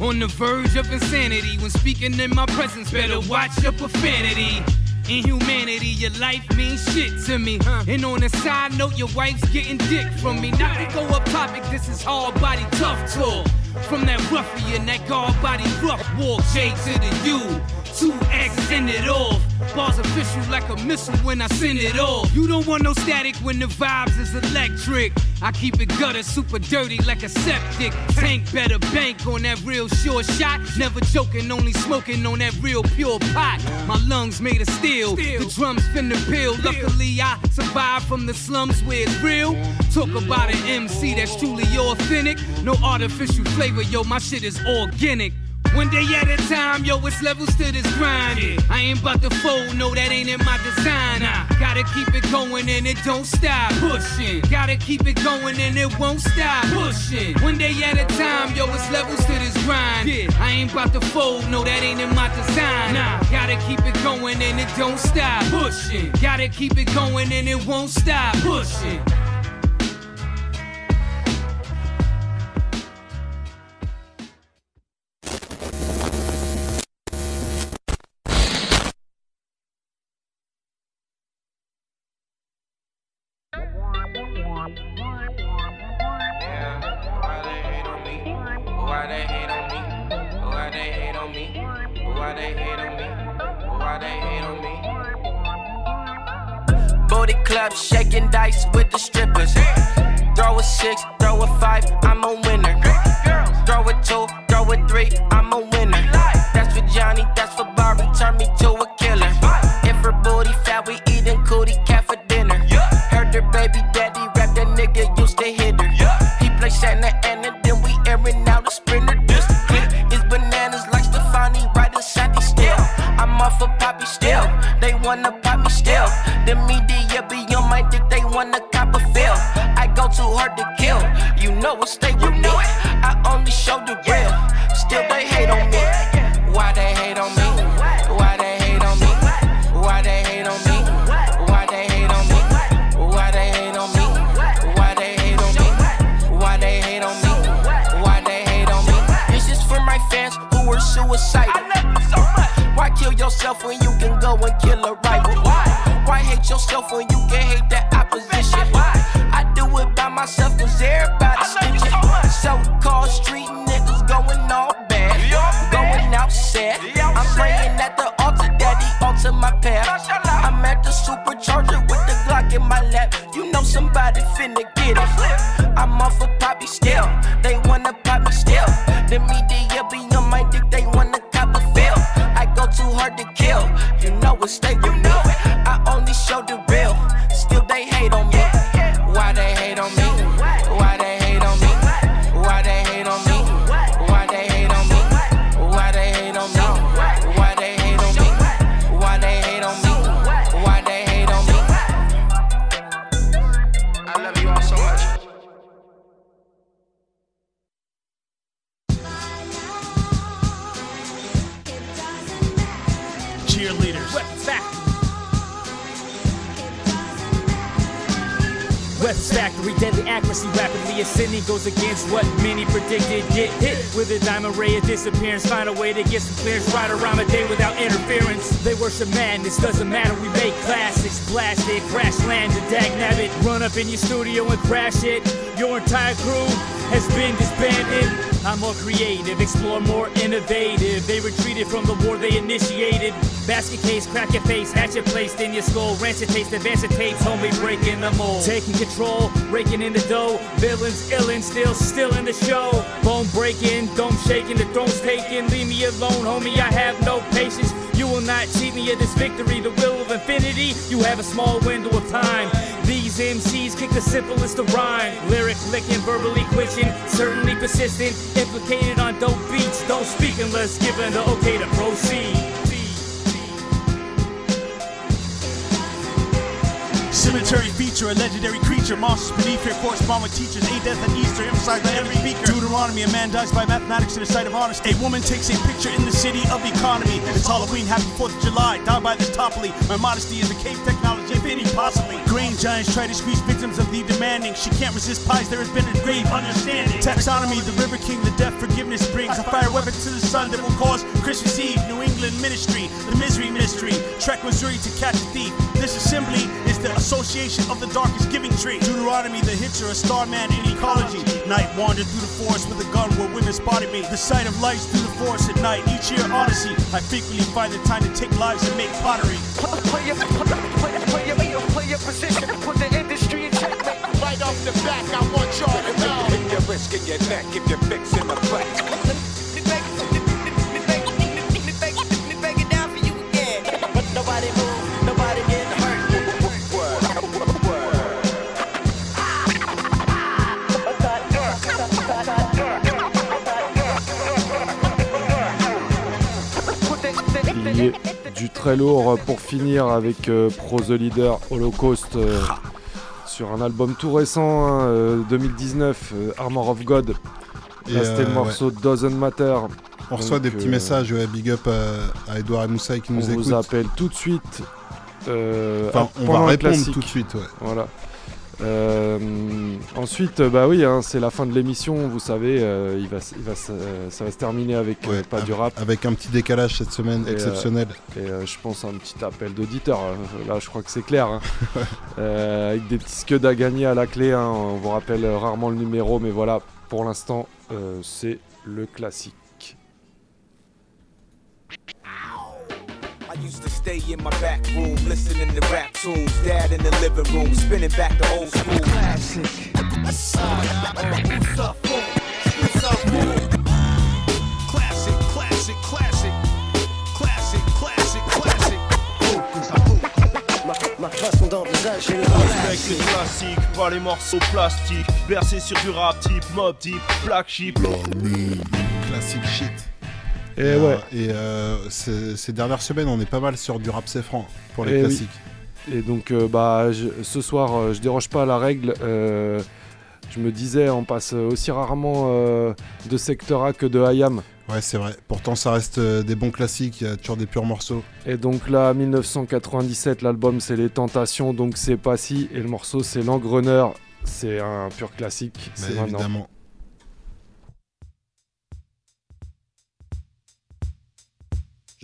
On the verge of insanity when speaking in my presence, better watch your profanity. In humanity, your life means shit to me. Huh. And on a side note, your wife's getting dick from me. Not to go up topic, this is hard body tough talk. From that ruffian, that guard body rough walk, J to the U. Two X send it off. Bars official like a missile when I send it off. You don't want no static when the vibes is electric. I keep it gutter super dirty like a septic. Tank better bank on that real sure shot. Never joking, only smoking on that real pure pot. My lungs made of steel. The drums finna peel. Luckily, I survived from the slums where it's real. Talk about an MC that's truly authentic. No artificial flavor, yo, my shit is organic. One day at a time, yo, it's levels to this grind. I ain't about to fold, no, that ain't in my design. I gotta keep it going and it don't stop. Pushing, gotta keep it going and it won't stop. Pushing, one day at a time, yo, it's levels to this grind. Yeah. I ain't about to fold, no, that ain't in my design. I gotta keep it going and it don't stop. Pushing, gotta keep it going and it won't stop. Pushing. Six, way to get some clearance right around the day without interference. They worship madness, doesn't matter. We make classics, blast it, up in your studio and crash it. Your entire crew has been disbanded. I'm more creative, explore more innovative. They retreated from the war they initiated. Basket case, crack your face, hatchet placed in your skull. Rancid taste, advanced tapes, homie breaking the mold. Taking control, raking in the dough. Villains illin', still, still in the show. Bone breaking, dome shaking, the throne's taken. Leave me alone, homie, I have no patience. You will not cheat me of this victory, the will of infinity. You have a small window of time. MCs kick the simplest of rhyme. Lyric licking, verbally quitching, certainly persistent. Implicated on dope beats, don't speak unless given the okay to proceed. Cemetery feature, a legendary creature. Monsters beneath here correspond with teachers. A death and Easter, emphasized by every speaker. Deuteronomy, a man dies by mathematics in the sight of honesty. A woman takes a picture in the city of economy. It's Halloween, happy 4th of July. Die by this topply. My modesty is a cave technology, if any possibly. Grain giants try to squeeze victims of the demanding. She can't resist pies, there has been a grave understanding. Taxonomy, the river king, the death forgiveness brings. A fire weapon to the sun that will cause Christmas Eve. New England ministry, the misery mystery. Trek Missouri to catch a thief. This assembly is the association of the darkest giving tree. Deuteronomy, the hitcher, a starman in ecology. Night wandered through the forest with a gun where women spotted me. The sight of lights through the forest at night. Each year, Odyssey. I frequently find the time to take lives and make pottery. Play your, play, play your, play your position. Put the industry in check. Right off the back, I want y'all to know. Hit your risk in your neck if you're fixing the crack. Du très lourd pour finir avec euh, Pro the Leader Holocaust euh, sur un album tout récent, hein, euh, 2019, Armor of God. Et, Là, c'était le morceau Doesn't Matter. On reçoit des petits messages, ouais, big up à, à Edouard et Moussaï qui On nous écoutent. vous appelle tout de suite. Enfin, on va répondre tout de suite, ouais. Voilà. Euh, ensuite, euh, bah oui, hein, c'est la fin de l'émission. Vous savez, euh, il va, il ça va se terminer avec euh, pas du rap. Avec un petit décalage cette semaine Et, exceptionnel. et je pense à un petit appel d'auditeur. euh, Là, je crois que c'est clair. hein. [laughs] Avec des petits scuds à gagner à la clé. hein. On vous rappelle rarement le numéro, mais voilà, pour l'instant, c'est le classique. Used to stay in my back room, listening to rap tunes. Dad in the living room, spinning back the old school. Classic. Classic, classic, classic. Classic, classic, classic. Ma façon d'envisager le Respecte les classiques, pas les morceaux plastiques. Bercé sur du rap type, mob type, black sheep. Classic shit. Et euh, ouais. Et euh, ces, ces dernières semaines, on est pas mal sur du rap c'est franc pour les Eh oui. classiques. Et donc, euh, bah, je- ce soir, je déroge pas à la règle. je me disais, on passe aussi rarement de secteur A que de Hayam. Ouais, c'est vrai. Pourtant, ça reste euh, des bons classiques. Il y a toujours des purs morceaux. Et donc là, 1997, l'album c'est Les Tentations, donc c'est pas si. Et le morceau c'est L'Engreneur. C'est un pur classique. C'est évidemment.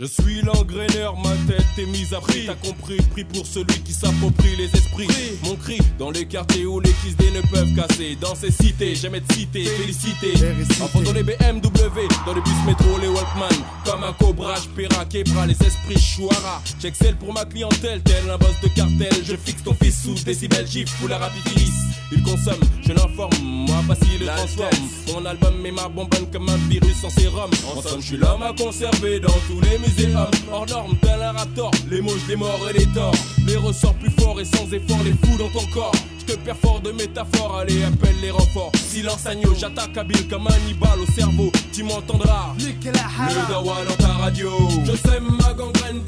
Je suis l'engraineur, ma tête est mise à prix. T'as compris, pris pour celui qui s'approprie les esprits. Mon cri dans les quartiers où les kiss ne peuvent casser. Dans ces cités, j'aime être cité, félicité. Enfant dans les BMW, dans les bus métro, les Walkman. Comme un cobra, j'péra, québra les esprits chouara. J'excelle pour ma clientèle, tel un boss de cartel. Je fixe ton fils sous décibel gif ou la rapidité. Il consomme, je l'informe, moi pas s'il le transforme. Mon album est ma bonbonne comme un virus en sérum. En somme, je suis l'homme à conserver dans tous les muséums. Hors norme, tel un raptor, les moches, les morts et les torts. Les ressorts plus forts et sans effort, les fous dans ton corps. Je te perfore de métaphores, allez, appelle les renforts. Silence agneau, j'attaque habile comme un Hannibal au cerveau. Tu m'entendras. Le dawa dans ta radio. Je sème ma gangrène,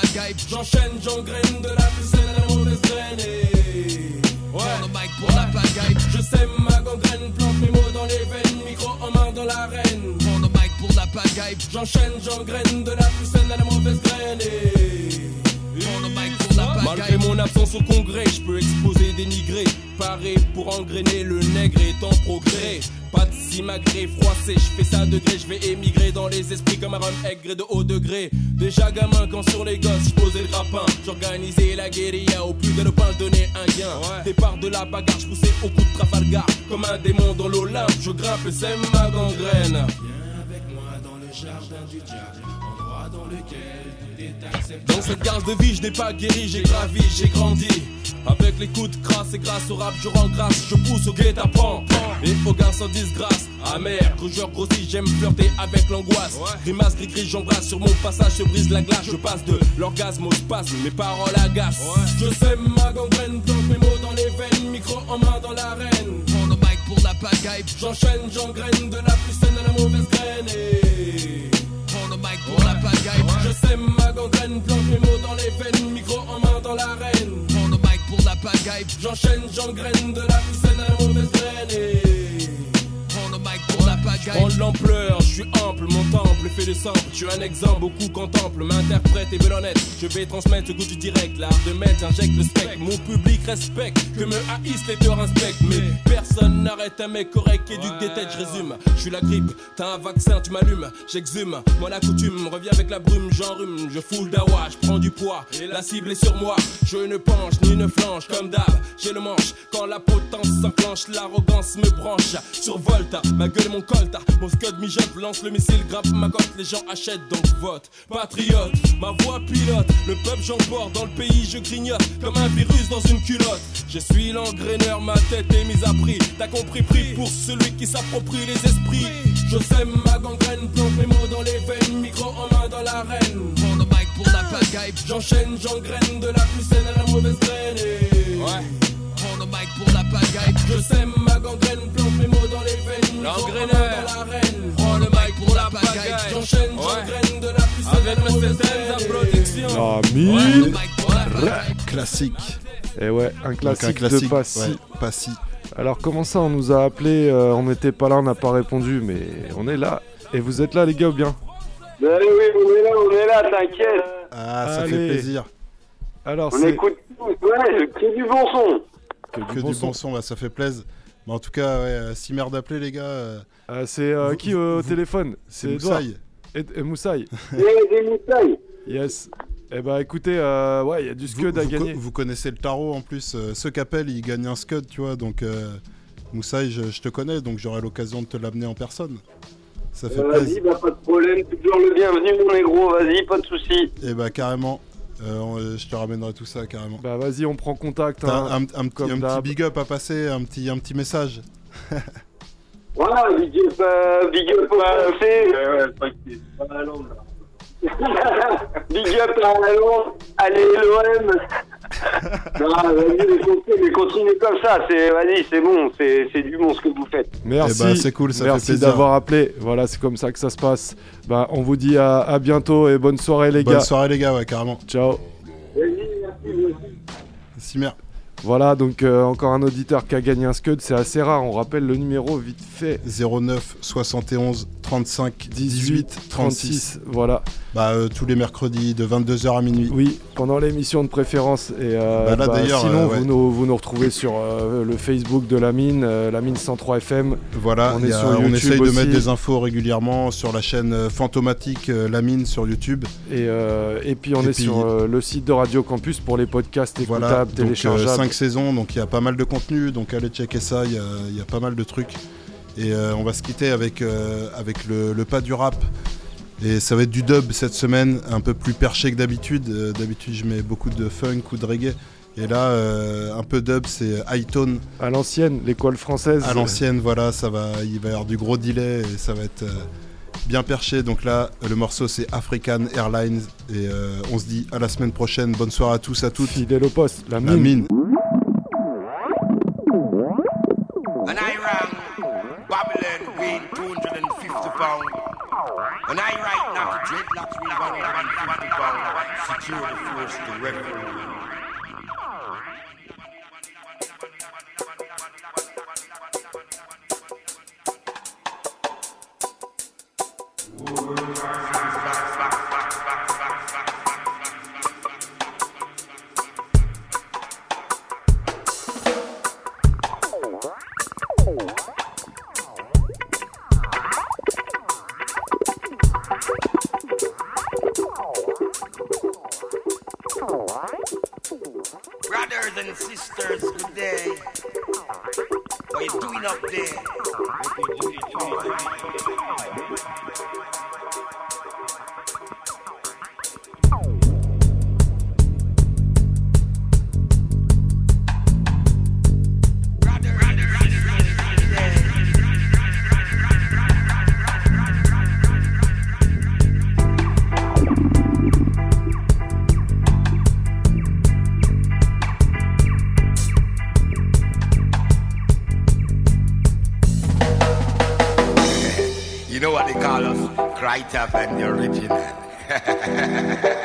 pagaille. J'enchaîne, j'engraine de la saine à la mauvaise graine. et- Ouais. Mic pour la pagaille. Je sème ma gangrène, plante mes mots dans les veines, micro en main dans l'arène. Prends mic pour la pagaille. J'enchaîne, j'engraine de la saine à la mauvaise graine. et- Malgré mon absence au congrès, je peux exposer, dénigrer. Paré pour engrainer, le nègre est en progrès. Pas de simagré, froissé, je fais ça degré, je vais émigrer dans les esprits comme un rhum aigre de haut degré. Déjà gamin, quand sur les gosses, je posais le grappin. J'organisais la guérilla au plus de nos pain, je donnais un gain. Départ de la bagarre, je poussais au coup de Trafalgar. Comme un démon dans l'Olympe, je grimpe et sème ma gangrène. Viens avec moi dans le jardin du diable, endroit dans lequel. Dans cette garde de vie, je n'ai pas guéri, j'ai gravi, j'ai grandi. Avec les coups de crasse et grâce au rap, je rends grâce, je pousse au guet-apens. Et au gars sans disgrâce, amer, rougeur grossit, j'aime flirter avec l'angoisse. Grimace, gris gris, j'embrasse sur mon passage, je brise la glace, je passe de l'orgasme au spasme, mes paroles agacent. Je sème ma gangrène, plante mes mots dans les veines, micro en main dans l'arène. Prends le mic pour la pagaille, j'enchaîne, j'engraine de la plus saine à la mauvaise graine. et- Pour la pagaille, je sème ma gangrène, plante mes mots dans les veines, micro en main dans l'arène. Prends le mic pour la pagaille, j'enchaîne, j'engraine de la plus saine à la mauvaise de l'ampleur, je suis ample, mon temple fait de simple. Je suis un exemple, beaucoup contemplent, m'interprète et veulent. Je vais transmettre ce goût du direct, l'art de mettre, j'injecte le spectre. Mon public respecte, que me haïssent les teurs inspectent. Mais personne n'arrête un mec correct et du détête, je résume. Je suis la grippe, t'as un vaccin, tu m'allumes, j'exhume. Moi la coutume, reviens avec la brume, j'enrhume, je fous le dawa, je prends du poids. Et la cible est sur moi, je ne penche ni ne flanche comme d'hab. J'ai le manche, quand la potence s'enclenche, l'arrogance me branche. Survolte, ma gueule et mon colt, mon scud mijote, lance le missile, grappe ma cote, les gens achètent donc vote. Patriote, ma voix pilote, le peuple j'emporte, dans le pays je grignote, comme un virus dans une culotte. Je suis l'engraineur, ma tête est mise à prix. T'as compris, prix pour celui qui s'approprie les esprits. Je sème ma gangrène, plante mes mots dans les veines, micro en main dans l'arène. Prends le mic pour la pagaille, j'enchaîne, j'engraine de la plus saine à la mauvaise graine. mic pour la pagaille, je sème ma gangrène, plante mes mots dans les veines, main dans l'arène. Prends le mic pour la pagaille, j'enchaîne, j'engraine de la saine à la mauvaise graine. Ah, mille Classique. Et ouais, un classique, un classique, de Passy. ouais, Passy. Alors comment ça, on nous a appelé, euh, on n'était pas là, on n'a pas répondu, mais on est là. Et vous êtes là les gars ou bien? Ben oui, on est là, on est là, t'inquiète. Ah, ça Allez. fait plaisir. Alors On écoute tout, ouais, que du bon son. Que, du bon son, bah, ça fait plaisir. Mais en tout cas, ouais, euh, si merde d'appeler, les gars. euh, c'est euh, vous- qui au vous- téléphone? C'est. Moussaï. Et Moussaï. Et [laughs] moussailles. Yes. Eh bah écoutez, euh, ouais, il y a du scud à vous, gagner. co- vous connaissez le tarot en plus. euh, ceux qui appellent, ils gagnent un scud, tu vois. Donc, euh, Moussaï, je, je te connais, donc j'aurai l'occasion de te l'amener en personne. Ça fait Euh, Vas-y, plaisir. bah, pas de problème, toujours le bienvenu, mon négro, vas-y, pas de soucis. Et bah carrément. Euh, on- je te ramènerai tout ça carrément. Bah vas-y, on prend contact. T'as hein, un, un petit, comme un petit d'hab. big up à passer, un petit, un petit message. [laughs] Voilà, big up, euh, big up à fait. Ouais, ouais, pas la langue, là. [laughs] Big up à la langue, allez l'OM. Non, vas-y, mais continuez, comme ça, c'est, vas-y, c'est bon, c'est, c'est du bon ce que vous faites. Merci. Eh ben, c'est cool, ça Merci d'avoir appelé. Voilà, c'est comme ça que ça se passe. Bah, on vous dit à, à bientôt et bonne soirée les Bonne gars. soirée les gars, ouais carrément. Ciao. Vas-y, merci. Si merde. Voilà, donc euh, encore un auditeur qui a gagné un scud, c'est assez rare. On rappelle le numéro vite fait. 09 71 35 18 36. Voilà. Bah euh, tous les mercredis de 22h à minuit. Oui, pendant l'émission de préférence. Et euh, Bah là, bah, d'ailleurs, sinon, euh, ouais. vous, nous, vous nous retrouvez sur le Facebook de la mine, la mine 103 FM. Voilà, on est y a- sur on YouTube essaye de mettre des infos régulièrement sur la chaîne fantomatique La Mine sur YouTube. Et, et puis on Et est puis- sur le site de Radio Campus pour les podcasts écoutables, Voilà, donc téléchargeables. 5 saisons, donc il y a pas mal de contenu, donc allez checker ça, il y a, il y a pas mal de trucs. Et euh, on va se quitter avec, euh, avec le, le pas du rap. Et ça va être du dub cette semaine, un peu plus perché que d'habitude. Euh, d'habitude je mets beaucoup de funk ou de reggae. Et là, un peu dub, c'est high tone. À l'ancienne, l'école française. À l'ancienne, voilà, ça va, il va y avoir du gros delay et ça va être bien perché. Donc là, le morceau c'est African Airlines et on se dit à la semaine prochaine. Bonne soirée à tous, à toutes. Fidèle au poste, la La mine. pound. When I write now, dreadlocks will run 150 pound. Secure the force directly. top and the original. [laughs]